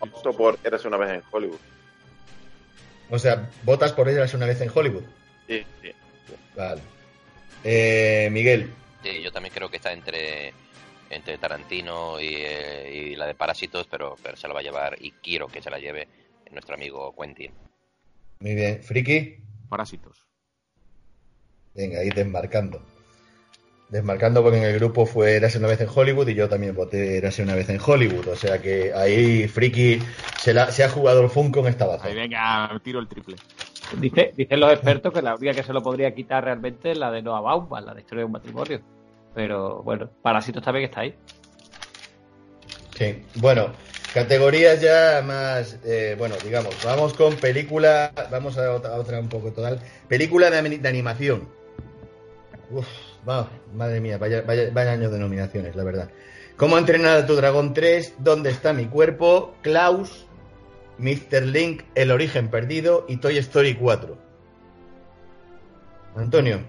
opto por Érase una vez en Hollywood. o sea, votas por ella una vez en Hollywood. Sí, sí. Vale. Eh, Miguel, Sí, yo también creo que está entre entre Tarantino y, eh, y la de Parásitos, pero, pero se la va a llevar y quiero que se la lleve nuestro amigo Quentin. muy bien. Friki, Parásitos. Venga, ahí desmarcando. Desmarcando porque en el grupo fue Érase una vez en Hollywood y yo también voté Érase una vez en Hollywood. O sea que ahí Friki se, la- se ha jugado el Funko en esta Ahí baza. venga, tiro el triple. Dice, dicen los expertos que la única que se lo podría quitar realmente es la de Noah Baumbach, la de Historia de un matrimonio. Pero bueno, Parásitos también está ahí. Sí. Bueno, categorías ya más, eh, bueno, digamos, vamos con película, vamos a otra, a otra un poco total. Película de animación. Uf, madre mía, vaya, vaya, vaya año de nominaciones, la verdad. ¿Cómo entrenar a tu dragón 3? ¿Dónde está mi cuerpo? Klaus, Mr. Link, El origen perdido y Toy Story 4. Antonio,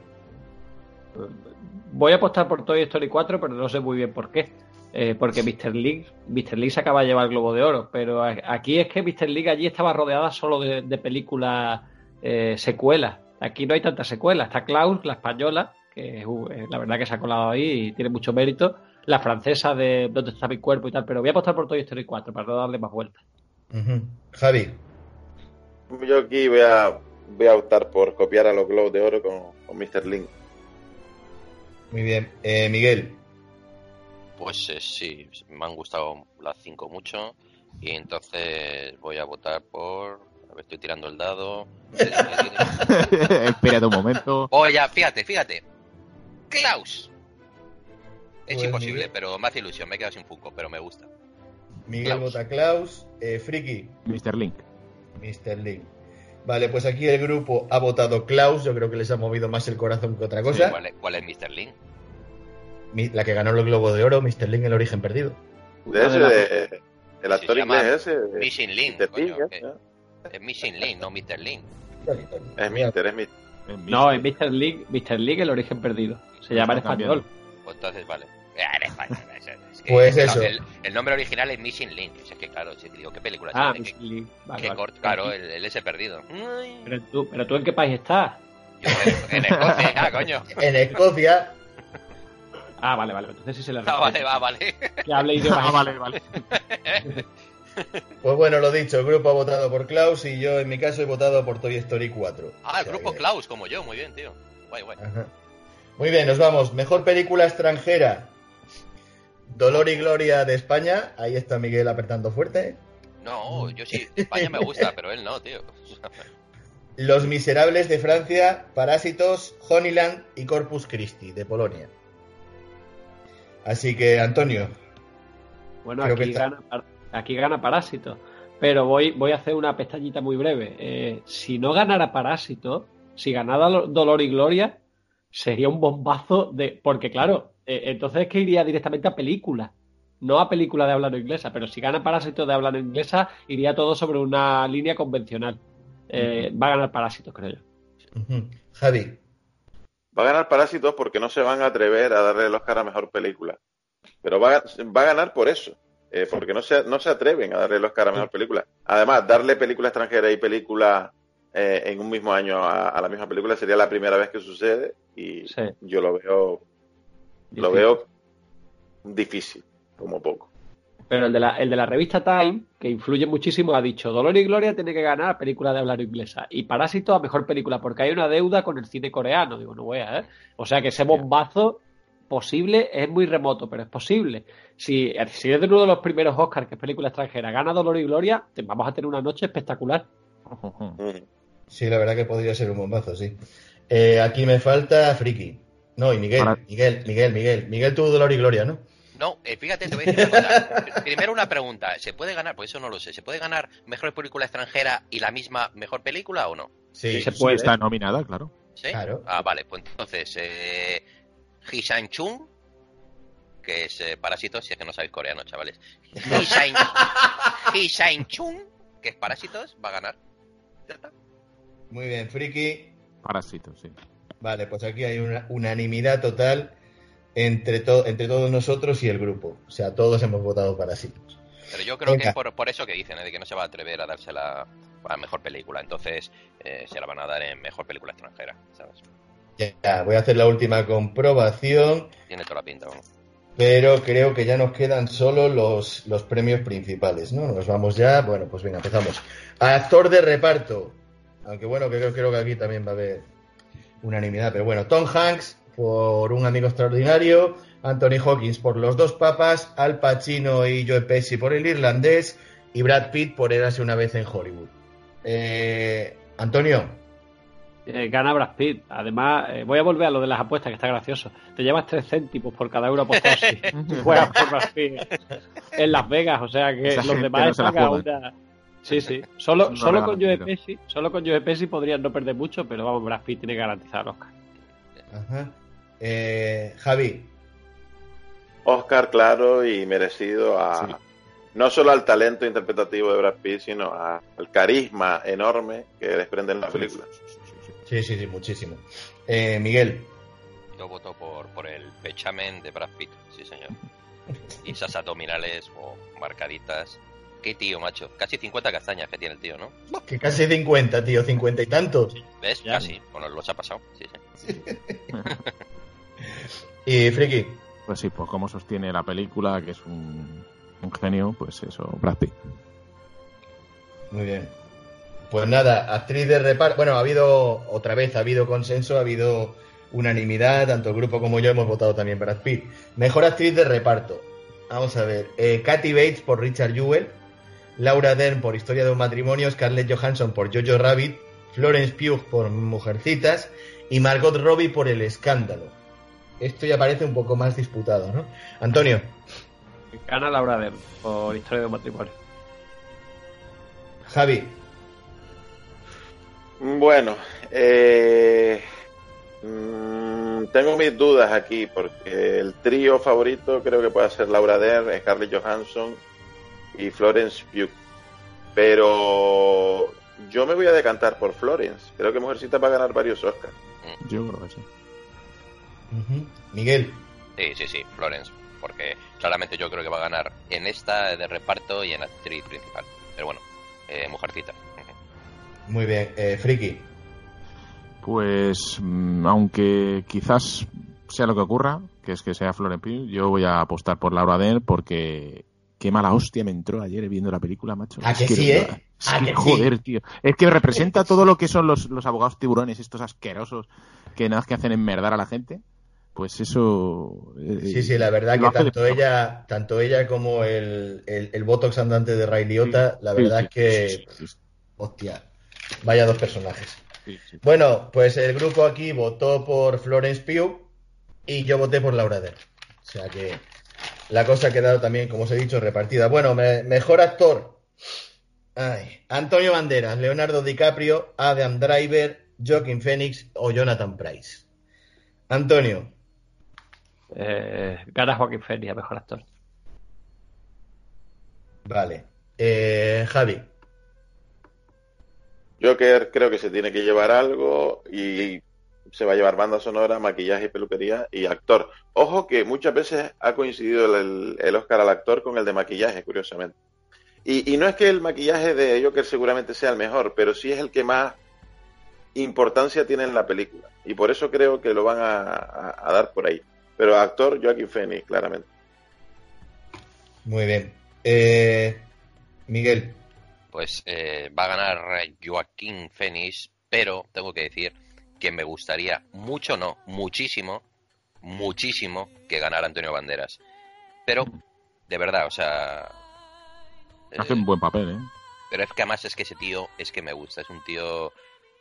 Voy a apostar por Toy Story 4, pero no sé muy bien por qué. Eh, porque Mr. Link, Mr. Link se acaba de llevar el Globo de Oro, pero aquí es que Mr. Link allí estaba rodeada solo de, de películas eh, secuelas. Aquí no hay tantas secuelas. Está Klaus, la española, que uh, eh, la verdad que se ha colado ahí y tiene mucho mérito. La francesa de ¿Dónde está mi cuerpo? y tal, pero voy a apostar por Toy Story 4 para no darle más vueltas. Ujú. Javi, Yo aquí voy a, voy a optar por copiar a los Globos de Oro con, con Mr. Link. muy bien. Eh, Miguel, Pues eh, sí, me han gustado las cinco mucho y entonces voy a votar por... A ver, estoy tirando el dado. Espérate un momento. Voy a, fíjate, fíjate. Klaus. Es Pues imposible, Miguel. pero me hace ilusión. Me he quedado sin Funko, pero me gusta. Miguel Klaus. vota Klaus, eh, Friki, Mr. Link. Mr. Link. Vale, pues aquí el grupo ha votado Klaus, yo creo que les ha movido más el corazón que otra cosa. ¿Cuál es, cuál es Mr. Link? Mi- La que ganó el Globo de Oro, Mr. Link, el origen perdido. De ese, de el actor inglés ese. Missing Link, Mr. coño, Link, que- ¿eh? Es Missing Link, no Mr. Link. Es Mister, es Mister. En No, en Mr. League, Mr. League el origen perdido. Se llama en español. Pues entonces, vale. En español, es- que- Pues no, eso. El, el nombre original es Missing Link. Es que, claro, si te digo, ¿qué película es Ah? Mr. League. Vale, Qué vale. corto, claro, el, el ese perdido. Pero tú, pero tú en qué país estás? yo en, en Escocia, ah, coño. En Escocia, Ah, vale, vale. Entonces sí se le Ah, vale, va, vale. Que hable idiomas. Ah, vale, vale. pues bueno, lo dicho, el grupo ha votado por Klaus y yo en mi caso he votado por Toy Story 4. Ah, el O sea grupo que- Klaus, como yo, muy bien, tío. Guay, guay. Ajá. Muy bien, nos vamos. Mejor película extranjera. Dolor y Gloria de España. Ahí está Miguel apretando fuerte. No, yo sí, España me gusta, pero él no, tío. Los Miserables de Francia, Parásitos, Honeyland y Corpus Christi de Polonia. Así que, Antonio, Bueno, Creo que aquí está- gana, aquí gana Parásito. Pero voy, voy a hacer una pestañita muy breve. Eh, si no ganara Parásito, si ganara Lo- Dolor y Gloria, sería un bombazo de. Porque, claro, eh, entonces es que iría directamente a película. No a película de habla no inglesa, pero si gana Parásito de habla no inglesa, iría todo sobre una línea convencional. Eh, Va a ganar Parásito, creo yo. Javi, Va a ganar Parásitos porque no se van a atrever a darle el Oscar a mejor película. Pero va a, va a ganar por eso. Eh, porque no se, no se atreven a darle el Oscar a mejor película. Además, darle película extranjera y película eh, en un mismo año a, a la misma película sería la primera vez que sucede. Y Sí. yo lo veo, lo veo difícil, como poco. Pero el de, la, el de la revista Time, que influye muchísimo, ha dicho Dolor y Gloria tiene que ganar película de hablar inglesa y Parásito a mejor película, porque hay una deuda con el cine coreano. Digo, no voy a ver. O sea que ese bombazo posible es muy remoto, pero es posible. Si, si es de uno de los primeros Oscars, que es película extranjera, gana Dolor y Gloria, te- vamos a tener una noche espectacular. Sí, la verdad que podría ser un bombazo, sí. Eh, aquí me falta Friki. No, y Miguel, Para- Miguel, Miguel, Miguel. Miguel tuvo Dolor y Gloria, ¿no? No, eh, fíjate, te voy a decir una cosa. Primero una pregunta. ¿Se puede ganar? Pues eso no lo sé. ¿Se puede ganar mejor película extranjera y la misma mejor película o no? Sí, se Sí, puede. está nominada, claro. ¿Sí? Claro. Ah, vale. Pues entonces, eh, Hisan Chung, que es eh, Parásitos, si es que no sabéis coreano, chavales. Hisan Chung, que es Parásitos, va a ganar. Ya está. Muy bien, Friki. Parásito, sí. Vale, pues aquí hay una unanimidad total entre, to- entre todos nosotros y el grupo. O sea, todos hemos votado sí. Pero yo creo que es por, por eso que dicen, ¿eh? de que no se va a atrever a dársela a mejor película. Entonces, eh, se la van a dar en mejor película extranjera, ¿sabes? Ya, voy a hacer la última comprobación, Tiene toda la pinta, vamos. pero creo que ya nos quedan solo los, los premios principales, ¿no? Nos vamos ya. Bueno, pues venga, empezamos. Actor de reparto. Aunque bueno, que creo, creo que aquí también va a haber unanimidad. Pero bueno, Tom Hanks por Un amigo extraordinario, Anthony Hawkins por Los dos papas, Al Pacino y Joe Pesci por El irlandés y Brad Pitt por Érase una vez en Hollywood. Eh, Antonio, Eh, gana Brad Pitt. Además, eh, voy a volver a lo de las apuestas, que está gracioso. Te llevas tres céntimos por cada euro apostado si si juegas por Brad Pitt en Las Vegas. O sea que Esa los demás no juega. una. Sí, sí. Solo, No solo con Joe. Pesci, solo con Joe Pesci podrían no perder mucho, pero vamos, Brad Pitt tiene que garantizar el Oscar. Ajá. Eh, Javi, Oscar claro y merecido a Sí. no solo al talento interpretativo de Brad Pitt, sino a- al carisma enorme que desprende en la película. sí, sí, sí, muchísimo. Eh, Miguel, Yo voto por, por el pechamen de Brad Pitt, sí señor. Y esas abdominales o marcaditas. Qué tío, macho. Casi 50 castañas que tiene el tío, ¿no? que casi 50, tío, 50 y tantos. ¿Ves? Ya. Casi. Bueno, los ha pasado. Sí, sí. Y Friki, Pues sí, pues como sostiene la película, que es un, un genio, pues eso, Brad Pitt. muy bien. Pues nada, actriz de reparto. Bueno, ha habido, otra vez, ha habido consenso, ha habido unanimidad, tanto el grupo como yo hemos votado también Brad Pitt. Mejor actriz de reparto. Vamos a ver. Eh, Kathy Bates por Richard Jewell, Laura Dern por Historia de un matrimonio, Scarlett Johansson por Jojo Rabbit, Florence Pugh por Mujercitas y Margot Robbie por El Escándalo. Esto ya parece un poco más disputado, ¿no? Antonio, Gana Laura Dern por Historia de un matrimonio. Javi, Bueno, eh, mm, tengo mis dudas aquí porque el trío favorito creo que puede ser Laura Dern, Scarlett Johansson y Florence Pugh. Pero yo me voy a decantar por Florence. Creo que Mujercita va a ganar varios Oscars. Yo creo que sí. Miguel, Sí, sí, sí, Florence. Porque claramente yo creo que va a ganar en esta de reparto y en actriz principal. Pero bueno, eh, Mujercita. Muy bien. Eh, Friki, Pues, mm, aunque quizás sea lo que ocurra, que es que sea Florence Pugh, yo voy a apostar por Laura Dern porque qué mala hostia me entró ayer viendo la película, macho. ¿A Es que sí, eh? es ¿A que, que sí? joder, tío. Es que representa todo lo que son los, los abogados tiburones, estos asquerosos que nada más que hacen enmerdar a la gente. Pues eso. eh, Sí, sí, la verdad lo que de tanto ella, tanto ella como el, el, el Botox andante de Ray Liotta, la verdad sí, es que, hostia, vaya dos personajes. sí, sí. Bueno, pues el grupo aquí votó por Florence Pugh y yo voté por Laura Dern. O sea que la cosa ha quedado también, como os he dicho, repartida. Bueno, me- mejor actor. Ay, Antonio Banderas, Leonardo DiCaprio, Adam Driver, Joaquin Phoenix o Jonathan Price. Antonio, Eh, gana Joaquín Phoenix mejor actor. vale. Eh, Javi, Joker creo que se tiene que llevar algo y se va a llevar banda sonora, maquillaje peluquería y actor. Ojo que muchas veces ha coincidido el, Oscar al actor con el de maquillaje, curiosamente. Y, no es que el maquillaje de Joker seguramente sea el mejor, pero sí es el que más importancia tiene en la película. Y por eso creo que lo van a, dar por ahí. Pero actor, Joaquin Phoenix, claramente. muy bien. Eh, Miguel, Pues eh, va a ganar Joaquín Phoenix, pero tengo que decir que me gustaría mucho, no, muchísimo, muchísimo que ganara Antonio Banderas. Pero, de verdad, o sea... eh, Hace un buen papel, ¿eh? pero es que además es que ese tío es que me gusta, es un tío...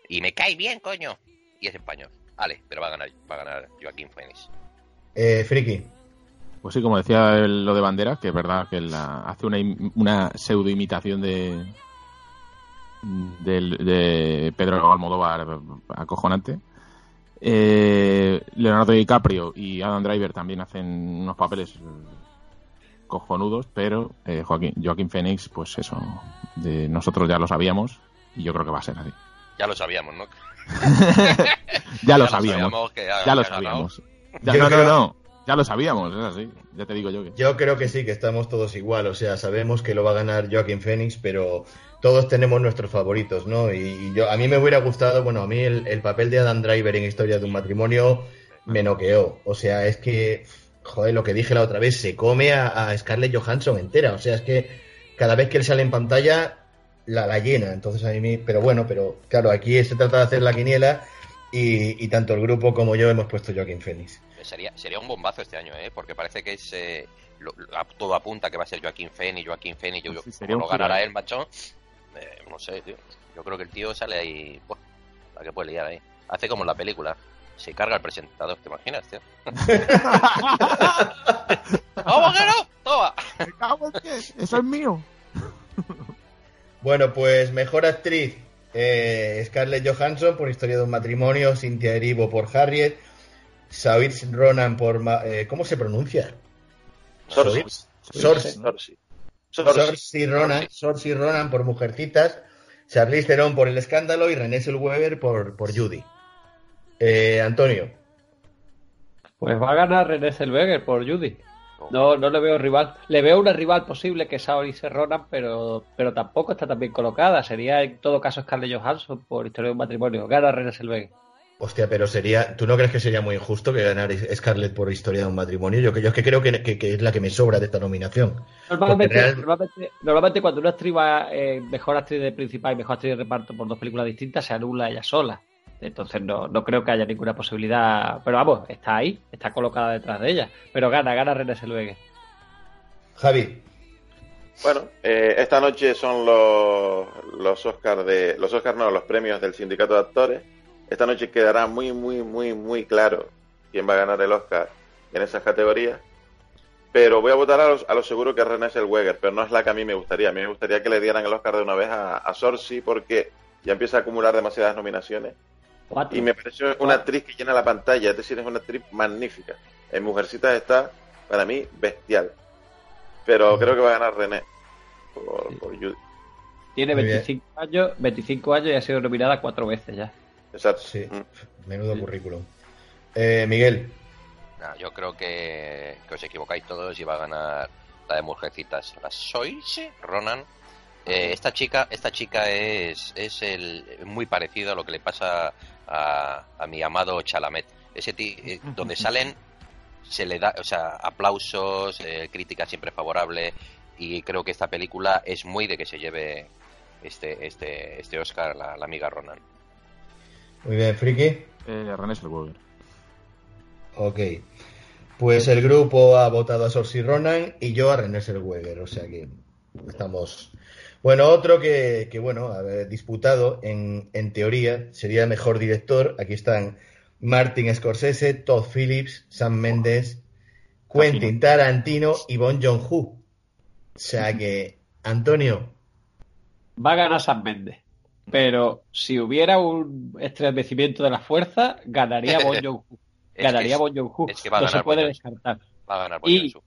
Y me cae bien, coño. Y es español. Vale, pero va a ganar, va a ganar Joaquín Phoenix. eh, Friki, Pues sí, como decía lo de Banderas, que es verdad que la- hace una, una pseudo imitación de, del- de Pedro Almodóvar acojonante. Eh, Leonardo DiCaprio y Adam Driver también hacen unos papeles cojonudos, pero eh, Joaquín, Joaquín Phoenix, pues eso, de nosotros ya lo sabíamos y yo creo que va a ser así. Ya lo sabíamos, ¿no? Ya lo sabíamos, que ya lo sabíamos. Ya, no, no, no, ya lo sabíamos, es así, ya te digo yo que... Yo creo que sí, que estamos todos igual. O sea, sabemos que lo va a ganar Joaquin Phoenix, pero todos tenemos nuestros favoritos, ¿no? Y, yo, a mí me hubiera gustado, bueno, a mí el, el papel de Adam Driver en Historia de un matrimonio me noqueó. O sea, es que, joder, lo que dije la otra vez, se come a, a Scarlett Johansson entera. O sea, es que cada vez que él sale en pantalla, la, la llena. Entonces a mí, pero bueno, pero claro, aquí se trata de hacer la quiniela y, y tanto el grupo como yo hemos puesto Joaquin Phoenix. Sería, sería un bombazo este año, ¿eh? Porque parece que es... eh, lo- lo- todo apunta que va a ser Joaquín Phoenix, Joaquín Phoenix. Yo, yo- Sí, sería como lo ganará el macho, eh, no sé, tío. Yo creo que el tío sale ahí... Buah, la que puede liar ahí. Hace como en la película. Se carga el presentador, ¿te imaginas, tío? ¡Vamos, que no! ¡Toma! Eso es mío. Bueno, pues mejor actriz eh, Scarlett Johansson por Historia de un matrimonio, Cynthia Erivo por Harriet, Saoirse Ronan por ma- eh, ¿cómo se pronuncia? Sorsi. Saoirse Sorsi. Saoirse Ronan, Saoirse Ronan por Mujercitas, Charlize Theron por El escándalo y René Zellweger por por Judy. Eh, Antonio, Pues va a ganar René Zellweger por Judy. No, no le veo rival. Le veo una rival posible que es Saoirse Ronan, pero, pero tampoco está tan bien colocada. Sería en todo caso Scarlett Johansson por Historia de un matrimonio. Gana René Zellweger. hostia, pero sería, ¿tú no crees que sería muy injusto que ganara Scarlett por Historia de un matrimonio? Yo, que- yo es que creo que, que- que es la que me sobra de esta nominación. Normalmente, real- normalmente, normalmente cuando una actriz va eh, mejor actriz de principal y mejor actriz de reparto por dos películas distintas, se anula ella sola. Entonces no, no creo que haya ninguna posibilidad. Pero vamos, está ahí, está colocada detrás de ella. Pero gana, gana René Zellweger. Javi, Bueno, eh, esta noche son los, los Oscars de los Oscars no, los premios del sindicato de actores. Esta noche quedará muy, muy, muy, muy claro quién va a ganar el Oscar en esas categorías. Pero voy a votar a los, a lo seguro que es René Zellweger, pero no es la que a mí me gustaría. A mí me gustaría que le dieran el Oscar de una vez a, a Sorsi porque ya empieza a acumular demasiadas nominaciones. Cuatro. Y me pareció una actriz que llena la pantalla, es decir, es una actriz magnífica. En Mujercitas está, para mí, bestial. Pero creo que va a ganar René por, por Judy. Tiene Muy bien. 25 años, 25 años y ha sido nominada cuatro veces ya. Exacto. Sí, Mm. menudo currículum. Eh, Miguel, yo creo que, que os equivocáis todos y va a ganar la de Mujercitas. La Sois Ronan. Eh, esta chica, esta chica es, es el, muy parecido a lo que le pasa a, a mi amado Chalamet. Ese ti- eh, donde salen se le da, o sea, aplausos, eh, crítica siempre favorable y creo que esta película es muy de que se lleve este este este Oscar la, la amiga Ronan. muy bien, Friki. Eh, René Zellweger. Ok. Pues el grupo ha votado a Sorcy Ronan y yo a René Zellweger, o sea que estamos... Bueno, otro que, que, bueno, a ver, disputado en, en teoría sería mejor director. Aquí están Martin Scorsese, Todd Phillips, Sam Mendes, Quentin Tarantino y Bon Joon-ho. O sea que, Antonio, Va a ganar San Méndez. Pero si hubiera un estremecimiento de la fuerza, ganaría Bon Joon-ho. Ganaría que es- Bon Joon-ho. es que va a No ganar se puede descartar. Va a ganar Bon Joon-ho.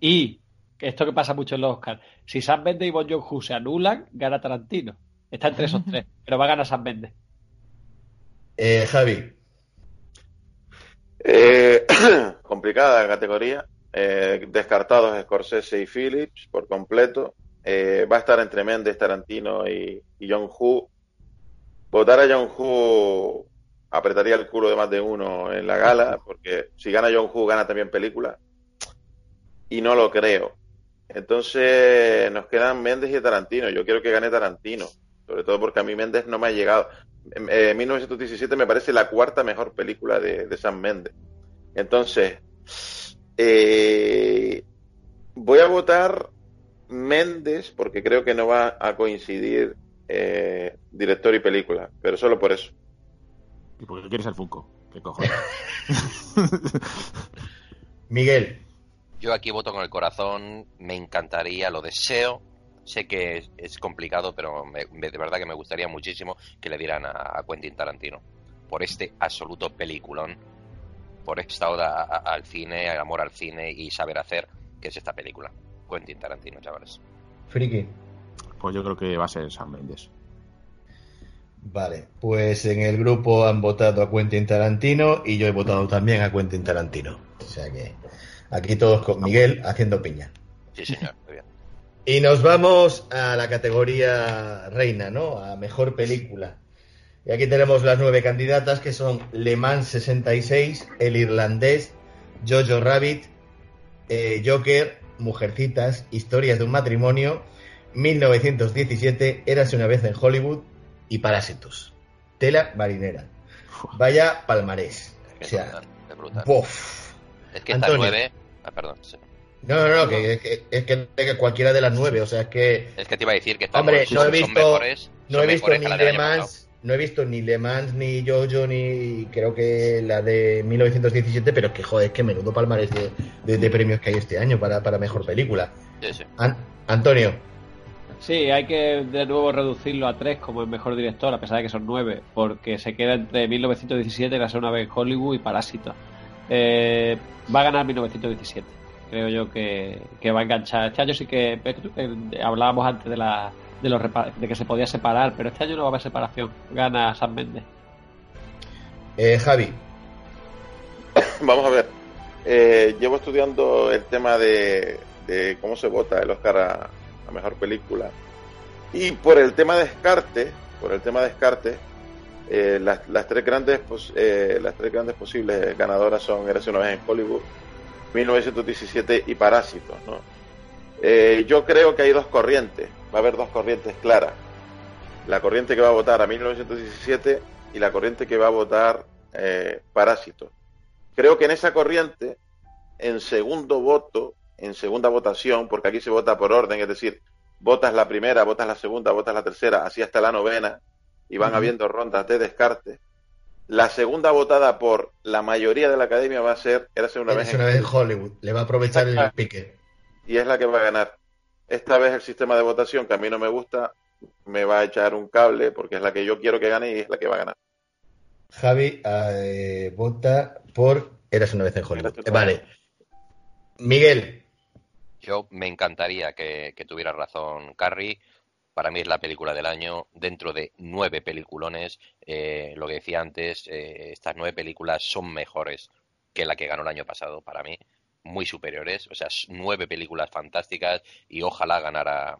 Y esto que pasa mucho en los Oscars, si Sam Mendes y Bon Joon-ho se anulan, gana Tarantino. Está entre esos tres, pero va a ganar Sam Mendes. eh, Javi, Eh, complicada la categoría. Eh, descartados Scorsese y Phillips por completo. Eh, va a estar entre Mendes, Tarantino y, y John Hu. Votar a John Hu apretaría el culo de más de uno en la gala, porque si gana John Hu, gana también película. Y no lo creo. Entonces nos quedan Mendes y Tarantino. Yo quiero que gane Tarantino, sobre todo porque a mí Mendes no me ha llegado. Eh, 1917 me parece la cuarta mejor película de, de Sam Mendes. Entonces, eh, voy a votar Mendes porque creo que no va a coincidir eh, director y película, pero solo por eso. ¿Y por qué quieres el Funko? ¿Qué cojones? Miguel, Yo aquí voto con el corazón, me encantaría, lo deseo. Sé que es, es complicado, pero me- me- de verdad que me gustaría muchísimo que le dieran a, a Quentin Tarantino por este absoluto peliculón, por esta oda a- a- al cine, al amor al cine y saber hacer, que es esta película. Quentin Tarantino, chavales. Friki. Pues yo creo que va a ser Sam Mendes. Vale, pues en el grupo han votado a Quentin Tarantino y yo he votado también a Quentin Tarantino. O sea que aquí todos con Miguel haciendo piña. Sí, señor, muy bien. Y nos vamos a la categoría reina, ¿no? A mejor película. Y aquí tenemos las nueve candidatas que son Le Mans 66, El Irlandés, Jojo Rabbit, eh, Joker, Mujercitas, Historias de un matrimonio, 1917, Érase una vez en Hollywood y Parásitos. Tela marinera. Vaya palmarés. O sea, bof. Es que estas Antonio. nueve... Ah, perdón. sí. No, no, no, que, que- es que, cualquiera de las nueve, o sea, es que Es que te iba a decir que estas Hombre, no he son visto- mejores, No he visto ni Le. Mans, no he visto ni Le Mans, ni Jojo, ni creo que la de 1917, pero es que joder, es que menudo palmarés de, de- de premios que hay este año para, para mejor película. Sí, sí. An- Antonio, Sí, hay que de nuevo reducirlo a tres como el mejor director, a pesar de que son nueve, porque se queda entre 1917, La una vez en Hollywood y Parásito. Eh, va a ganar 1917. Creo yo que, que va a enganchar. Este año sí que eh, hablábamos antes de la de, los de que se podía separar, pero este año no va a haber separación. Gana San Méndez. eh, Javi, Vamos a ver. Eh, llevo estudiando el tema de, de cómo se vota el Oscar a, a mejor película. Y por el tema de descarte, por el tema de descarte, eh, las, tres grandes eh, las tres grandes posibles ganadoras son Eres una vez en Hollywood, 1917 y Parásitos, ¿no? Eh, yo creo que hay dos corrientes, va a haber dos corrientes claras. La corriente que va a votar a 1917 y la corriente que va a votar Parásitos. Creo que en esa corriente, en segundo voto, en segunda votación, porque aquí se vota por orden, es decir, votas la primera, votas la segunda, votas la tercera, así hasta la novena, y van habiendo rondas de descarte. La segunda votada por la mayoría de la academia va a ser Érase una vez eres en una vez en Hollywood, le va a aprovechar el pique. y es la que va a ganar. Esta vez el sistema de votación, que a mí no me gusta, me va a echar un cable, porque es la que yo quiero que gane y es la que va a ganar. Javi eh, vota por Eras una vez en Hollywood. Eh, vale. Miguel, Yo me encantaría que, que tuviera razón Carrie, para mí es la película del año. Dentro de nueve peliculones, eh, lo que decía antes, eh, estas nueve películas son mejores que la que ganó el año pasado para mí, muy superiores. O sea, nueve películas fantásticas y ojalá ganara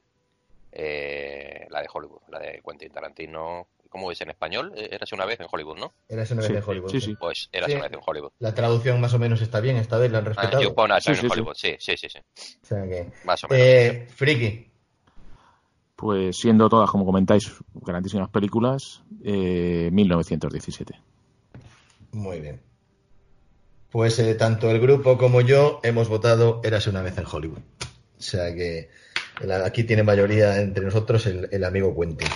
eh, la de Hollywood, la de Quentin Tarantino. ¿Cómo es en español? Eh, Érase una vez en Hollywood, ¿no? Era una vez Sí, en Hollywood. sí, sí. Pues érase Sí. una vez en Hollywood. La traducción más o menos está bien, esta vez la han Ah, respetado. You Upon a Sí, Time sí, en sí. Hollywood, sí, sí, sí, sí. O sea que- Más o menos. Eh, Friki, Pues siendo todas, como comentáis, grandísimas películas, eh, 1917. muy bien. Pues eh, tanto el grupo como yo hemos votado Érase una vez en Hollywood. O sea que aquí tiene mayoría entre nosotros el, el amigo Quentin.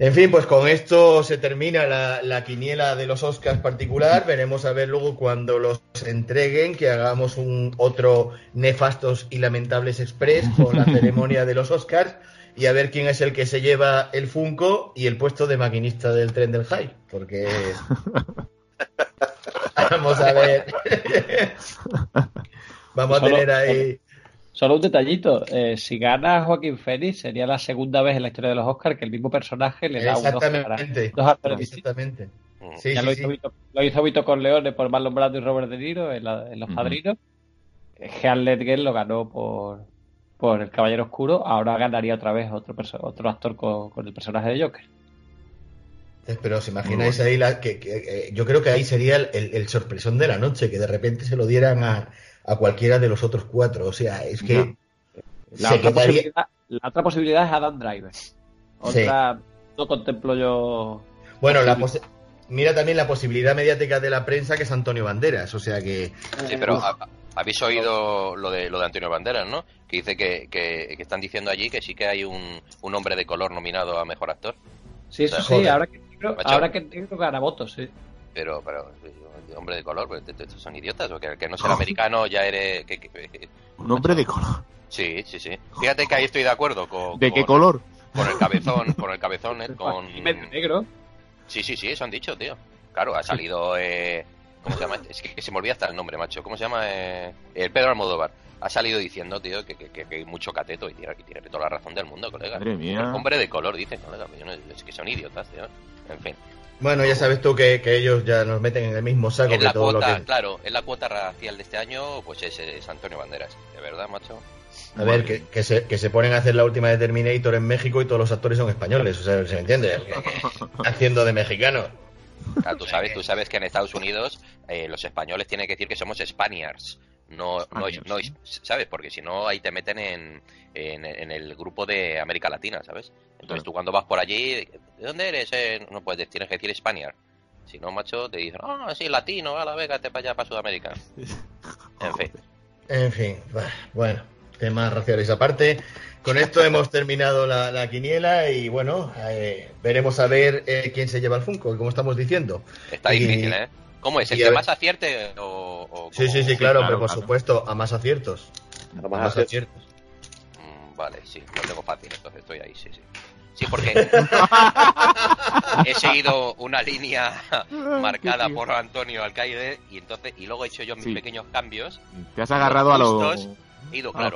En fin, pues con esto se termina la, la quiniela de los Oscars particular. Veremos a ver luego cuando los entreguen que hagamos un otro nefastos y lamentables express con la ceremonia de los Oscars y a ver quién es el que se lleva el Funko y el puesto de maquinista del tren del High, porque vamos a ver. vamos a Solo- tener ahí Solo un detallito, eh, si gana Joaquín Phoenix sería la segunda vez en la historia de los Oscars que el mismo personaje le da un exactamente, dos exactamente. Mm. Sí, ya sí, lo, sí. hizo Vito, lo hizo Vito Corleone por Marlon Brando y Robert De Niro en, la- en Los. Padrinos. Heath Ledger lo ganó por, por El Caballero Oscuro. Ahora ganaría otra vez otro, otro actor con, con el personaje de Joker. Eh, Pero os imagináis ahí la que, que, eh, yo creo que ahí sería el, el- el sorpresón de la noche, que de repente se lo dieran a, a cualquiera de los otros cuatro. O sea, es que No. La, se otra quedaría- posibilidad, la otra posibilidad es Adam Driver. Otra no contemplo yo. Bueno, la mira también la posibilidad mediática de la prensa que es Antonio Banderas. O sea que Sí, pero ha- ha- habéis oído lo de lo de Antonio Banderas, ¿no? Que dice que, que, que están diciendo allí que sí que hay un, un hombre de color nominado a mejor actor. Sí, eso sí, Joder. ahora que el negro, Macho. ahora que el negro gana votos, sí. Pero, pero, hombre de color, pues, estos son idiotas, o que, que no ser americano ya eres. que- Un hombre de color. sí, sí, sí. Fíjate que ahí estoy de acuerdo con. ¿De qué con- color? Con el cabezón, con el cabezón, eh, con. Negro. Sí, sí, sí, eso han dicho, tío. Claro, ha salido. Eh, ¿Cómo se llama? Es que, se me olvida hasta el nombre, macho. ¿Cómo se llama? Eh, el Pedro Almodóvar. Ha salido diciendo, tío, que, que, que- que hay mucho cateto y tiene, y tiene toda la razón del mundo, colega. Madre mía. Hombre de color, dice, colega. yo no- Es que son idiotas, tío. En fin. Bueno, ya sabes tú que, que ellos ya nos meten en el mismo saco Es que la todo lo cuota, que... claro, es la cuota racial de este año, pues es, es Antonio Banderas. De verdad, macho. A ver, que, que se, que se ponen a hacer la última de Terminator en México y todos los actores son españoles, o sea, ¿se me entiende? Haciendo de mexicano. Claro, tú sabes, tú sabes que en Estados Unidos eh, los españoles tienen que decir que somos Spaniards. No, no, ¿sabes? Porque si no, ahí te meten en, en, en el grupo de América Latina, ¿sabes? Entonces Claro. tú cuando vas por allí, ¿de dónde eres? Eh, no puedes, tienes que decir Spaniard. Si no, macho, te dicen, ah, sí, latino, a la vega, te para allá, para Sudamérica. En fin. En fin, bueno, temas raciales aparte. Con esto hemos terminado la, la quiniela y bueno, eh, veremos a ver eh, quién se lleva el Funko, como estamos diciendo. Está Y- difícil, ¿eh? ¿Cómo es? ¿El que más acierte o...? o Sí, sí, sí, claro, claro, pero por claro. supuesto, a más aciertos. A más aciertos. Mm, Vale, sí, lo tengo fácil, entonces estoy ahí, sí, sí. Sí, porque he seguido una línea marcada por Antonio Alcaide y entonces y luego he hecho yo mis Sí. pequeños cambios. Te has agarrado a los, He ido, a los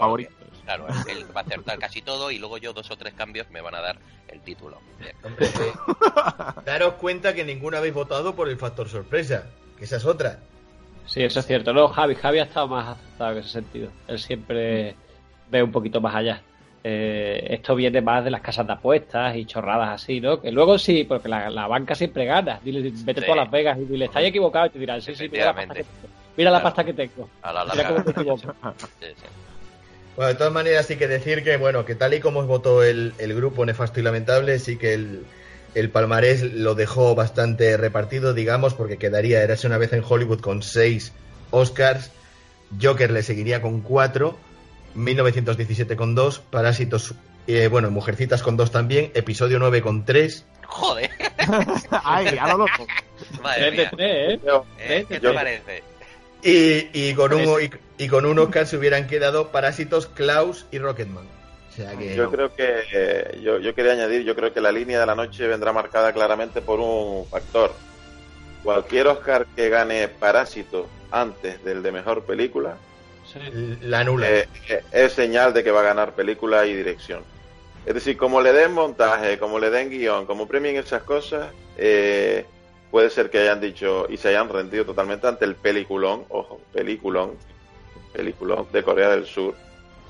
claro, favoritos. claro, él va a acertar casi todo y luego yo dos o tres cambios me van a dar el título. Hombre, eh, daros cuenta que ninguno habéis votado por el factor sorpresa, que esa es otra. Sí, eso es cierto. No, Javi, Javi ha estado más acertado en ese sentido. Él siempre ve un poquito más allá. Eh, esto viene más de las casas de apuestas y chorradas así, ¿no? Que luego sí, porque la, la banca siempre gana. Dile, vete Sí. tú a Las Vegas y dile, estáis equivocado. Y te dirán, sí, sí, mira la pasta que tengo. Mira la pasta que tengo. A la Mira larga. cómo te equivocas. sí, sí. Bueno, de todas maneras, sí que decir que, bueno, que tal y como votó el, el grupo Nefasto y Lamentable, sí que el, el palmarés lo dejó bastante repartido, digamos, porque quedaría, érase una vez en Hollywood con seis Oscars, Joker le seguiría con cuatro, 1917 con dos, Parásitos, eh, bueno, Mujercitas con dos también, Episodio 9 con tres, Joder, ¡Ay, a lo loco! madre mía. ¿eh? Yo- ¿Eh? ¿Qué te parece? y, y con un, y, y con un Oscar se hubieran quedado Parásitos, Klaus y Rocketman. O sea que... Yo creo que eh, yo, yo quería añadir, yo creo que la línea de la noche vendrá marcada claramente por un factor. Cualquier Oscar que gane Parásito antes del de mejor película Sí. La nula. eh, eh, es señal de que va a ganar película y dirección. Es decir, como le den montaje, como le den guion, como premien esas cosas, eh, puede ser que hayan dicho y se hayan rendido totalmente ante el peliculón, ojo, peliculón, peliculón de Corea del Sur,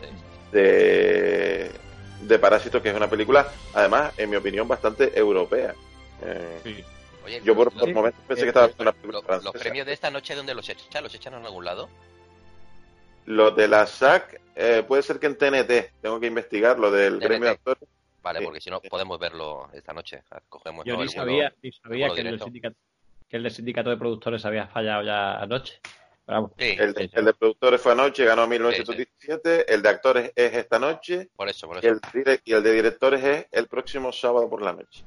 Sí. de, de Parásito, que es una película, además, en mi opinión, bastante europea. Eh, Sí. Oye, yo por, los- por momentos pensé que estaba una lo- película los francesa. premios de esta noche, ¿dónde los echan? ¿Los echan en algún lado? Lo de la SAC, eh, puede ser que en TNT, tengo que investigar lo del TNT. premio de actores. Vale, Sí. porque si no podemos verlo esta noche. Cogemos Yo ¿no? ni sabía, ni sabía que el, sindicato, que el del sindicato de productores había fallado ya anoche. Vamos, Sí, El, de- Sí, sí. el de productores fue anoche, ganó 1917. El de actores es esta noche. por eso, por Y eso. el, y el de directores es el próximo sábado por la noche.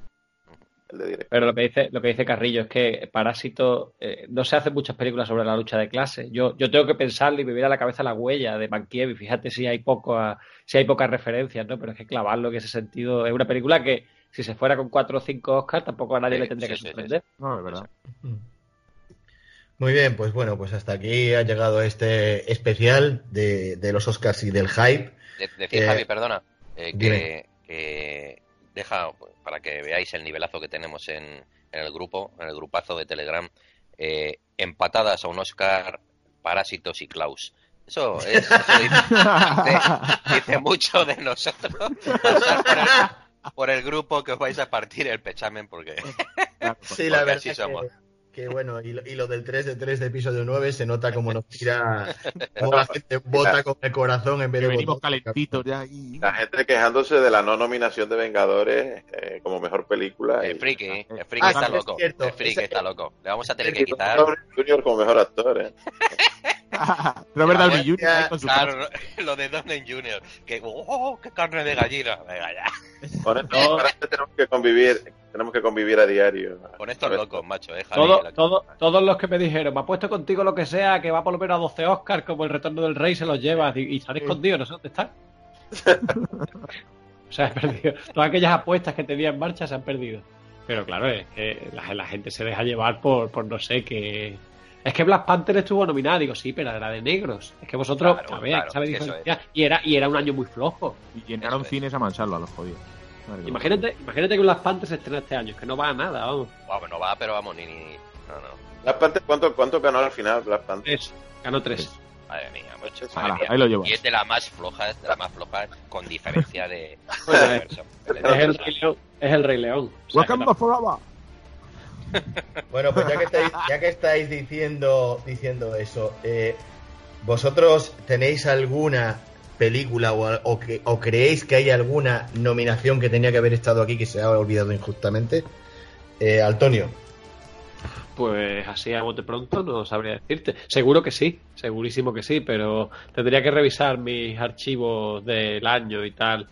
El de directores. Pero lo que dice, lo que dice Carrillo es que Parásito eh, no se hacen muchas películas sobre la lucha de clase. Yo, yo tengo que pensarle y me viene a la cabeza la huella de Mankiewicz. Fíjate si hay poco si hay pocas referencias, ¿no? Pero es que clavarlo en ese sentido es una película que si se fuera con cuatro o cinco Oscars tampoco a nadie Sí, le tendría sí, que sí, sí, sorprender. No, es verdad. Muy bien, pues bueno, pues hasta aquí ha llegado este especial de, de los Oscars y del hype. De- decir, Eh, Javi, perdona, eh, que, que deja, pues, para que veáis el nivelazo que tenemos en, en el grupo, en el grupazo de Telegram, eh, empatadas a un Oscar, Parásitos y Klaus. Eso, es, eso dice, dice- dice mucho de nosotros. Por el, por el grupo que os vais a partir el pechamen porque... Sí, la Porque verdad así somos. que bueno, y lo, y lo del 3 de 3 de episodio 9 se nota como nos tira, como la gente vota con el corazón en vez Que de venimos calentitos ya y... La gente quejándose de la no nominación de Vengadores eh, como mejor película. El y- friki, el friki Ah, está es loco. cierto. El friki está loco. Le vamos a tener que y quitar... Robert Junior como mejor actor. ¿eh? Robert La Downey Jr. ahí con su Claro, lo de Downey Jr. Que, oh, qué carne de gallina. Venga ya. Con esto ahora tenemos que convivir, tenemos que convivir a diario. Con estos locos, macho, eh, Javi, Todo, la- todo, todos los que me dijeron, me ha puesto contigo lo que sea, que va por lo menos a 12 Oscars, como el retorno del rey se los lleva, y, y están escondidos, no sé dónde están. o sea, he perdido. Todas aquellas apuestas que tenía en marcha se han perdido. Pero claro, es que la, la gente se deja llevar por, por no sé qué. Es que Black Panther estuvo nominada, digo, sí, pero era de negros. Es que vosotros, Claro, a ver, claro, ¿sabéis es que eso diferenciar? Y era, y era un año muy flojo. Y llenaron es. cines a mancharlo a los jodidos. Imagínate, imagínate que Black Panther se estrena este año, que no va a nada, vamos. Vamos, no va, pero vamos, ni. ni... No, no. Black Panther, ¿cuánto, ¿Cuánto ganó al final Black Panther? Tres, ganó tres. Madre mía. Hala, madre mía. ahí lo llevas. Y es de las más flojas, de las más flojas, con diferencia de. Bueno, de es- el Rey León. Es el Rey León. O sea, que Wakanda forever. Bueno, pues ya que estáis, ya que estáis diciendo, diciendo eso, eh, ¿vosotros tenéis alguna película o, o que, o creéis que hay alguna nominación que tenía que haber estado aquí que se ha olvidado injustamente? Eh, Antonio. Pues así a bote pronto no sabría decirte. Seguro que sí, segurísimo que sí, pero tendría que revisar mis archivos del año y tal.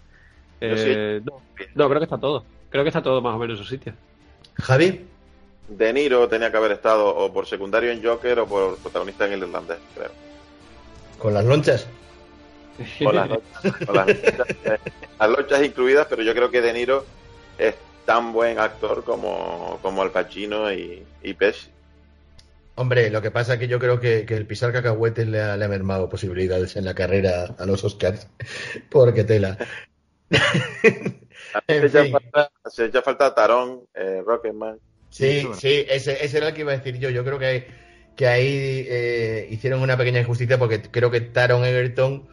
Eh, no, no, creo que está todo. Creo que está todo más o menos en su sitio. Javi. De Niro tenía que haber estado o por secundario en Joker o por protagonista en el irlandés, creo. Con las lonchas. Con las, lonchas- con las lonchas, eh, las lonchas incluidas, pero yo creo que De Niro es tan buen actor como, como Al Pacino y, y Pesci. Hombre, lo que pasa es que yo creo que, que el pisar cacahuetes le ha, le ha mermado posibilidades en la carrera a los Oscars. Porque tela. Se echa falta, se echa falta Tarón, eh, Rocketman. Sí, sí, ese, ese era el que iba a decir yo. Yo creo que, que ahí eh, hicieron una pequeña injusticia porque creo que Taron Egerton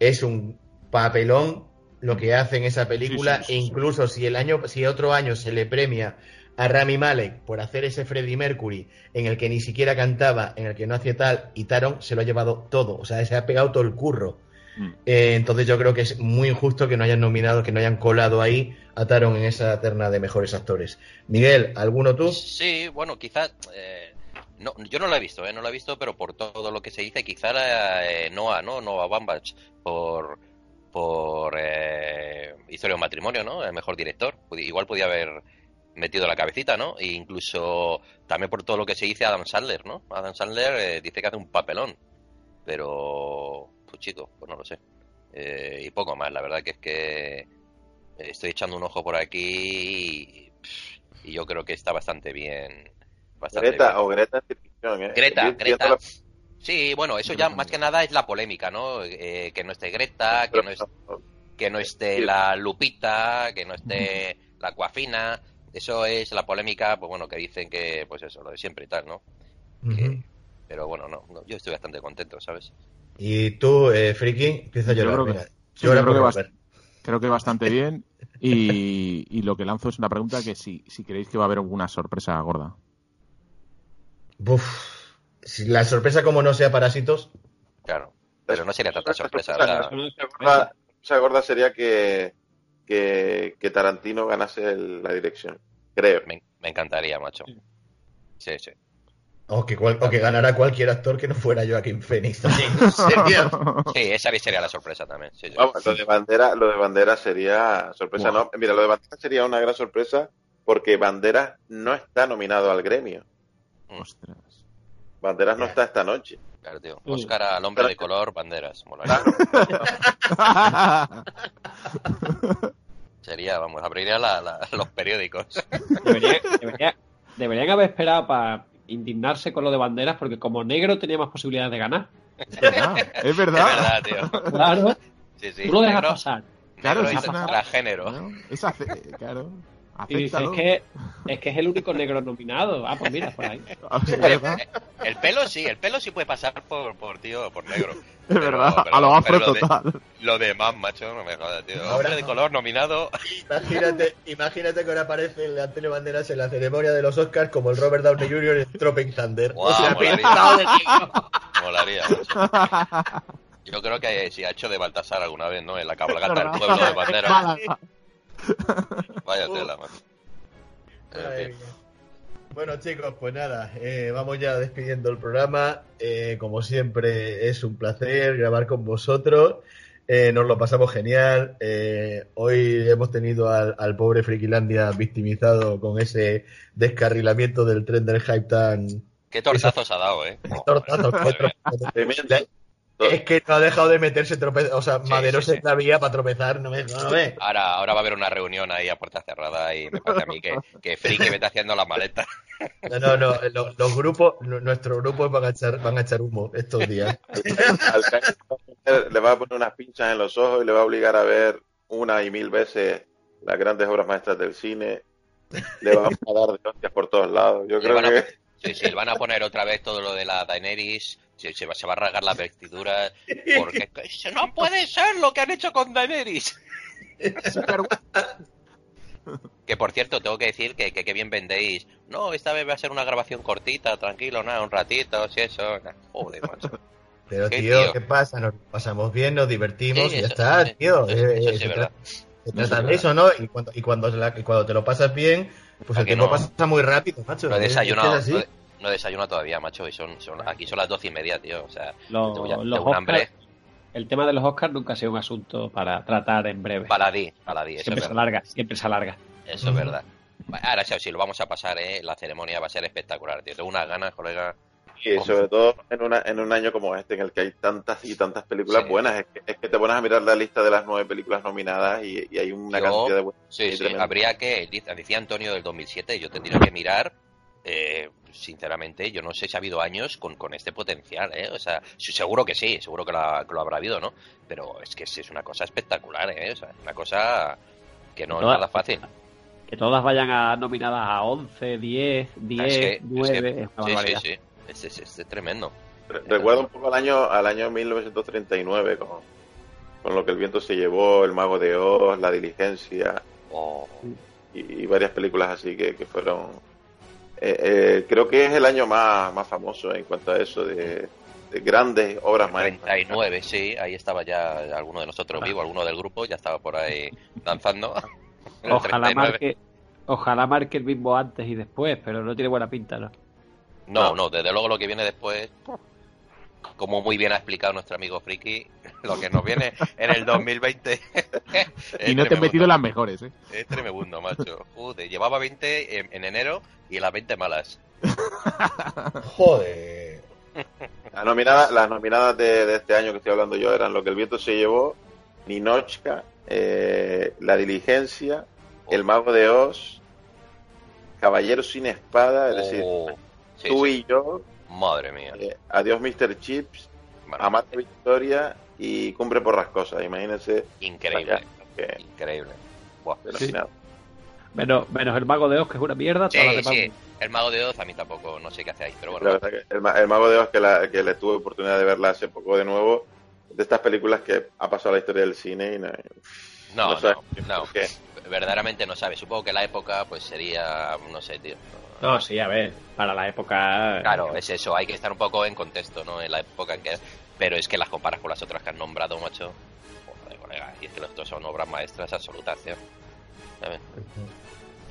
es un papelón lo que hace en esa película. Sí, sí, sí, e sí. incluso si el año, si otro año se le premia a Rami Malek por hacer ese Freddie Mercury en el que ni siquiera cantaba, en el que no hacía tal, y Taron se lo ha llevado todo. O sea, se ha pegado todo el curro. Mm. Eh, entonces yo creo que es muy injusto que no hayan nominado, que no hayan colado ahí a Taron en esa terna de mejores actores. Miguel, ¿alguno tú? Sí, bueno, quizás. eh, no, yo no lo he visto, eh, no lo he visto, pero por todo lo que se dice, quizá la, eh, Noah, ¿no? Noah Bambach, por. por. Eh, Historia de un matrimonio, ¿no? El mejor director. Igual podía haber metido la cabecita, ¿no? E incluso también por todo lo que se dice Adam Sandler, ¿no? Adam Sandler eh, dice que hace un papelón. Pero. Pues chico, pues no lo sé. Eh, y poco más, la verdad que es que. Estoy echando un ojo por aquí y, y yo creo que está bastante bien. Bastante Greta bien. o Greta ¿eh? Greta, Greta. la- Sí, bueno, eso ya más que nada es la polémica, ¿no? Eh, que no esté Greta, que no, es- que no esté la Lupita, que no esté la Coafina. Eso es la polémica, pues bueno, que dicen que, pues eso, lo de siempre y tal, ¿no? Que- pero bueno, no, no, yo estoy bastante contento, ¿sabes? Y tú, eh, Friki, empieza a Yo llorar. creo que- venga. sí, Llora yo creo que Robert. Creo que bastante bien. Y, y lo que lanzo es una pregunta que si, si creéis que va a haber alguna sorpresa gorda. Buf. Si la sorpresa como no sea parásitos, Claro. Pero no sería tanta sorpresa, La sorpresa. gorda- gorda sería que, que, que Tarantino ganase el- la dirección. Creo. Me, me encantaría, macho. Sí, sí. o que, cual- o que ganara cualquier actor que no fuera Joaquín Phoenix también. Sería- Sí, esa sería la sorpresa también. Sí, sí. Vamos, lo de bandera, lo de bandera sería sorpresa, Buah. no. Mira, lo de bandera sería una gran sorpresa porque Banderas no está nominado al gremio. Ostras. Banderas no está esta noche. Claro, tío. Oscar al hombre de color, banderas. Molaría. Sería, vamos, abriría la- la- los periódicos. Debería- debería- deberían haber esperado para indignarse con lo de banderas, porque como negro tenía más posibilidades de ganar. Es verdad, es Es verdad. verdad, tío. Claro, Sí, sí. tú lo dejas Negro- pasar. Claro, negro es una- transgénero. Claro, es ace- claro. Y dices, Acéptalo. es que, es que es el único negro nominado. Ah, pues mira, por ahí. El pelo sí, el pelo sí puede pasar por, por tío, por negro. Es Pero- verdad. pero- A lo afro pero lo de- total. Lo demás, macho, no me jodas, tío. Ahora- Hombre de color nominado. Imagínate, imagínate que ahora aparece el Antonio Banderas en la ceremonia de los Oscars como el Robert Downey Jr. en Tropic Thunder. O sea, molaría. Molaría, macho. Yo creo que si ha hecho de Baltasar alguna vez, ¿no? En la cabalgata del pueblo de bandera. Vaya tela, fin. mía. Bueno chicos, pues nada, eh, vamos ya despidiendo el programa. Eh, como siempre, es un placer grabar con vosotros. Eh, nos lo pasamos genial. Eh, hoy hemos tenido al, al pobre Frikilandia victimizado con ese descarrilamiento del tren del hype tan Qué tortazos ha dado, ¿eh? tortazo. Madre mía. Es que no ha dejado de meterse trope o sea, Sí, maderos sí, la para tropezar, no me no ve. Ahora, ahora va a haber una reunión ahí a puerta cerrada y me parece a mí que, que Friki vete haciendo las maletas. No, no, no, los, los grupos, nu- nuestros grupos van a echar, van a echar humo estos días. Al le va a poner unas pinchas en los ojos y le va a obligar a ver una y mil veces las grandes obras maestras del cine. Le va a dar de hostias por todos lados. Yo creo que Sí, sí, le van a poner otra vez todo lo de la Daenerys. Se, se va, se va a rasgar las vestiduras. Porque eso no puede ser lo que han hecho con Daenerys. Que por cierto, tengo que decir que, que, que bien vendéis. No, esta vez va a ser una grabación cortita, tranquilo, nada, un ratito, si eso. nah. Joder, macho. Pero ¿Qué, tío, tío? ¿qué pasa? Nos pasamos bien, nos divertimos Sí, y ya eso- está, sí, tío. eso- Eh, eso eh, sí, se, se trata de eso, ¿no? Y cuando, y cuando, la- y cuando te lo pasas bien, pues ¿A el tiempo no? pasa muy rápido, macho. No he Es- es que desayunado, es. No, he- no he desayunado todavía, macho. Y son, son, aquí son las doce y media, tío. O sea, Los, tengo ya- los tengo un hambre. Oscars- el tema de los Oscars nunca ha sido un asunto para tratar en breve. Baladí, baladí, siempre se alarga, siempre se alarga. Eso es verdad. Ahora, sí, si lo vamos a pasar, ¿eh? La ceremonia va a ser espectacular, tío. Tengo unas ganas, colega. Y sobre todo en, una, en un año como este, en el que hay tantas y tantas películas Sí. buenas, es que, es que te pones a mirar la lista de las nueve películas nominadas y, y hay una Yo- cantidad de buenas. Sí, Sí, sí, tremendo. habría que, dice- decía Antonio del 2007, yo tendría que mirar, eh, sinceramente, yo no sé si ha habido años con, con este potencial, ¿eh? O sea, seguro que sí, seguro que, la- que lo habrá habido, ¿no? Pero es que es, es una cosa espectacular, ¿eh? O sea, una cosa que no es nada fácil. Que todas vayan a nominadas a 11, 10, 10, Es que- es 9, que- es, una sí, sí, sí. Es, es- es tremendo. Re- Recuerdo un poco al año, al año 1939 con, con lo que el viento se llevó, El Mago de Oz, La Diligencia Oh, y, y varias películas así que, que fueron... eh, eh, creo que es el año más, más famoso en cuanto a eso de, de grandes obras maestras. 39, sí, ahí estaba ya alguno de nosotros vivo, alguno del grupo, ya estaba por ahí danzando. En el Ojalá 39. marque, ojalá marque el mismo antes y después, pero no tiene buena pinta, ¿no? No, no, desde luego lo que viene después, como muy bien ha explicado nuestro amigo Friki, lo que nos viene en el 2020. es Y no te he tremebundo. metido las mejores, ¿eh? Es tremebundo, macho. Joder, llevaba 20 en, en enero y las 20 malas. Joder. Las nominadas, las nominadas de, de este año que estoy hablando yo eran Lo que el viento se llevó, Ninochka, eh, La Diligencia, El Mago de Oz, Caballero sin Espada, es decir, Oh, sí, tú sí. y yo, Madre mía. eh, Adiós Mr. Chips, Bueno, Amate Victoria y Cumbre por las cosas. Imagínense. Increíble. Que- Increíble. Buah. Menos, menos el mago de Oz, que es una mierda. Sí, todas las demás- sí. El mago de Oz a mí tampoco, no sé qué hacéis, pero bueno. La verdad que el, el Mago de Oz, que, la- que le tuve oportunidad de verla hace poco de nuevo, de estas películas que ha pasado la historia del cine y no, No, no no, no. Verdaderamente no sabe. Supongo que la época pues sería, no sé, tío. No, sí, a ver, para la época. Claro, es eso, hay que estar un poco en contexto, ¿no? En la época en que... Pero es que las comparas con las otras que han nombrado, macho. Joder, colega, y es que los dos son obras maestras absolutas, tío. ¿Sabes?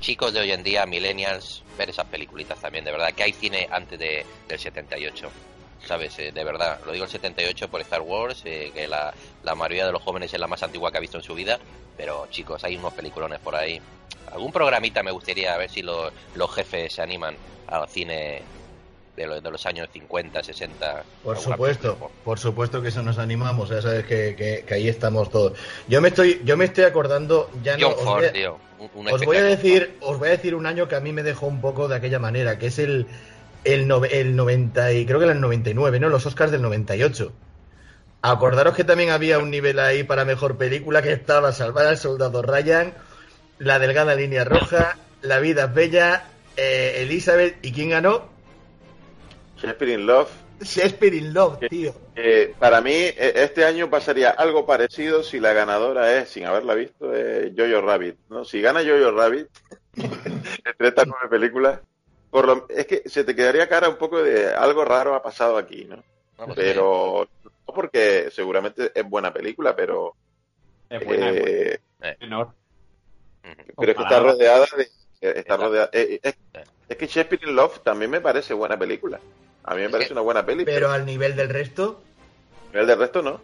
Chicos de hoy en día, millennials, ver esas peliculitas también, de verdad, que hay cine antes de, del 78. ¿Sabes? Eh, de verdad, lo digo el 78 por Star Wars, eh, que la, la mayoría de los jóvenes es la más antigua que ha visto en su vida, pero chicos, hay unos peliculones por ahí. Algún programita me gustaría ver si los, los jefes se animan al cine de los, de los años 50, 60. Por supuesto, película. por supuesto que eso nos animamos, ya sabes que, que- que ahí estamos todos. Yo me estoy, yo me estoy acordando, ya no, John os Ford, voy a- tío. un- un os voy a espectáculo. decir, os voy a decir un año que a mí me dejó un poco de aquella manera, que es el, el, el 90 y creo que era el 99, ¿no? Los Oscars del 98. Acordaros que también había un nivel ahí para mejor película que estaba Salvar al Soldado Ryan, La Delgada Línea Roja, La Vida es Bella, eh, Elizabeth, ¿y quién ganó? Shakespeare in Love. Shakespeare in Love, tío. Eh, para mí, eh, este año pasaría algo parecido si la ganadora es, sin haberla visto, es Jojo Rabbit. ¿no? Si gana Jojo Rabbit, entre estas nueve películas, por lo, es que se te quedaría cara un poco de algo raro ha pasado aquí, ¿no? No, pues, Pero no porque seguramente es buena película, pero, Es buena, es buena. eh, Pero es que está rodeada de... eh, Está rodeada, eh, es, es que Shakespeare in Love también me parece buena película. A mí me parece una buena peli, pero Pero al nivel del resto, el del resto no.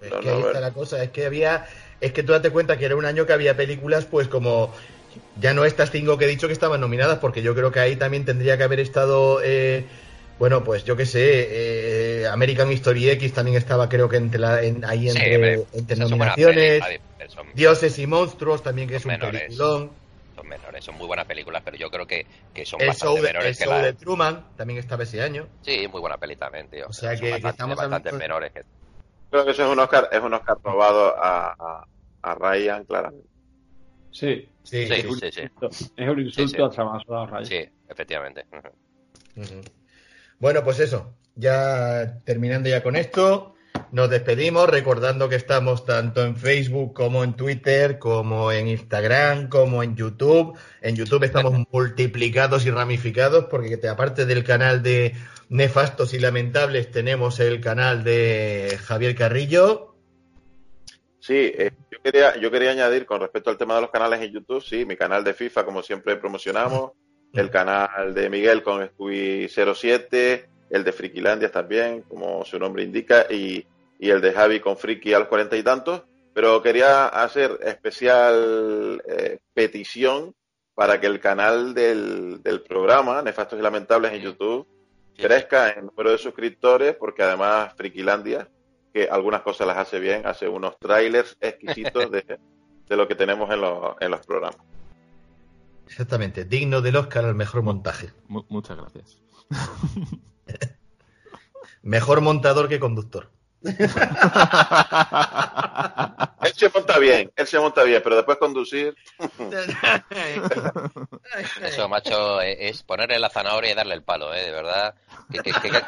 Es No, que no, ahí está la cosa, es que había, es que tú date cuenta que era un año que había películas, pues como ya no estas cinco que he dicho que estaban nominadas, porque yo creo que ahí también tendría que haber estado, eh, bueno, pues yo qué sé, eh, American History X también estaba, creo que entre la, en- ahí Sí, entre, nominaciones, son, Dioses y Monstruos también que es un menores. peliculón, son menores, son muy buenas películas, pero yo creo que, que son el bastante show, de, el menores que show la... de Truman también estaba ese año, Sí, muy buena peli también, tío. O sea que- que estamos bastante hablando- menores que... Creo que eso es un Oscar, es un Oscar robado a, a, a Ryan, claramente. Sí. sí, Sí, sí. sí, sí. Es un insulto Sí, sí. al Salvador Ryan. Sí, efectivamente. Bueno, pues eso, ya terminando ya con esto, nos despedimos recordando que estamos tanto en Facebook como en Twitter, como en Instagram, como en YouTube. En YouTube estamos multiplicados y ramificados porque te- aparte del canal de Nefastos y Lamentables tenemos el canal de Javier Carrillo. Sí, eh, yo quería, yo quería añadir con respecto al tema de los canales en YouTube, sí, mi canal de FIFA, como siempre promocionamos, el canal de Miguel con Scooby 07, el de Frikilandia también, como su nombre indica, y, y el de Javi con Friki a los cuarenta y tantos, pero quería hacer especial eh, petición para que el canal del, del programa, Nefastos y Lamentables en YouTube, crezca en número de suscriptores, porque además Frikilandia, que algunas cosas las hace bien, hace unos trailers exquisitos de, de lo que tenemos en, los en los programas. Exactamente, digno del Oscar al mejor montaje. Mu- muchas gracias. Mejor montador que conductor. Él se monta bien, él se monta bien, pero después conducir, Eso, macho, e- es ponerle la zanahoria y darle el palo, ¿eh? De verdad. Qué, qué- qué-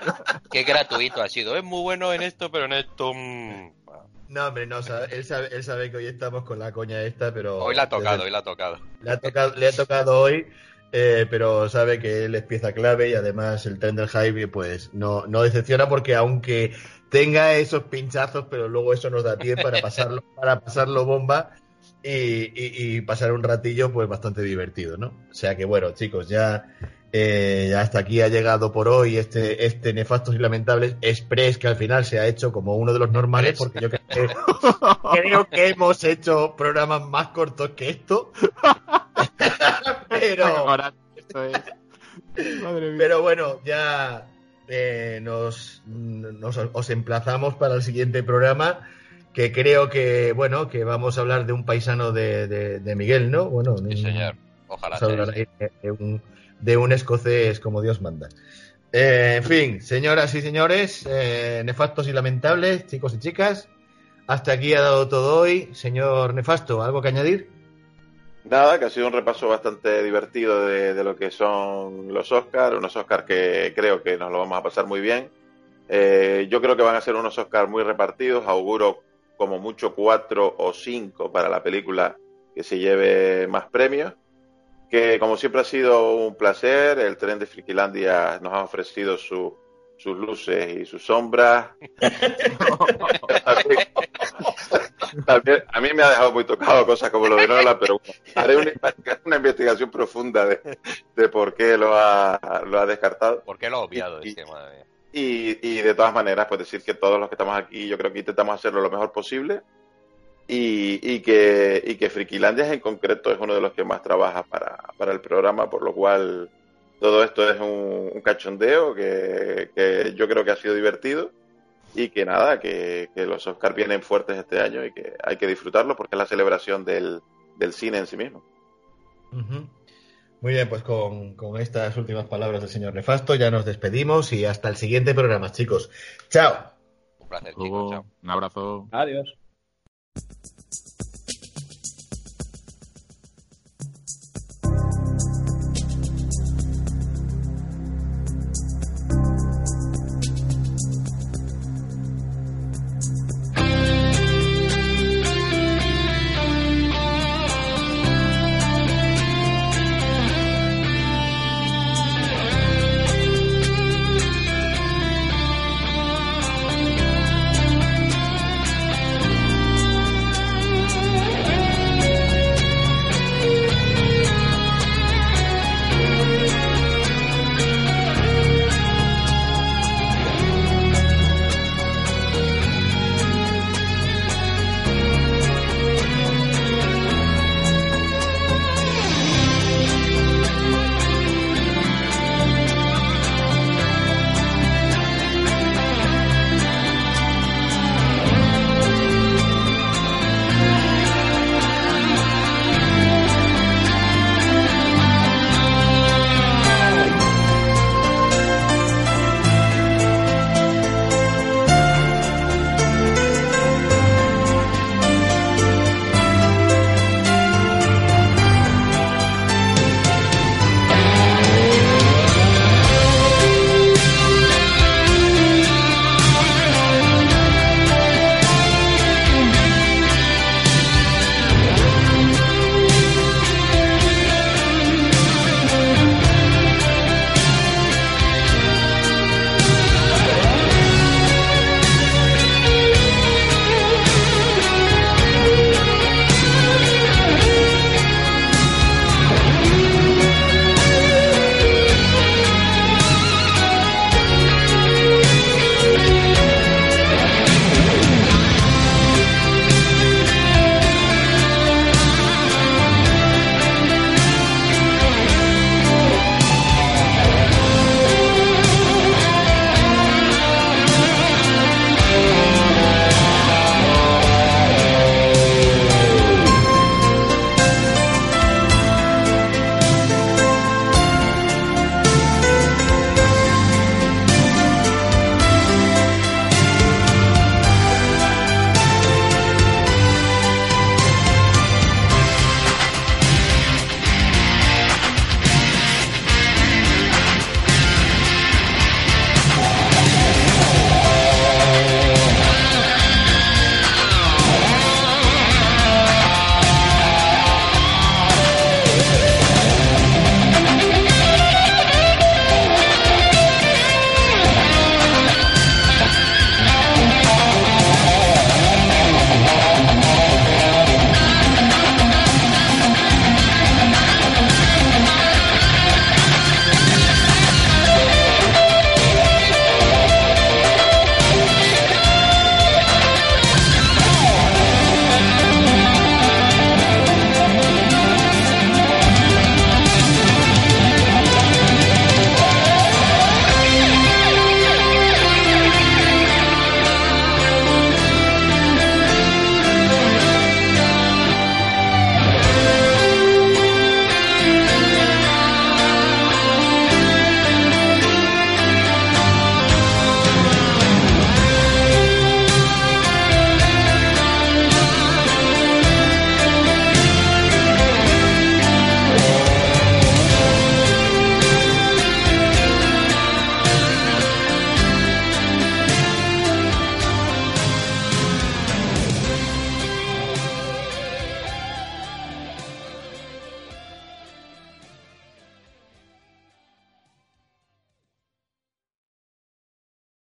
qué gratuito ha sido. Es muy bueno en esto, pero en esto... mm, No, hombre, no, sabe- él, sabe, él sabe que hoy estamos con la coña esta, pero... Hoy la ha tocado, desde- hoy la ha tocado. Le ha tocado, le ha tocado hoy, eh, pero sabe que él es pieza clave y además el tren del hype pues no, no decepciona porque aunque tenga esos pinchazos, pero luego eso nos da pie para pasarlo, para pasarlo bomba y, y- y pasar un ratillo pues bastante divertido, ¿no? O sea que bueno, chicos, ya, eh, ya hasta aquí ha llegado por hoy este, este Nefastos y Lamentables Express que al final se ha hecho como uno de los normales porque yo creo que, creo que hemos hecho programas más cortos que esto. pero, pero bueno, ya eh, nos, nos- os emplazamos para el siguiente programa que creo que bueno que vamos a hablar de un paisano de, de- de Miguel, ¿no? Bueno, Sí, señor. Ojalá. vamos a hablar sí, sí. ahí de, de un, de un escocés como Dios manda. Eh, en fin, señoras y señores, eh, nefastos y lamentables, chicos y chicas, hasta aquí ha dado todo hoy. Señor Nefasto, ¿algo que añadir? Nada, que ha sido un repaso bastante divertido de, lo que son los Oscars, unos Oscars que creo que nos lo vamos a pasar muy bien. Eh, yo creo que van a ser unos Oscars muy repartidos, auguro como mucho cuatro o cinco para la película que se lleve más premios. Que como siempre ha sido un placer, el tren de Frikilandia nos ha ofrecido su- sus luces y sus sombras. También, a mí me ha dejado muy tocado cosas como lo de Nola, pero haré una, una investigación profunda de, de por qué lo ha, lo ha descartado. ¿Por qué lo ha obviado? Y- Es que, madre. Y, y de todas maneras, pues decir que todos los que estamos aquí, yo creo que intentamos hacerlo lo mejor posible. Y, y que, y que Frikilandia en concreto es uno de los que más trabaja para, para el programa, por lo cual todo esto es un, un cachondeo que, que yo creo que ha sido divertido. Y que nada, que, que los Oscars vienen fuertes este año y que hay que disfrutarlo porque es la celebración del, del cine en sí mismo. Ujú. Muy bien, pues con, con estas últimas palabras del señor Nefasto ya nos despedimos y hasta el siguiente programa, chicos. Chao. Un placer, chicos. Chao. un abrazo. Adiós.